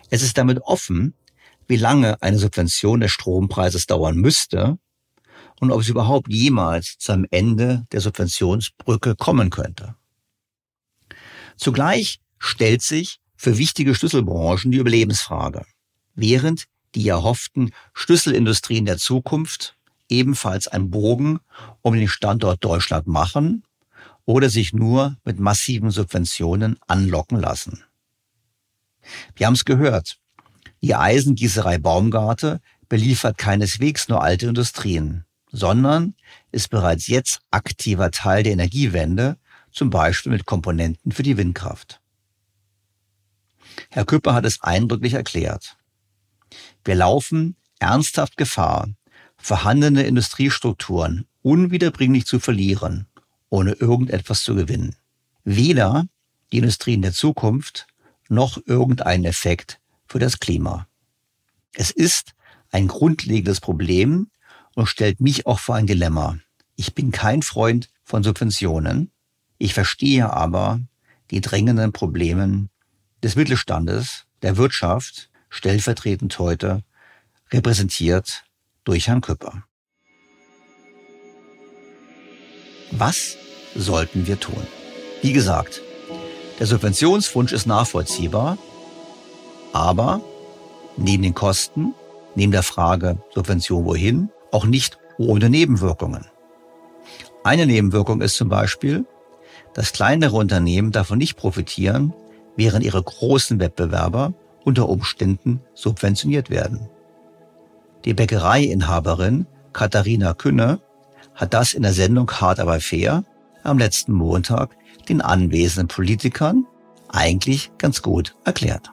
Es ist damit offen, wie lange eine Subvention des Strompreises dauern müsste und ob es überhaupt jemals zu einem Ende der Subventionsbrücke kommen könnte. Zugleich stellt sich für wichtige Schlüsselbranchen die Überlebensfrage, während die erhofften Schlüsselindustrien der Zukunft ebenfalls einen Bogen um den Standort Deutschland machen oder sich nur mit massiven Subventionen anlocken lassen. Wir haben es gehört. Die Eisengießerei Baumgarte beliefert keineswegs nur alte Industrien, sondern ist bereits jetzt aktiver Teil der Energiewende zum Beispiel mit Komponenten für die Windkraft. Herr Küpper hat es eindrücklich erklärt. Wir laufen ernsthaft Gefahr, vorhandene Industriestrukturen unwiederbringlich zu verlieren, ohne irgendetwas zu gewinnen. Weder die Industrien der Zukunft noch irgendeinen Effekt für das Klima. Es ist ein grundlegendes Problem und stellt mich auch vor ein Dilemma. Ich bin kein Freund von Subventionen, ich verstehe aber die drängenden Probleme des Mittelstandes, der Wirtschaft, stellvertretend heute repräsentiert durch Herrn Küpper. Was sollten wir tun? Wie gesagt, der Subventionswunsch ist nachvollziehbar, aber neben den Kosten, neben der Frage Subvention wohin, auch nicht ohne Nebenwirkungen. Eine Nebenwirkung ist zum Beispiel, dass kleinere Unternehmen davon nicht profitieren, während ihre großen Wettbewerber unter Umständen subventioniert werden. Die Bäckereiinhaberin Katharina Künne hat das in der Sendung Hart aber fair am letzten Montag den anwesenden Politikern eigentlich ganz gut erklärt.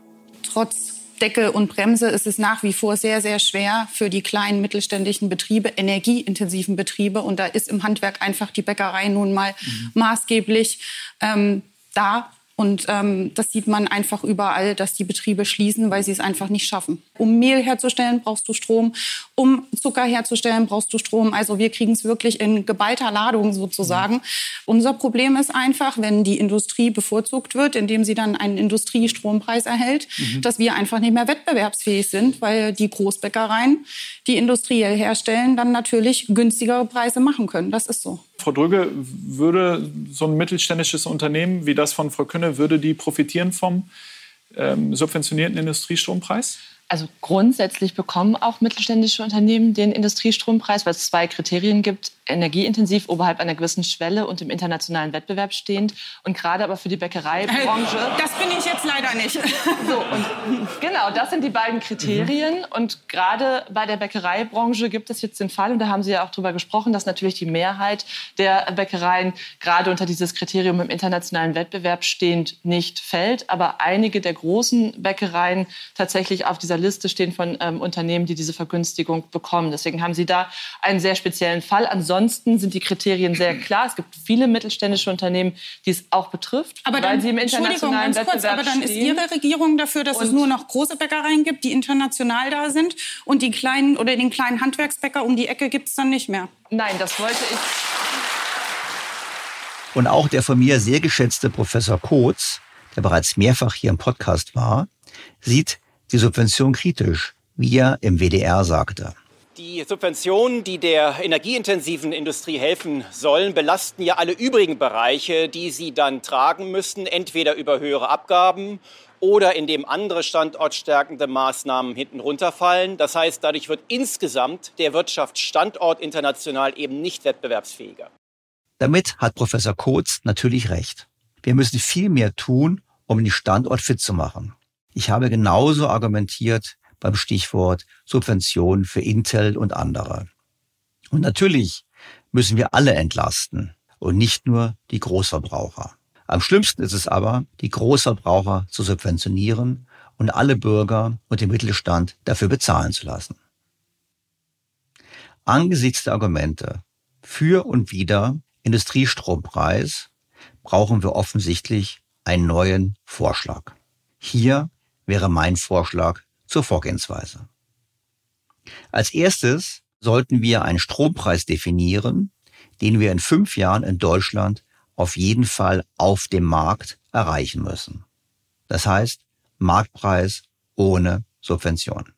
Trotz Deckel und Bremse ist es nach wie vor sehr, sehr schwer für die kleinen mittelständischen Betriebe, energieintensiven Betriebe. Und da ist im Handwerk einfach die Bäckerei nun mal mhm. maßgeblich ähm, da und ähm, das sieht man einfach überall, dass die Betriebe schließen, weil sie es einfach nicht schaffen. Um Mehl herzustellen, brauchst du Strom. Um Zucker herzustellen, brauchst du Strom. Also wir kriegen es wirklich in geballter Ladung sozusagen. Mhm. Unser Problem ist einfach, wenn die Industrie bevorzugt wird, indem sie dann einen Industriestrompreis erhält, mhm. dass wir einfach nicht mehr wettbewerbsfähig sind, weil die Großbäckereien, die industriell herstellen, dann natürlich günstigere Preise machen können. Das ist so. Frau Drüge, würde so ein mittelständisches Unternehmen wie das von Frau Künne, würde die profitieren vom ähm, subventionierten Industriestrompreis? Also grundsätzlich bekommen auch mittelständische Unternehmen den Industriestrompreis, weil es zwei Kriterien gibt energieintensiv oberhalb einer gewissen Schwelle und im internationalen Wettbewerb stehend. Und gerade aber für die Bäckereibranche. Das bin ich jetzt leider nicht. So, und genau, das sind die beiden Kriterien. Mhm. Und gerade bei der Bäckereibranche gibt es jetzt den Fall, und da haben Sie ja auch drüber gesprochen, dass natürlich die Mehrheit der Bäckereien gerade unter dieses Kriterium im internationalen Wettbewerb stehend nicht fällt. Aber einige der großen Bäckereien tatsächlich auf dieser Liste stehen von ähm, Unternehmen, die diese Vergünstigung bekommen. Deswegen haben Sie da einen sehr speziellen Fall. Ansonsten ansonsten sind die Kriterien sehr klar. Es gibt viele mittelständische Unternehmen, die es auch betrifft, aber dann, weil sie im internationalen ganz kurz, aber dann stehen. ist Ihre Regierung dafür, dass und es nur noch große Bäckereien gibt, die international da sind und die kleinen oder den kleinen Handwerksbäcker um die Ecke gibt es dann nicht mehr. Nein, das wollte ich. Und auch der von mir sehr geschätzte Professor Kotz, der bereits mehrfach hier im Podcast war, sieht die Subvention kritisch, wie er im WDR sagte. Die Subventionen, die der energieintensiven Industrie helfen sollen, belasten ja alle übrigen Bereiche, die sie dann tragen müssen, entweder über höhere Abgaben oder indem andere standortstärkende Maßnahmen hinten runterfallen. Das heißt, dadurch wird insgesamt der Wirtschaftsstandort international eben nicht wettbewerbsfähiger. Damit hat Professor Kotz natürlich recht. Wir müssen viel mehr tun, um den Standort fit zu machen. Ich habe genauso argumentiert beim Stichwort Subventionen für Intel und andere. Und natürlich müssen wir alle entlasten und nicht nur die Großverbraucher. Am schlimmsten ist es aber, die Großverbraucher zu subventionieren und alle Bürger und den Mittelstand dafür bezahlen zu lassen. Angesichts der Argumente für und wider Industriestrompreis brauchen wir offensichtlich einen neuen Vorschlag. Hier wäre mein Vorschlag zur Vorgehensweise. Als erstes sollten wir einen Strompreis definieren, den wir in fünf Jahren in Deutschland auf jeden Fall auf dem Markt erreichen müssen. Das heißt, Marktpreis ohne Subvention.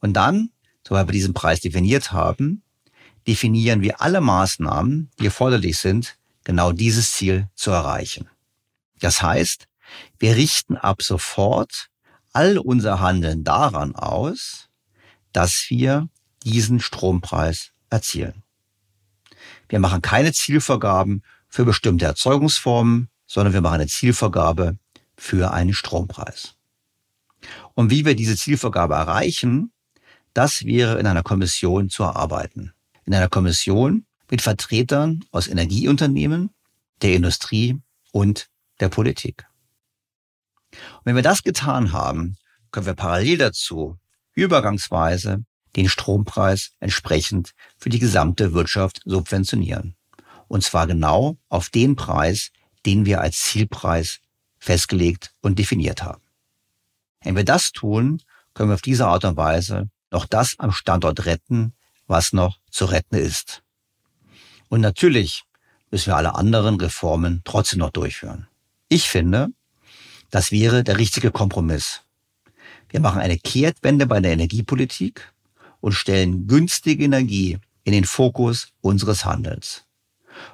Und dann, sobald wir diesen Preis definiert haben, definieren wir alle Maßnahmen, die erforderlich sind, genau dieses Ziel zu erreichen. Das heißt, wir richten ab sofort all unser Handeln daran aus, dass wir diesen Strompreis erzielen. Wir machen keine Zielvergaben für bestimmte Erzeugungsformen, sondern wir machen eine Zielvergabe für einen Strompreis. Und wie wir diese Zielvergabe erreichen, das wäre in einer Kommission zu erarbeiten. In einer Kommission mit Vertretern aus Energieunternehmen, der Industrie und der Politik. Und wenn wir das getan haben, können wir parallel dazu übergangsweise den Strompreis entsprechend für die gesamte Wirtschaft subventionieren. Und zwar genau auf den Preis, den wir als Zielpreis festgelegt und definiert haben. Wenn wir das tun, können wir auf diese Art und Weise noch das am Standort retten, was noch zu retten ist. Und natürlich müssen wir alle anderen Reformen trotzdem noch durchführen. Ich finde, Das wäre der richtige Kompromiss. Wir machen eine Kehrtwende bei der Energiepolitik und stellen günstige Energie in den Fokus unseres Handels.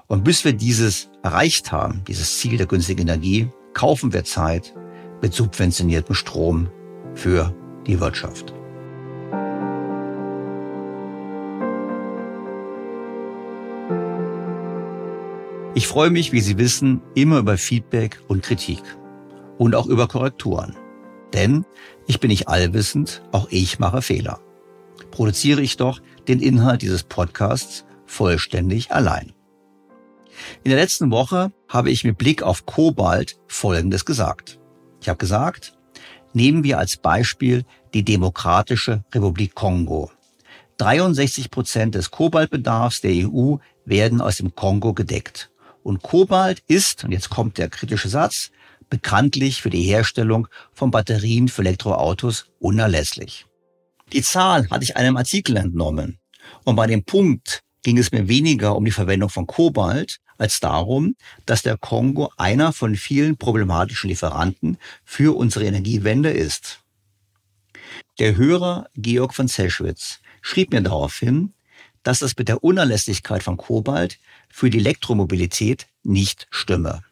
Und bis wir dieses erreicht haben, dieses Ziel der günstigen Energie, kaufen wir Zeit mit subventioniertem Strom für die Wirtschaft. Ich freue mich, wie Sie wissen, immer über Feedback und Kritik und auch über Korrekturen. Denn ich bin nicht allwissend, auch ich mache Fehler. Produziere ich doch den Inhalt dieses Podcasts vollständig allein. In der letzten Woche habe ich mit Blick auf Kobalt Folgendes gesagt. Ich habe gesagt, nehmen wir als Beispiel die Demokratische Republik Kongo. 63 Prozent des Kobaltbedarfs der EU werden aus dem Kongo gedeckt. Und Kobalt ist, und jetzt kommt der kritische Satz, bekanntlich für die Herstellung von Batterien für Elektroautos unerlässlich. Die Zahl hatte ich einem Artikel entnommen. Und bei dem Punkt ging es mir weniger um die Verwendung von Kobalt als darum, dass der Kongo einer von vielen problematischen Lieferanten für unsere Energiewende ist. Der Hörer Georg von Zeschwitz schrieb mir daraufhin, dass das mit der Unerlässlichkeit von Kobalt für die Elektromobilität nicht stimme.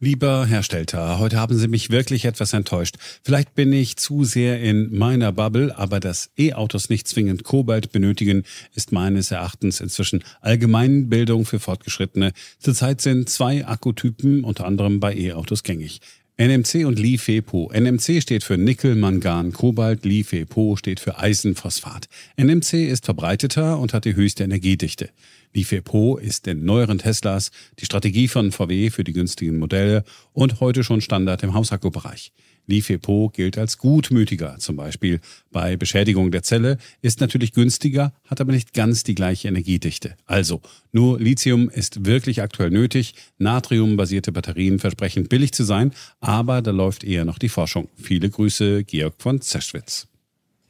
Lieber Herr Stelter, heute haben Sie mich wirklich etwas enttäuscht. Vielleicht bin ich zu sehr in meiner Bubble, aber dass E-Autos nicht zwingend Kobalt benötigen, ist meines Erachtens inzwischen Allgemeinbildung für Fortgeschrittene. Zurzeit sind zwei Akkutypen unter anderem bei E-Autos gängig. NMC und LiFePO. NMC steht für Nickel, Mangan, Kobalt, LiFePO steht für Eisenphosphat. NMC ist verbreiteter und hat die höchste Energiedichte. LiFePO ist in neueren Teslas die Strategie von VW für die günstigen Modelle und heute schon Standard im Hausakkubereich. LiFePO gilt als gutmütiger, zum Beispiel bei Beschädigung der Zelle, ist natürlich günstiger, hat aber nicht ganz die gleiche Energiedichte. Also, nur Lithium ist wirklich aktuell nötig. Natriumbasierte Batterien versprechen billig zu sein, aber da läuft eher noch die Forschung. Viele Grüße, Georg von Zeschwitz.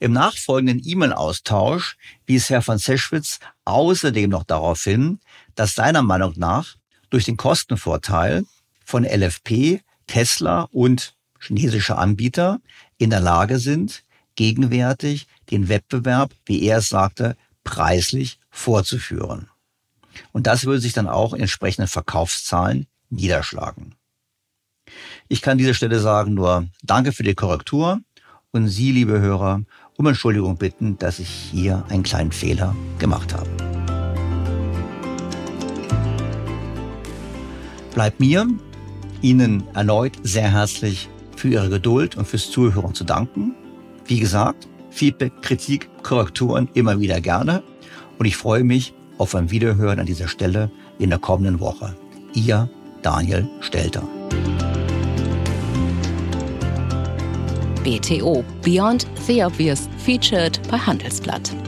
Im nachfolgenden E-Mail-Austausch wies Herr von Zeschwitz außerdem noch darauf hin, dass seiner Meinung nach durch den Kostenvorteil von LFP, Tesla und chinesische Anbieter in der Lage sind, gegenwärtig den Wettbewerb, wie er es sagte, preislich vorzuführen. Und das würde sich dann auch in entsprechenden Verkaufszahlen niederschlagen. Ich kann an dieser Stelle sagen nur Danke für die Korrektur und Sie, liebe Hörer, um Entschuldigung bitten, dass ich hier einen kleinen Fehler gemacht habe. Bleibt mir Ihnen erneut sehr herzlich für Ihre Geduld und fürs Zuhören zu danken. Wie gesagt, Feedback, Kritik, Korrekturen immer wieder gerne. Und ich freue mich auf ein Wiederhören an dieser Stelle in der kommenden Woche. Ihr Daniel Stelter. BTO Beyond the Obvious featured bei Handelsblatt.